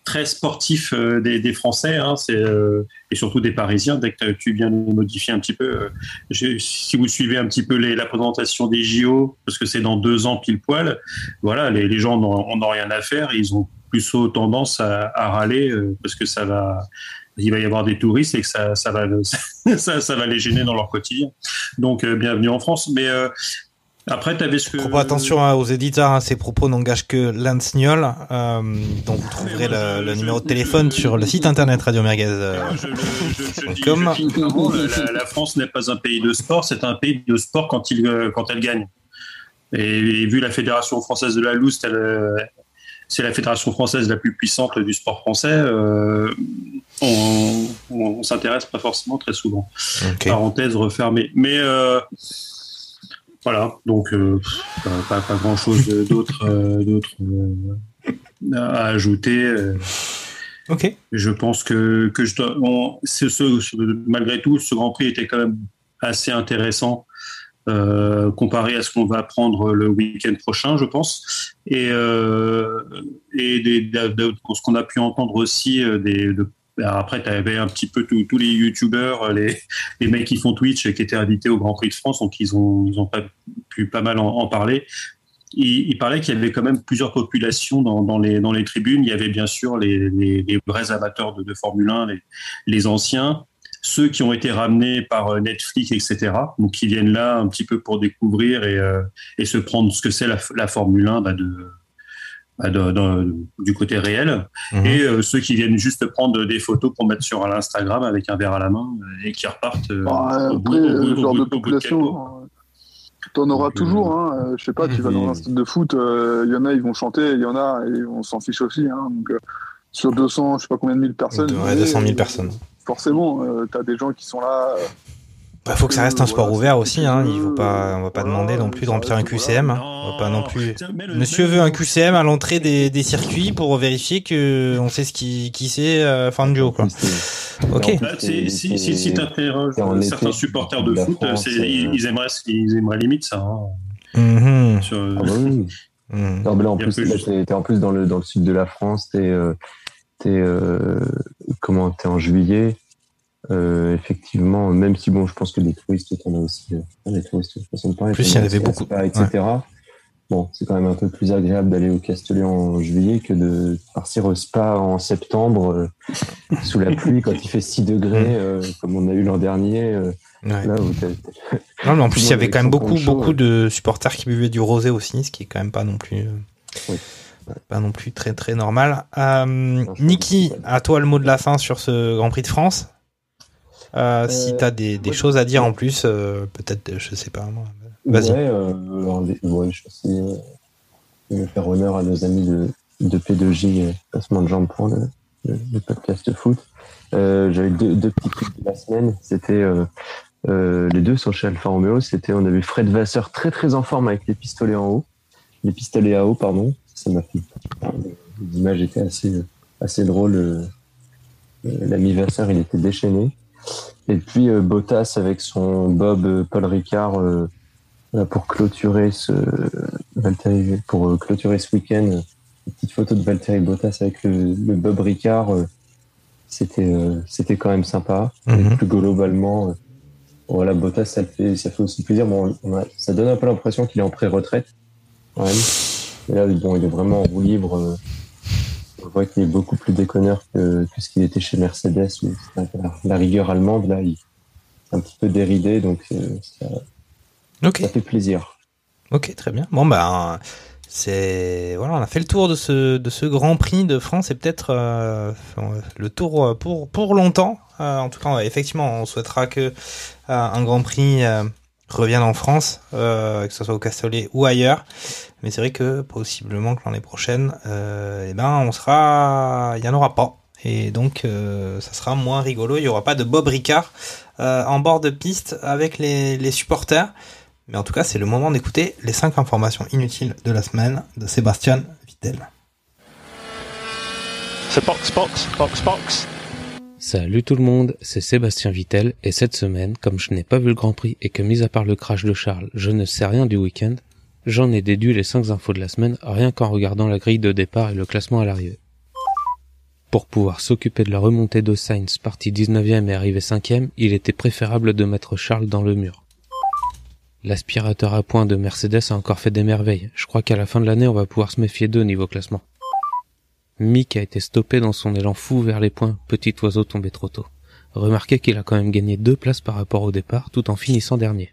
très sportif euh, des, des Français, hein, euh, et surtout des Parisiens. Dès que tu viens les modifier un petit peu, euh, j'ai- si vous suivez un petit peu les, la présentation des JO, parce que c'est dans deux ans pile poil, voilà, les, les gens n'ont rien à faire. Ils ont plutôt tendance à, à râler euh, parce que ça va, il va y avoir des touristes et que ça, ça va, (laughs) ça, ça va les gêner dans leur quotidien. Donc, euh, bienvenue en France. Mais euh, après, tu avais ce que. Propos, attention hein, aux éditeurs, hein, ces propos n'engagent que Lance Niol, euh, dont vous trouverez le, le numéro de téléphone sur le site internet Radio Merguez. euh, Je, le- je- je dis- Comme- la, France n'est pas un pays de sport, c'est un pays de sport quand, il, quand elle gagne. Et, et vu la Fédération française de la loose, elle, c'est la fédération française la plus puissante du sport français, euh, on, on, on s'intéresse pas forcément très souvent. Parenthèse refermée. Mais euh, voilà, donc euh, pas, pas grand chose d'autre à ajouter. Ok. Je pense que, que je dois, on- c'est ce, ce- malgré tout, ce Grand Prix était quand même assez intéressant euh, comparé à ce qu'on va prendre le week-end prochain, je pense. Et, euh, de- ce qu'on a pu entendre aussi, euh, des, de, après, tu avais un petit peu tous les youtubeurs, les, mecs qui font Twitch et qui étaient invités au Grand Prix de France, donc ils ont, pas pu pas mal en, parler. Il, il parlait qu'il y avait quand même plusieurs populations dans, les, tribunes. Il y avait bien sûr les, vrais amateurs de, Formule 1, les, les anciens, ceux qui ont été ramenés par euh, Netflix, etc. Donc qui viennent là un petit peu pour découvrir et, euh, et se prendre ce que c'est la, la Formule 1 bah, de, bah, de- de- du côté réel. Mhm. Et euh, ceux qui viennent juste prendre des photos pour mettre sur l'Instagram avec un verre à la main et qui repartent euh, au après, au bout- le au genre bout- de au bout de population, euh, T'en auras Donc, toujours, hein. je sais pas, tu vas dans un stade de foot, il y en a, ils vont chanter, il y en a, et on s'en fiche aussi. Hein, donc, euh, sur 200, je sais pas combien de mille personnes. Ouais, 200 000 personnes. Forcément, euh, t'as des gens qui sont là. euh, Bah, faut que ça reste un sport Voilà, ouvert aussi, hein. Il faut tu pas, on va pas voilà, demander non plus de remplir un QCM. hein. On va pas non plus. Monsieur veut un QCM à l'entrée des, des circuits pour vérifier que on sait ce qui, qui c'est euh, Fangio, quoi. Ok. Bah, si si, si t'interroges été, certains supporters de foot, France, c'est- euh, ils, ils aimeraient, ils aimeraient limite ça. hein. Mhm. Sur- Ah bah oui. Mhm. Non, mais là, en Il plus, là, juste. t'es, t'es en plus dans le, dans le sud de la France, t'es, euh, t'es, euh, comment, t'es en juillet. Euh, effectivement, même si bon, je pense que des touristes, t'en as aussi, euh, touristes, de façon de parler, Plus, il y en avait beaucoup. Spa, etc. Bon, c'est quand même un peu plus agréable d'aller au Castellet en juillet que de partir au Spa en septembre, euh, sous la (laughs) pluie, quand il fait 6 degrés, euh, comme on a eu l'an dernier. Ouais. là où t'as- Non, mais en plus, il y avait quand même beaucoup, beaucoup ouais. de supporters qui buvaient du rosé aussi, ce qui est quand même pas non plus, Oui. Pas non plus très, très normal. Euh, Niki, à toi le mot de la fin sur ce Grand Prix de France. Euh, si Euh, t'as des, des choses à dire en plus, euh, peut-être, je sais pas. Vas-y. Ouais, alors, les- ouais, je vais de faire honneur à nos amis de, de P2J, euh, Passement de Jambes pour le, le, le podcast foot. Euh, J'avais deux, deux petits trucs de la semaine. C'était euh, euh, les deux sont chez Alfa Romeo. C'était on a vu Fred Vasseur très très en forme avec les pistolets en haut, les pistolets à eau, pardon. Ça m'a fait. L'image était assez assez drôle. euh, L'ami Vasseur, il était déchaîné. Et puis euh, Bottas avec son Bob euh, Paul Ricard pour clôturer ce Valtteri, pour clôturer ce week-end. petite photo de Valtteri Bottas avec le, le Bob Ricard. c'était c'était quand même sympa. Mhm. Et plus globalement, voilà Bottas, ça fait ça fait aussi plaisir. Bon, on a- ça donne un peu l'impression qu'il est en pré-retraite quand même. Et là, bon, il est vraiment en roue libre. euh, on voit qu'il est beaucoup plus déconneur que, que ce qu'il était chez Mercedes. où la, la rigueur allemande, là, il est un petit peu déridé, donc euh, ça, fait plaisir. Ok, très bien. Bon, ben, c'est voilà, on a fait le tour de ce de ce Grand Prix de France et peut-être euh, le tour pour pour longtemps. Euh, en tout cas, effectivement, on souhaitera que euh, un Grand Prix euh, revienne en France, euh, que ce soit au Castellet ou ailleurs. Mais c'est vrai que possiblement que l'année prochaine, euh, eh ben, on sera, il y en aura pas. Et donc, euh, ça sera moins rigolo. Il y aura pas de Bob Ricard en bord de piste avec les, supporters. Mais en tout cas, c'est le moment d'écouter les 5 informations inutiles de la semaine de Sébastien Vittel. So box, box, box, box. Salut tout le monde, c'est Sébastien Vittel et cette semaine, comme je n'ai pas vu le Grand Prix et que mis à part le crash de Charles, je ne sais rien du week-end, j'en ai déduit les 5 infos de la semaine rien qu'en regardant la grille de départ et le classement à l'arrivée. Pour pouvoir s'occuper de la remontée de Sainz parti 19e et arrivé 5e, il était préférable de mettre Charles dans le mur. L'aspirateur à points de Mercedes a encore fait des merveilles. Je crois qu'à la fin de l'année, on va pouvoir se méfier d'eux niveau classement. Mick a été stoppé dans son élan fou vers les points, petit oiseau tombé trop tôt. Remarquez qu'il a quand même gagné deux places par rapport au départ, tout en finissant dernier.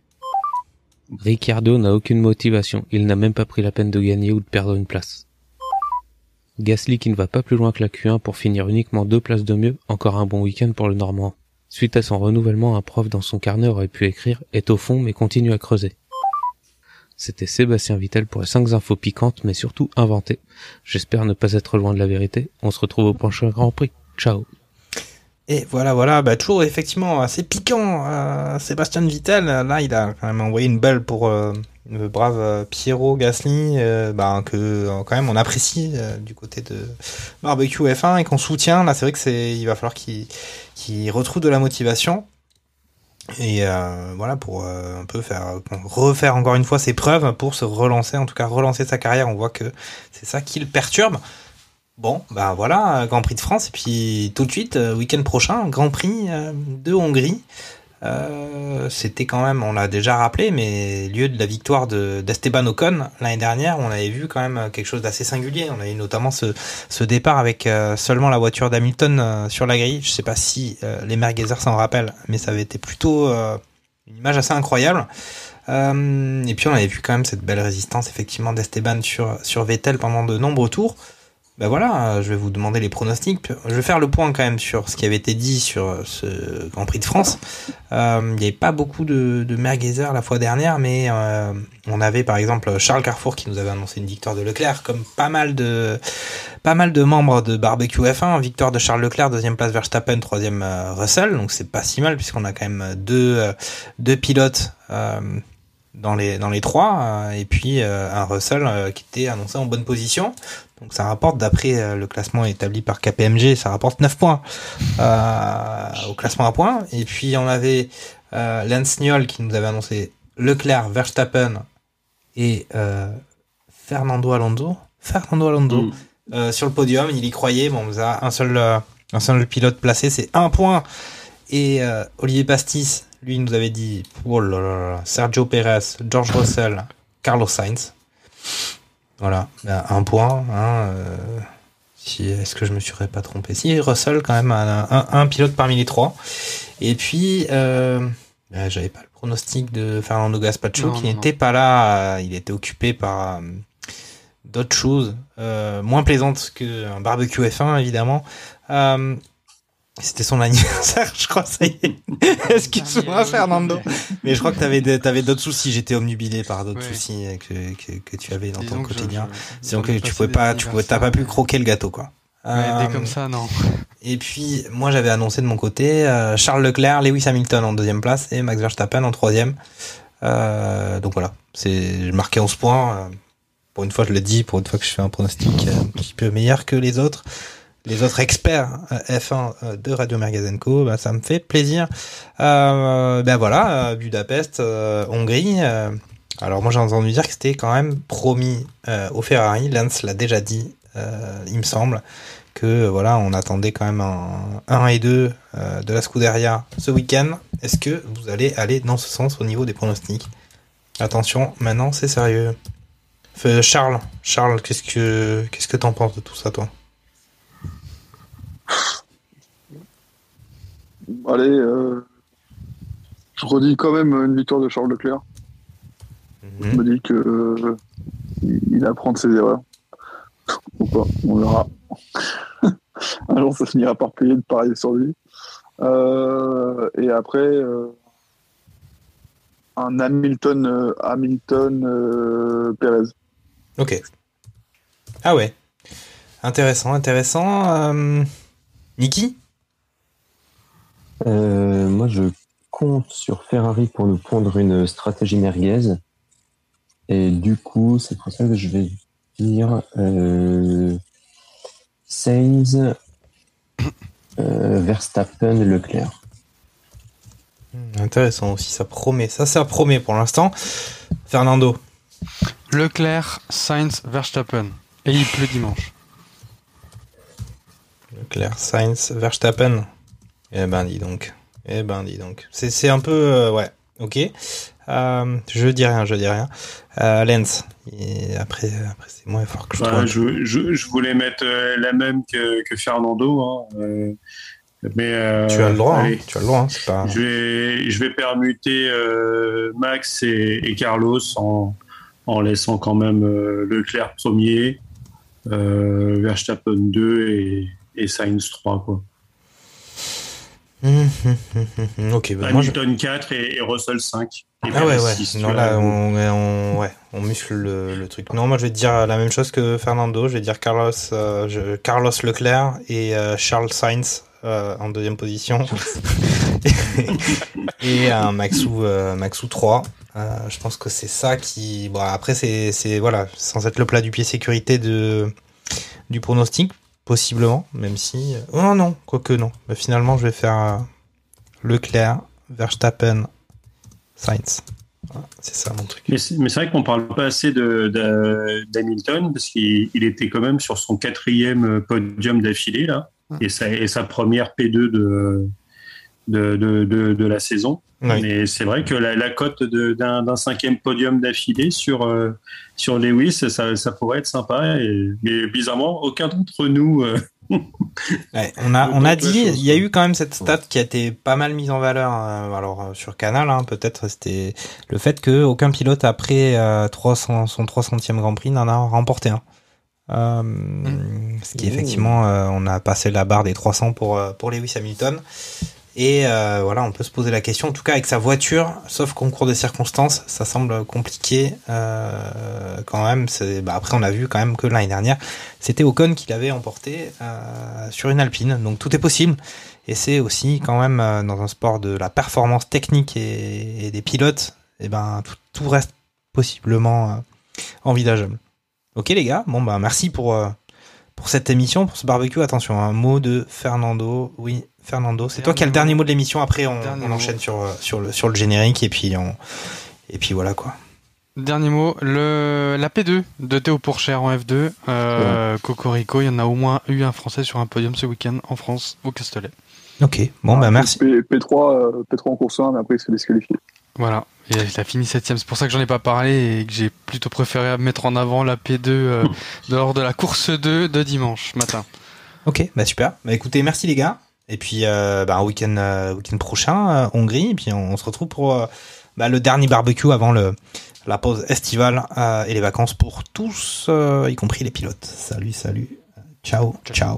Ricciardo n'a aucune motivation, il n'a même pas pris la peine de gagner ou de perdre une place. Gasly qui ne va pas plus loin que la Q1 pour finir uniquement deux places de mieux, encore un bon week-end pour le Normand. Suite à son renouvellement, un prof dans son carnet aurait pu écrire « est au fond mais continue à creuser ». C'était Sébastien Vittel pour les 5 infos piquantes mais surtout inventées. J'espère ne pas être loin de la vérité. On se retrouve au prochain Grand Prix. Ciao Et voilà, voilà, bah, toujours effectivement assez piquant. euh, Sébastien Vittel, là, il a quand même envoyé une belle pour euh, le brave euh, Pierrot Gasly, euh, bah, que quand même on apprécie du côté de Barbecue F1 et qu'on soutient. Là, c'est vrai que c'est, il va falloir qu'il retrouve de la motivation. Et euh, voilà pour euh, un peu faire refaire encore une fois ses preuves pour se relancer, en tout cas relancer sa carrière. On voit que c'est ça qui le perturbe. Bon, bah voilà, Grand Prix de France, et puis tout de suite, euh, week-end prochain, Grand Prix de Hongrie. Euh, C'était quand même, on l'a déjà rappelé, mais lieu de la victoire de d'Esteban Ocon l'année dernière, on avait vu quand même quelque chose d'assez singulier. On avait notamment ce, départ avec euh, seulement la voiture d'Hamilton euh, sur la grille. Je sais pas si euh, les merguezers s'en rappellent, mais ça avait été plutôt euh, une image assez incroyable. Euh, et puis on avait vu quand même cette belle résistance effectivement d'Esteban sur, sur Vettel pendant de nombreux tours. Ben voilà, je vais vous demander les pronostics. Je vais faire le point quand même sur ce qui avait été dit sur ce Grand Prix de France. Euh, il n'y avait pas beaucoup de, merguezers la fois dernière, mais euh, on avait par exemple Charles Carrefour qui nous avait annoncé une victoire de Leclerc, comme pas mal de pas mal de membres de Barbecue F1. Victoire de Charles Leclerc, deuxième place Verstappen, troisième euh, Russell. Donc c'est pas si mal puisqu'on a quand même deux euh, deux pilotes. Euh, dans les dans les trois euh, et puis euh, un Russell euh, qui était annoncé en bonne position. Donc ça rapporte d'après le classement établi par KPMG ça rapporte 9 points au classement à points. Et puis on avait Lance Niol qui nous avait annoncé Leclerc Verstappen et Fernando Alonso. Fernando Alonso mm. sur le podium il y croyait. Bon on a un seul un seul pilote placé c'est un point. Et Olivier Pastis lui, il nous avait dit oh là là Sergio Perez, George Russell, Carlos Sainz. Voilà, ben, un point. Hein, euh, si, Est-ce que je me serais pas trompé? Si, Russell, quand même, un, un, un, pilote parmi les trois. Et puis, euh, ben, j'avais pas le pronostic de Fernando Gaspacho non, qui n'était pas là. Euh, il était occupé par euh, d'autres choses moins plaisantes qu'un barbecue F1, évidemment. C'était son anniversaire, je crois, ça y est. (laughs) Excuse-moi, Fernando. Mais je crois que t'avais, t'avais d'autres soucis. J'étais omnubilé par d'autres ouais. soucis que, que, que, tu avais dans Disons ton quotidien. C'est que tu pouvais pas, tu pouvais, t'as pas pu croquer le gâteau, quoi. Ouais, euh, comme ça, non. Et puis, moi, j'avais annoncé de mon côté euh, Charles Leclerc, Lewis Hamilton en deuxième place et Max Verstappen en troisième. Euh, donc voilà, c'est marqué 11 points. Pour une fois, je le dis, pour une fois que je fais un pronostic un petit peu meilleur que les autres les autres experts F1 de Radio Magazine Co, bah, ça me fait plaisir. Euh, ben voilà, Budapest, euh, Hongrie. Euh, alors moi j'ai entendu dire que c'était quand même promis euh, au Ferrari. Lance l'a déjà dit, il me semble, que voilà, on attendait quand même un 1 et 2 de la Scuderia ce week-end. Est-ce que vous allez aller dans ce sens au niveau des pronostics? Attention, maintenant c'est sérieux. Charles, Charles, qu'est-ce que qu'est-ce que t'en penses de tout ça, toi? Allez, euh, je redis quand même une victoire de Charles Leclerc. Mmh. Je me dis que euh, il apprend de ses erreurs. Ou pas, on verra. (laughs) Un jour, ça finira par payer de parier sur lui. Euh, et après, un Hamilton, Hamilton Perez. Ok. Ah ouais. Intéressant, intéressant. Niki euh, Moi, je compte sur Ferrari pour nous pondre une stratégie merguez. Et du coup, c'est pour ça que je vais dire euh, Sainz, euh, Verstappen, Leclerc. Hmm, intéressant aussi, ça promet. Ça, ça promet pour l'instant. Fernando. Leclerc, Sainz, Verstappen. Et il pleut dimanche. Leclerc, Sainz, Verstappen. Eh ben dis donc. Eh ben dis donc. C'est, un peu... Euh, ouais, ok. Euh, je dis rien, je dis rien. Euh, Lens. Et après, après c'est moins fort que je bah, je, je, je, voulais mettre euh, la même que, que Fernando. Hein. Euh, mais tu as le droit. Allez, hein, tu as le droit. Hein, c'est pas... Je vais, je vais permuter Max et, et, Carlos en, en laissant quand même Leclerc premier, Verstappen 2 et, et Sainz 3. Quoi. ok, bah Hamilton moi je... 4 et, et, Russell 5. Et ah ouais, ouais. 6, non, là, on, on, ouais, on muscle le, le, truc. Non, moi, je vais te dire la même chose que Fernando. Je vais dire Carlos, euh, je, Carlos Leclerc et euh, Charles Sainz euh, en deuxième position. (laughs) et un Maxou, Maxou 3. je pense que c'est ça qui. Bon, après, c'est voilà, sans être le plat du pied sécurité de, du pronostic possiblement, même si... Oh non, non, quoique non. Mais finalement, je vais faire euh, Leclerc, Verstappen, Sainz. Voilà, c'est ça mon truc. Mais c'est, mais c'est vrai qu'on parle pas assez de, de, d'Hamilton, parce qu'il il était quand même sur son quatrième podium d'affilée, là, et sa, et sa première P2 de, de, de, de, de la saison. Oui. Mais c'est vrai que la, la cote d'un, cinquième podium d'affilée sur, euh, sur Lewis, ça, ça pourrait être sympa. Et, mais bizarrement, aucun d'entre nous. Euh, (laughs) ouais, on a, (laughs) on a dit, il y a eu quand même cette stat qui a été pas mal mise en valeur. Euh, alors sur Canal, hein, peut-être c'était le fait que aucun pilote après 300, son 300e Grand Prix n'en a remporté un. Euh, ce qui effectivement, euh, on a passé la barre des 300 pour pour Lewis Hamilton. Et euh, voilà, on peut se poser la question. En tout cas, avec sa voiture, sauf concours de circonstances, ça semble compliqué euh, quand même. Bah, après, on a vu quand même que l'année dernière, c'était Ocon qui l'avait emporté euh, sur une Alpine. Donc tout est possible. Et c'est aussi quand même dans un sport de la performance technique et, des pilotes, et ben tout, reste possiblement envisageable. Ok les gars, bon bah merci pour pour cette émission, pour ce barbecue. Attention, un mot de Fernando. Oui, Fernando, c'est toi qui as le dernier mot de l'émission. Après, on, mot. enchaîne sur euh, sur le sur le générique et puis on et puis voilà quoi. Dernier mot, le, la P2 de Théo Pourchère en F2. Euh, Cocorico, il y en a au moins eu un Français sur un podium ce week-end en France, au Castellet. Ok, bon bah merci. P, 3 P3 en course 1, mais après il s'est disqualifié. Voilà, et il a fini septième. C'est pour ça que j'en ai pas parlé et que j'ai plutôt préféré mettre en avant la P2 euh, lors de la course 2 de dimanche matin. Ok, bah super. Bah écoutez, merci les gars. Et puis euh, bah, week-end euh, week-end prochain, euh, Hongrie. Et puis on, on se retrouve pour euh, bah, le dernier barbecue avant le la pause estivale euh, et les vacances pour tous, euh, y compris les pilotes. Salut, salut. Ciao, ciao.